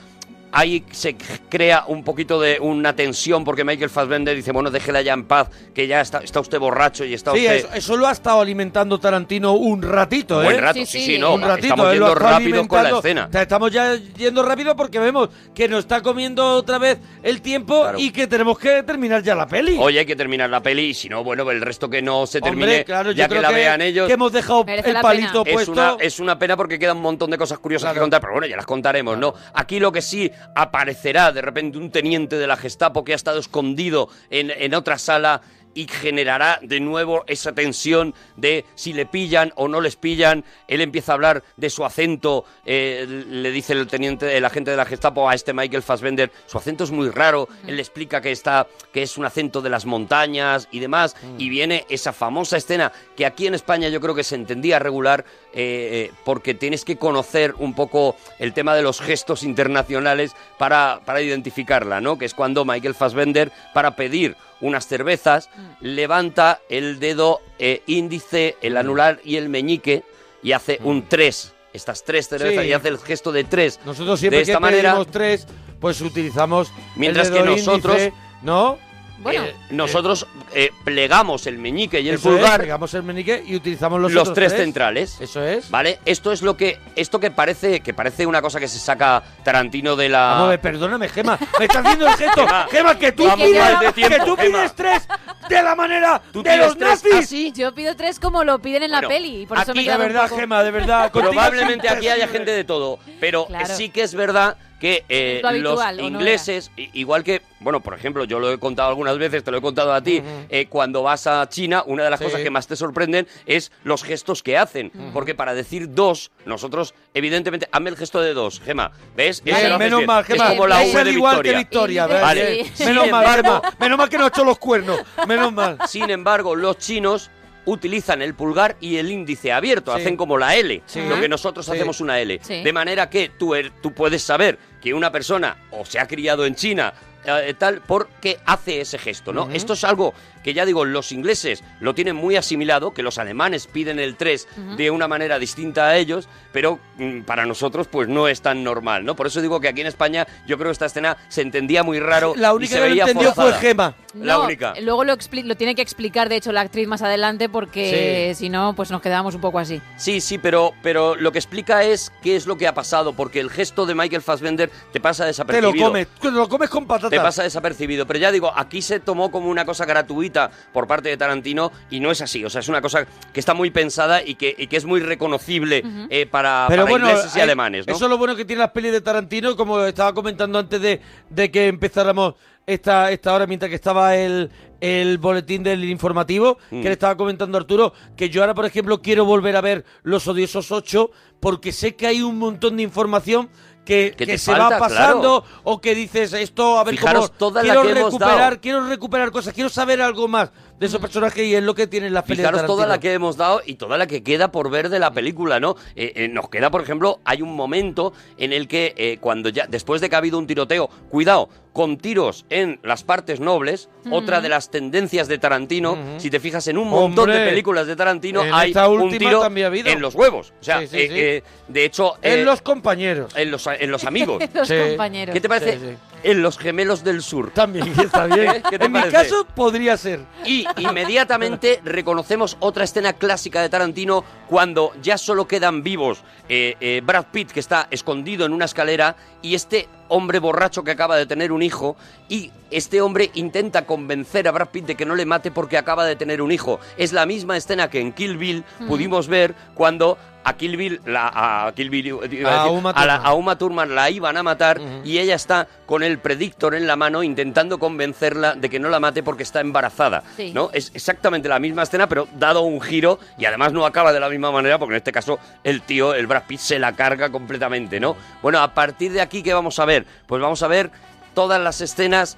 ahí se crea un poquito de una tensión porque Michael Fassbender dice bueno déjela ya en paz que ya está, está usted borracho y está Sí, usted eso, eso lo ha estado alimentando Tarantino un ratito, ¿eh? Buen rato, Sí, sí, sí. no, un ratito. estamos yendo rápidos con la escena. Estamos ya yendo rápido porque vemos que nos está comiendo otra vez el tiempo y que tenemos que terminar ya la peli. Oye, hay que terminar la peli y si no, bueno, el resto que no se Hombre, termine, yo ya que creo la que- vean ellos. que hemos dejado Merece el palito pena. Es puesto. una, es una pena porque queda un montón de cosas curiosas que contar, pero bueno, ya las contaremos, ¿no? Aquí lo que sí aparecerá de repente un teniente de la Gestapo que ha estado escondido en, en otra sala y generará de nuevo esa tensión de si le pillan o no les pillan. Él empieza a hablar de su acento, eh, le dice el teniente, el agente de la Gestapo a este Michael Fassbender, su acento es muy raro, él le explica que está, que es un acento de las montañas y demás, y viene esa famosa escena que aquí en España yo creo que se entendía regular eh, eh, porque tienes que conocer un poco el tema de los gestos internacionales para, para identificarla, ¿no? Que es cuando Michael Fassbender, para pedir unas cervezas, levanta el dedo eh, índice, el anular y el meñique y hace un 3. Estas tres cervezas Sí. y hace el gesto de tres. Nosotros siempre de esta que manera, tres, pues utilizamos Mientras el dedo que nosotros- índice, ¿no? Bueno. eh, nosotros eh, plegamos el meñique y el es, pulgar, pegamos el meñique y utilizamos los, los, otros tres, centrales. Eso es. ¿Vale? Esto es lo que esto que parece que parece una cosa que se saca Tarantino de la Vamos perdóname, Gema. Me está haciendo el gesto. Gema, Gema, que tú pides, que tú pides tres de la manera Tú de los nazis. así. Yo pido tres como lo piden en la peli. y Por eso me de verdad, Gema, de verdad. Probablemente aquí haya gente de todo, pero Claro. sí que es verdad que eh, habitual, los ¿o no ingleses, igual que, bueno, por ejemplo, yo lo he contado algunas veces, te lo he contado a ti, eh, cuando vas a China, una de las Sí. cosas que más te sorprenden es los gestos que hacen, porque para decir dos, nosotros, evidentemente, hazme el gesto de dos, Gema, ¿ves? Bien, menos bien. mal, Gema. Es como la Es V de igual Victoria. que Victoria, ¿ves? Vale. Sí. Sin Menos mal, embargo- Gema. Menos mal que no ha hecho los cuernos. Menos mal. *laughs* Sin embargo, los chinos utilizan el pulgar y el índice abierto, Sí. hacen como la L, Sí. lo que nosotros Sí. hacemos una L. Sí. De manera que tú, er- tú puedes saber que una persona o se ha criado en China eh, tal porque hace ese gesto, ¿no? Esto es algo que ya digo, los ingleses lo tienen muy asimilado, que los alemanes piden el 3 Ujú. de una manera distinta a ellos, pero mm, para nosotros pues no es tan normal, ¿no? Por eso digo que aquí en España yo creo que esta escena se entendía muy raro La y única se que lo veía entendió fue forzada. Gema. La única. Luego lo, lo tiene que explicar, de hecho, la actriz más adelante, porque si no, pues nos quedábamos un poco así. Sí, sí, pero, pero lo que explica es qué es lo que ha pasado, porque el gesto de Michael Fassbender te pasa Te desapercibido. lo comes. Te lo comes con patatas. Te pasa desapercibido, pero ya digo, aquí se tomó como una cosa gratuita por parte de Tarantino y no es así, o sea, es una cosa que está muy pensada y que, y que es muy reconocible Ujú. eh, para, Pero para bueno, ingleses y hay- alemanes, ¿no? eso es lo bueno que tiene las pelis de Tarantino, como estaba comentando antes de, de que empezáramos esta, esta hora, mientras que estaba el, el boletín del informativo, Mm. que le estaba comentando Arturo, que yo ahora, por ejemplo, quiero volver a ver Los Odiosos 8, porque sé que hay un montón de información que, Que se falta, va pasando claro. o que dices esto, a ver Fijaros cómo toda la quiero hemos recuperar, dado. quiero recuperar cosas, quiero saber algo más de esos personajes y es lo que tienen las de Fijaros toda la que hemos dado y toda la que queda por ver de la película, ¿no? Eh, eh, nos queda, por ejemplo, hay un momento en el que eh, cuando ya, después de que ha habido un tiroteo, cuidado, con tiros en las partes nobles, otra de las tendencias de Tarantino, si te fijas en un montón Hombre, de películas de Tarantino, hay esta un última tiro también ha habido. en los huevos. O sea, Sí, sí, eh, sí. eh, de hecho... En eh, los compañeros. en los, en los *laughs* amigos. Los Sí. compañeros. ¿Qué te parece? En los gemelos del sur. También está bien. *laughs* ¿Eh? ¿Qué te en mi caso podría ser. Y inmediatamente reconocemos otra escena clásica de Tarantino cuando ya solo quedan vivos eh, eh, Brad Pitt, que está escondido en una escalera, y este hombre borracho que acaba de tener un hijo, y este hombre intenta convencer a Brad Pitt de que no le mate porque acaba de tener un hijo. Es la misma escena que en Kill Bill Ujú. pudimos ver cuando a Kill Bill, la, a Kill Bill, a decir, Uma a la- Thurman. a Uma Thurman la iban a matar y ella está con el predictor en la mano intentando convencerla de que no la mate porque está embarazada. Sí. ¿no? Es exactamente la misma escena, pero dado un giro y además no acaba de la misma manera porque en este caso el tío, el Brad Pitt, se la carga completamente, ¿no? Bueno, a partir de aquí, ¿qué vamos a ver? Pues vamos a ver todas las escenas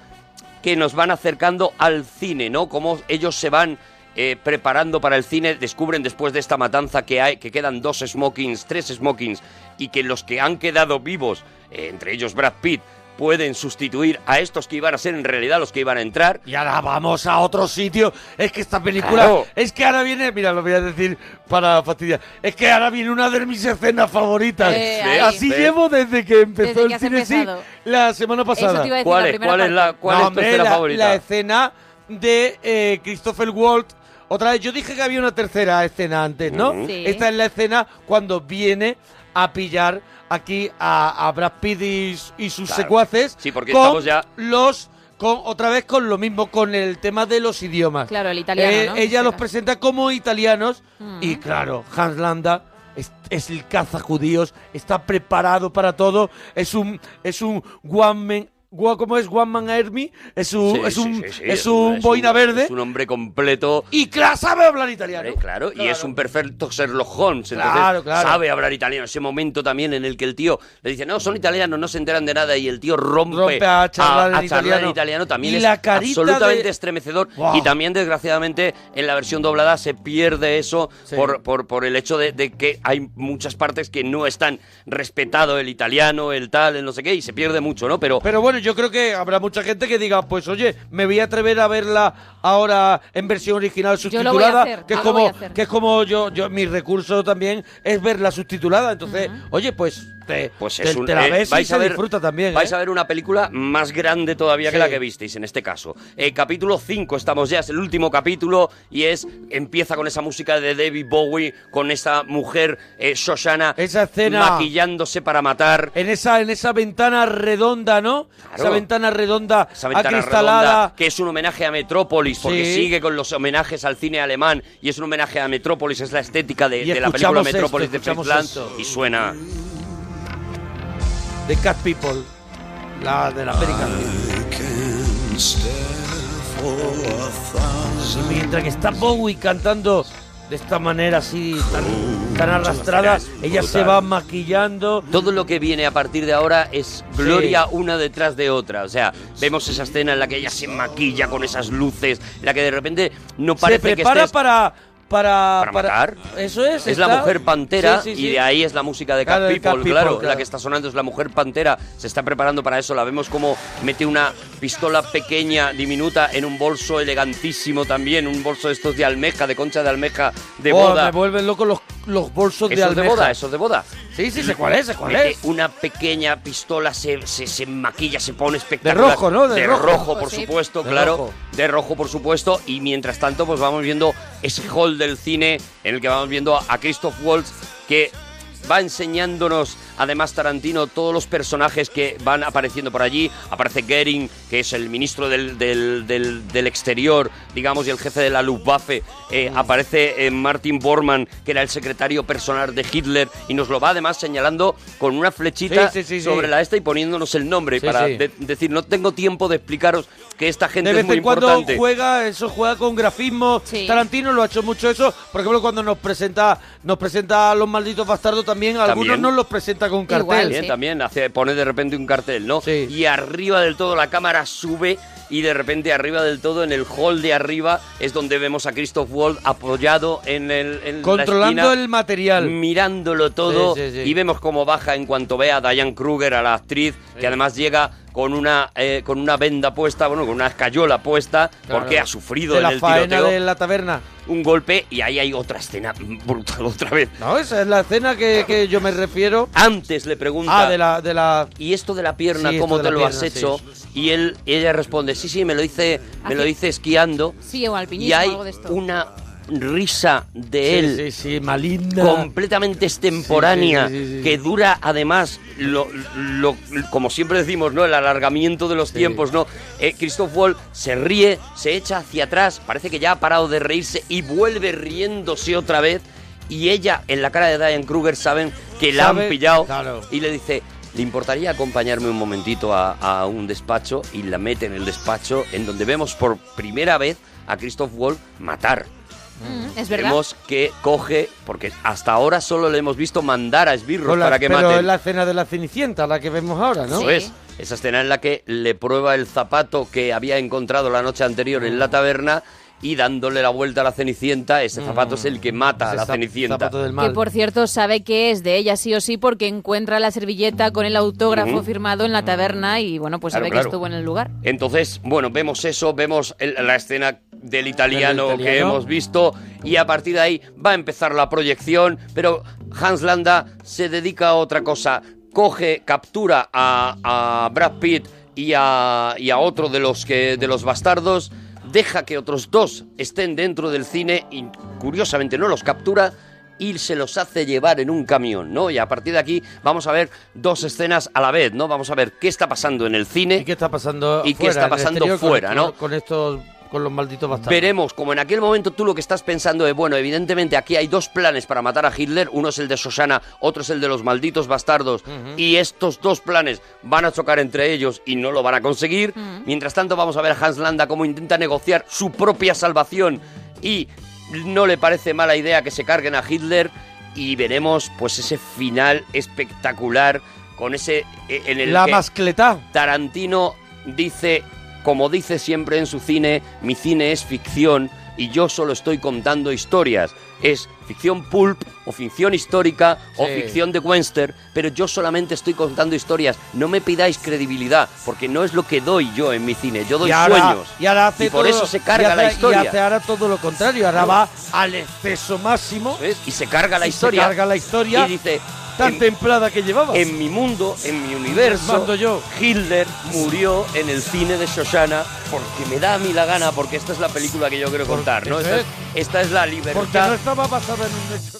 que nos van acercando al cine, ¿no? Cómo ellos se van eh, preparando para el cine, descubren después de esta matanza que hay, que quedan dos smokings, tres smokings, y que los que han quedado vivos, eh, entre ellos Brad Pitt, pueden sustituir a estos que iban a ser en realidad los que iban a entrar. Y ahora vamos a otro sitio. Es que esta película. Claro. Es que ahora viene. Mira, lo voy a decir para fastidiar. Es que ahora viene una de mis escenas favoritas. Eh. Así llevo desde que empezó Desde el cine la semana pasada. Eso te iba a decir, ¿Cuál la es? primera ¿Cuál es la cuál No, es tu hombre, escena la, favorita? la escena de eh, Christopher Waltz. Otra vez, yo dije que había una tercera escena antes, ¿no? Sí. Esta es la escena cuando viene a pillar aquí a, a Brad Pitt y, y sus Claro. secuaces. Sí, porque con estamos ya- los con otra vez con lo mismo con el tema de los idiomas. Claro, el italiano, Eh, ¿no? Ella los presenta como italianos Mm. y claro, Hans Landa es, es el cazajudíos, está preparado para todo, es un es un one man ¿cómo es One Man Army? Es un Sí, es un sí, sí, es un boina verde Es un hombre completo. y claro, sabe hablar italiano. Hombre, claro, y es un perfecto Sherlock Holmes, entonces Claro, claro. sabe hablar italiano. Ese momento también en el que el tío le dice, no, son italianos, no se enteran de nada, y el tío rompe, Rompe a charlar en a charlar italiano. también Y es la carita absolutamente de- estremecedor. Wow. Y también, desgraciadamente, en la versión doblada se pierde eso por, por, por el hecho de, de que hay muchas partes que no están respetado el italiano, el tal, el no sé qué, y se pierde mucho, ¿no? Pero Pero bueno, yo creo que habrá mucha gente que diga, pues oye, me voy a atrever a verla ahora en versión original subtitulada, hacer, que es como que es como yo yo mi recurso también es verla subtitulada, entonces, oye, pues te, Pues te- es un, te la eh, ves y vais a ver, disfruta también. Vais ¿eh? a ver una película más grande todavía que Sí. la que visteis en este caso. Eh, capítulo 5, estamos ya, es el último capítulo y es empieza con esa música de David Bowie, con esa mujer eh, Shoshana Esa escena- maquillándose para matar. En esa, en esa ventana redonda, ¿no? Esa ventana redonda Esa ventana acristalada. redonda, que es un homenaje a Metrópolis, porque Sí. sigue con los homenajes al cine alemán y es un homenaje a Metrópolis, es la estética de, la película Metrópolis de Fritz y suena The Cat People. La de la América. Y mientras que está Bowie cantando de esta manera así tan, tan arrastrada, ella se va maquillando. Todo lo que viene a partir de ahora es gloria una detrás de otra. O sea, vemos esa escena en la que ella se maquilla con esas luces, en la que de repente no Se parece que prepara estés para, para, para matar. Eso es. Es la mujer pantera Sí, sí, y de ahí es la música de Cat Claro, de People, Cat People, claro, claro. La que está sonando es la mujer pantera. Se está preparando para eso. La vemos como mete una pistola pequeña, diminuta, en un bolso elegantísimo también. Un bolso de estos de almeja, de concha de almeja, de Oh, boda. Me vuelven loco los, los bolsos de es de almeja. boda, eso es de boda. Sí, sí, sé cuál es, sé cuál Mete es. Una pequeña pistola, se, se, se maquilla, se pone espectacular. rojo, ¿no? De rojo. por Sí. supuesto, De claro. rojo. De rojo, por supuesto. Y mientras tanto, pues vamos viendo ese hall del cine en el que vamos viendo a Christoph Waltz que va enseñándonos, además Tarantino, todos los personajes que van apareciendo por allí. Aparece Goering, que es el ministro del, del- del- del exterior, digamos, y el jefe de la Luftwaffe. Eh, Aparece eh, Martin Bormann, que era el secretario personal de Hitler, y nos lo va además señalando con una flechita Sí, sí, sí, sí. sobre la esta y poniéndonos el nombre Sí, para sí. de- decir, no tengo tiempo de explicaros que esta gente De es vez muy en cuando importante. juega, eso juega con grafismo. Tarantino lo ha hecho mucho eso. Por ejemplo, cuando nos presenta, nos presenta a los malditos bastardos también, algunos También. nos los presenta con cartel. También, también hace, pone de repente un cartel, ¿no? Y arriba del todo la cámara sube y de repente arriba del todo, en el hall de arriba, es donde vemos a Christoph Waltz apoyado en el en la Controlando esquina, el material. mirándolo todo Sí, sí, sí. y vemos cómo baja en cuanto ve a Diane Kruger, a la actriz, que además llega con una eh, con una venda puesta, bueno, con una escayola puesta, Claro. porque ha sufrido de en la el faena tiroteo de la taberna. un golpe y ahí hay otra escena brutal *laughs* otra vez. No, esa es la escena que, que yo me refiero. Antes le pregunta. Ah, de la, de la. ¿Y esto de la pierna, Sí, cómo te lo has hecho? Y él, ella responde, sí, sí, me lo hice, me lo hice esquiando. Sí, o alpinismo, y hay algo de esto. una risa de él sí, sí, maligna. completamente extemporánea que dura además lo, lo- como siempre decimos no el alargamiento de los tiempos no eh, Christoph Waltz se ríe se echa hacia atrás parece que ya ha parado de reírse y vuelve riéndose otra vez y ella en la cara de Diane Kruger saben que la Sabe- han pillado claro. y le dice ¿Le importaría acompañarme un momentito a, a un despacho? Y la mete en el despacho en donde vemos por primera vez a Christoph Waltz matar. Mm, es verdad. Vemos que coge, porque hasta ahora solo le hemos visto mandar a esbirros para que pero maten. es la escena de la Cenicienta, la que vemos ahora, ¿no? Eso es. Esa escena en la que le prueba el zapato que había encontrado la noche anterior en la taberna y dándole la vuelta a la Cenicienta, ese zapato es el que mata a la Cenicienta. zapato del Que por cierto sabe que es de ella sí o sí porque encuentra la servilleta con el autógrafo firmado en la taberna y bueno, pues Claro, sabe claro. que estuvo en el lugar. Entonces, bueno, vemos eso, vemos el- la escena del italiano, Del que hemos visto y a partir de ahí va a empezar la proyección, pero Hans Landa se dedica a otra cosa, coge, captura a, a Brad Pitt y a, y a otro de los, que, de los bastardos, deja que otros dos estén dentro del cine y curiosamente no los captura y se los hace llevar en un camión, ¿no? Y a partir de aquí vamos a ver dos escenas a la vez, ¿no? Vamos a ver qué está pasando en el cine ¿Y qué está pasando y qué fuera, está en el pasando exterior fuera, ¿no? Con estos, con los malditos bastardos. Veremos, como en aquel momento tú lo que estás pensando es, bueno, evidentemente aquí hay dos planes para matar a Hitler, uno es el de Susana, otro es el de los malditos bastardos, y estos dos planes van a chocar entre ellos y no lo van a conseguir. Mientras tanto vamos a ver a Hans Landa cómo intenta negociar su propia salvación y no le parece mala idea que se carguen a Hitler y veremos pues ese final espectacular con ese eh, en el La que mascletá. Tarantino dice, como dice siempre en su cine, mi cine es ficción y yo solo estoy contando historias. Es ficción pulp o ficción histórica o ficción de western, pero yo solamente estoy contando historias. No me pidáis credibilidad, porque no es lo que doy yo en mi cine. Yo doy y ahora, sueños. Y, ahora hace Y por todo- eso se carga hace- la historia. Y hace ahora todo lo contrario. Ahora va al exceso máximo. Y se carga la y historia. Se carga la historia. Y dice, tan en- templada que llevabas. En mi mundo, en mi universo, yo. Hitler murió en el cine de Shoshana porque me da a mí la gana, porque esta es la película que yo quiero contar, ¿no? Esta es, es. esta es la Porque libertad. no estaba basada en un hecho.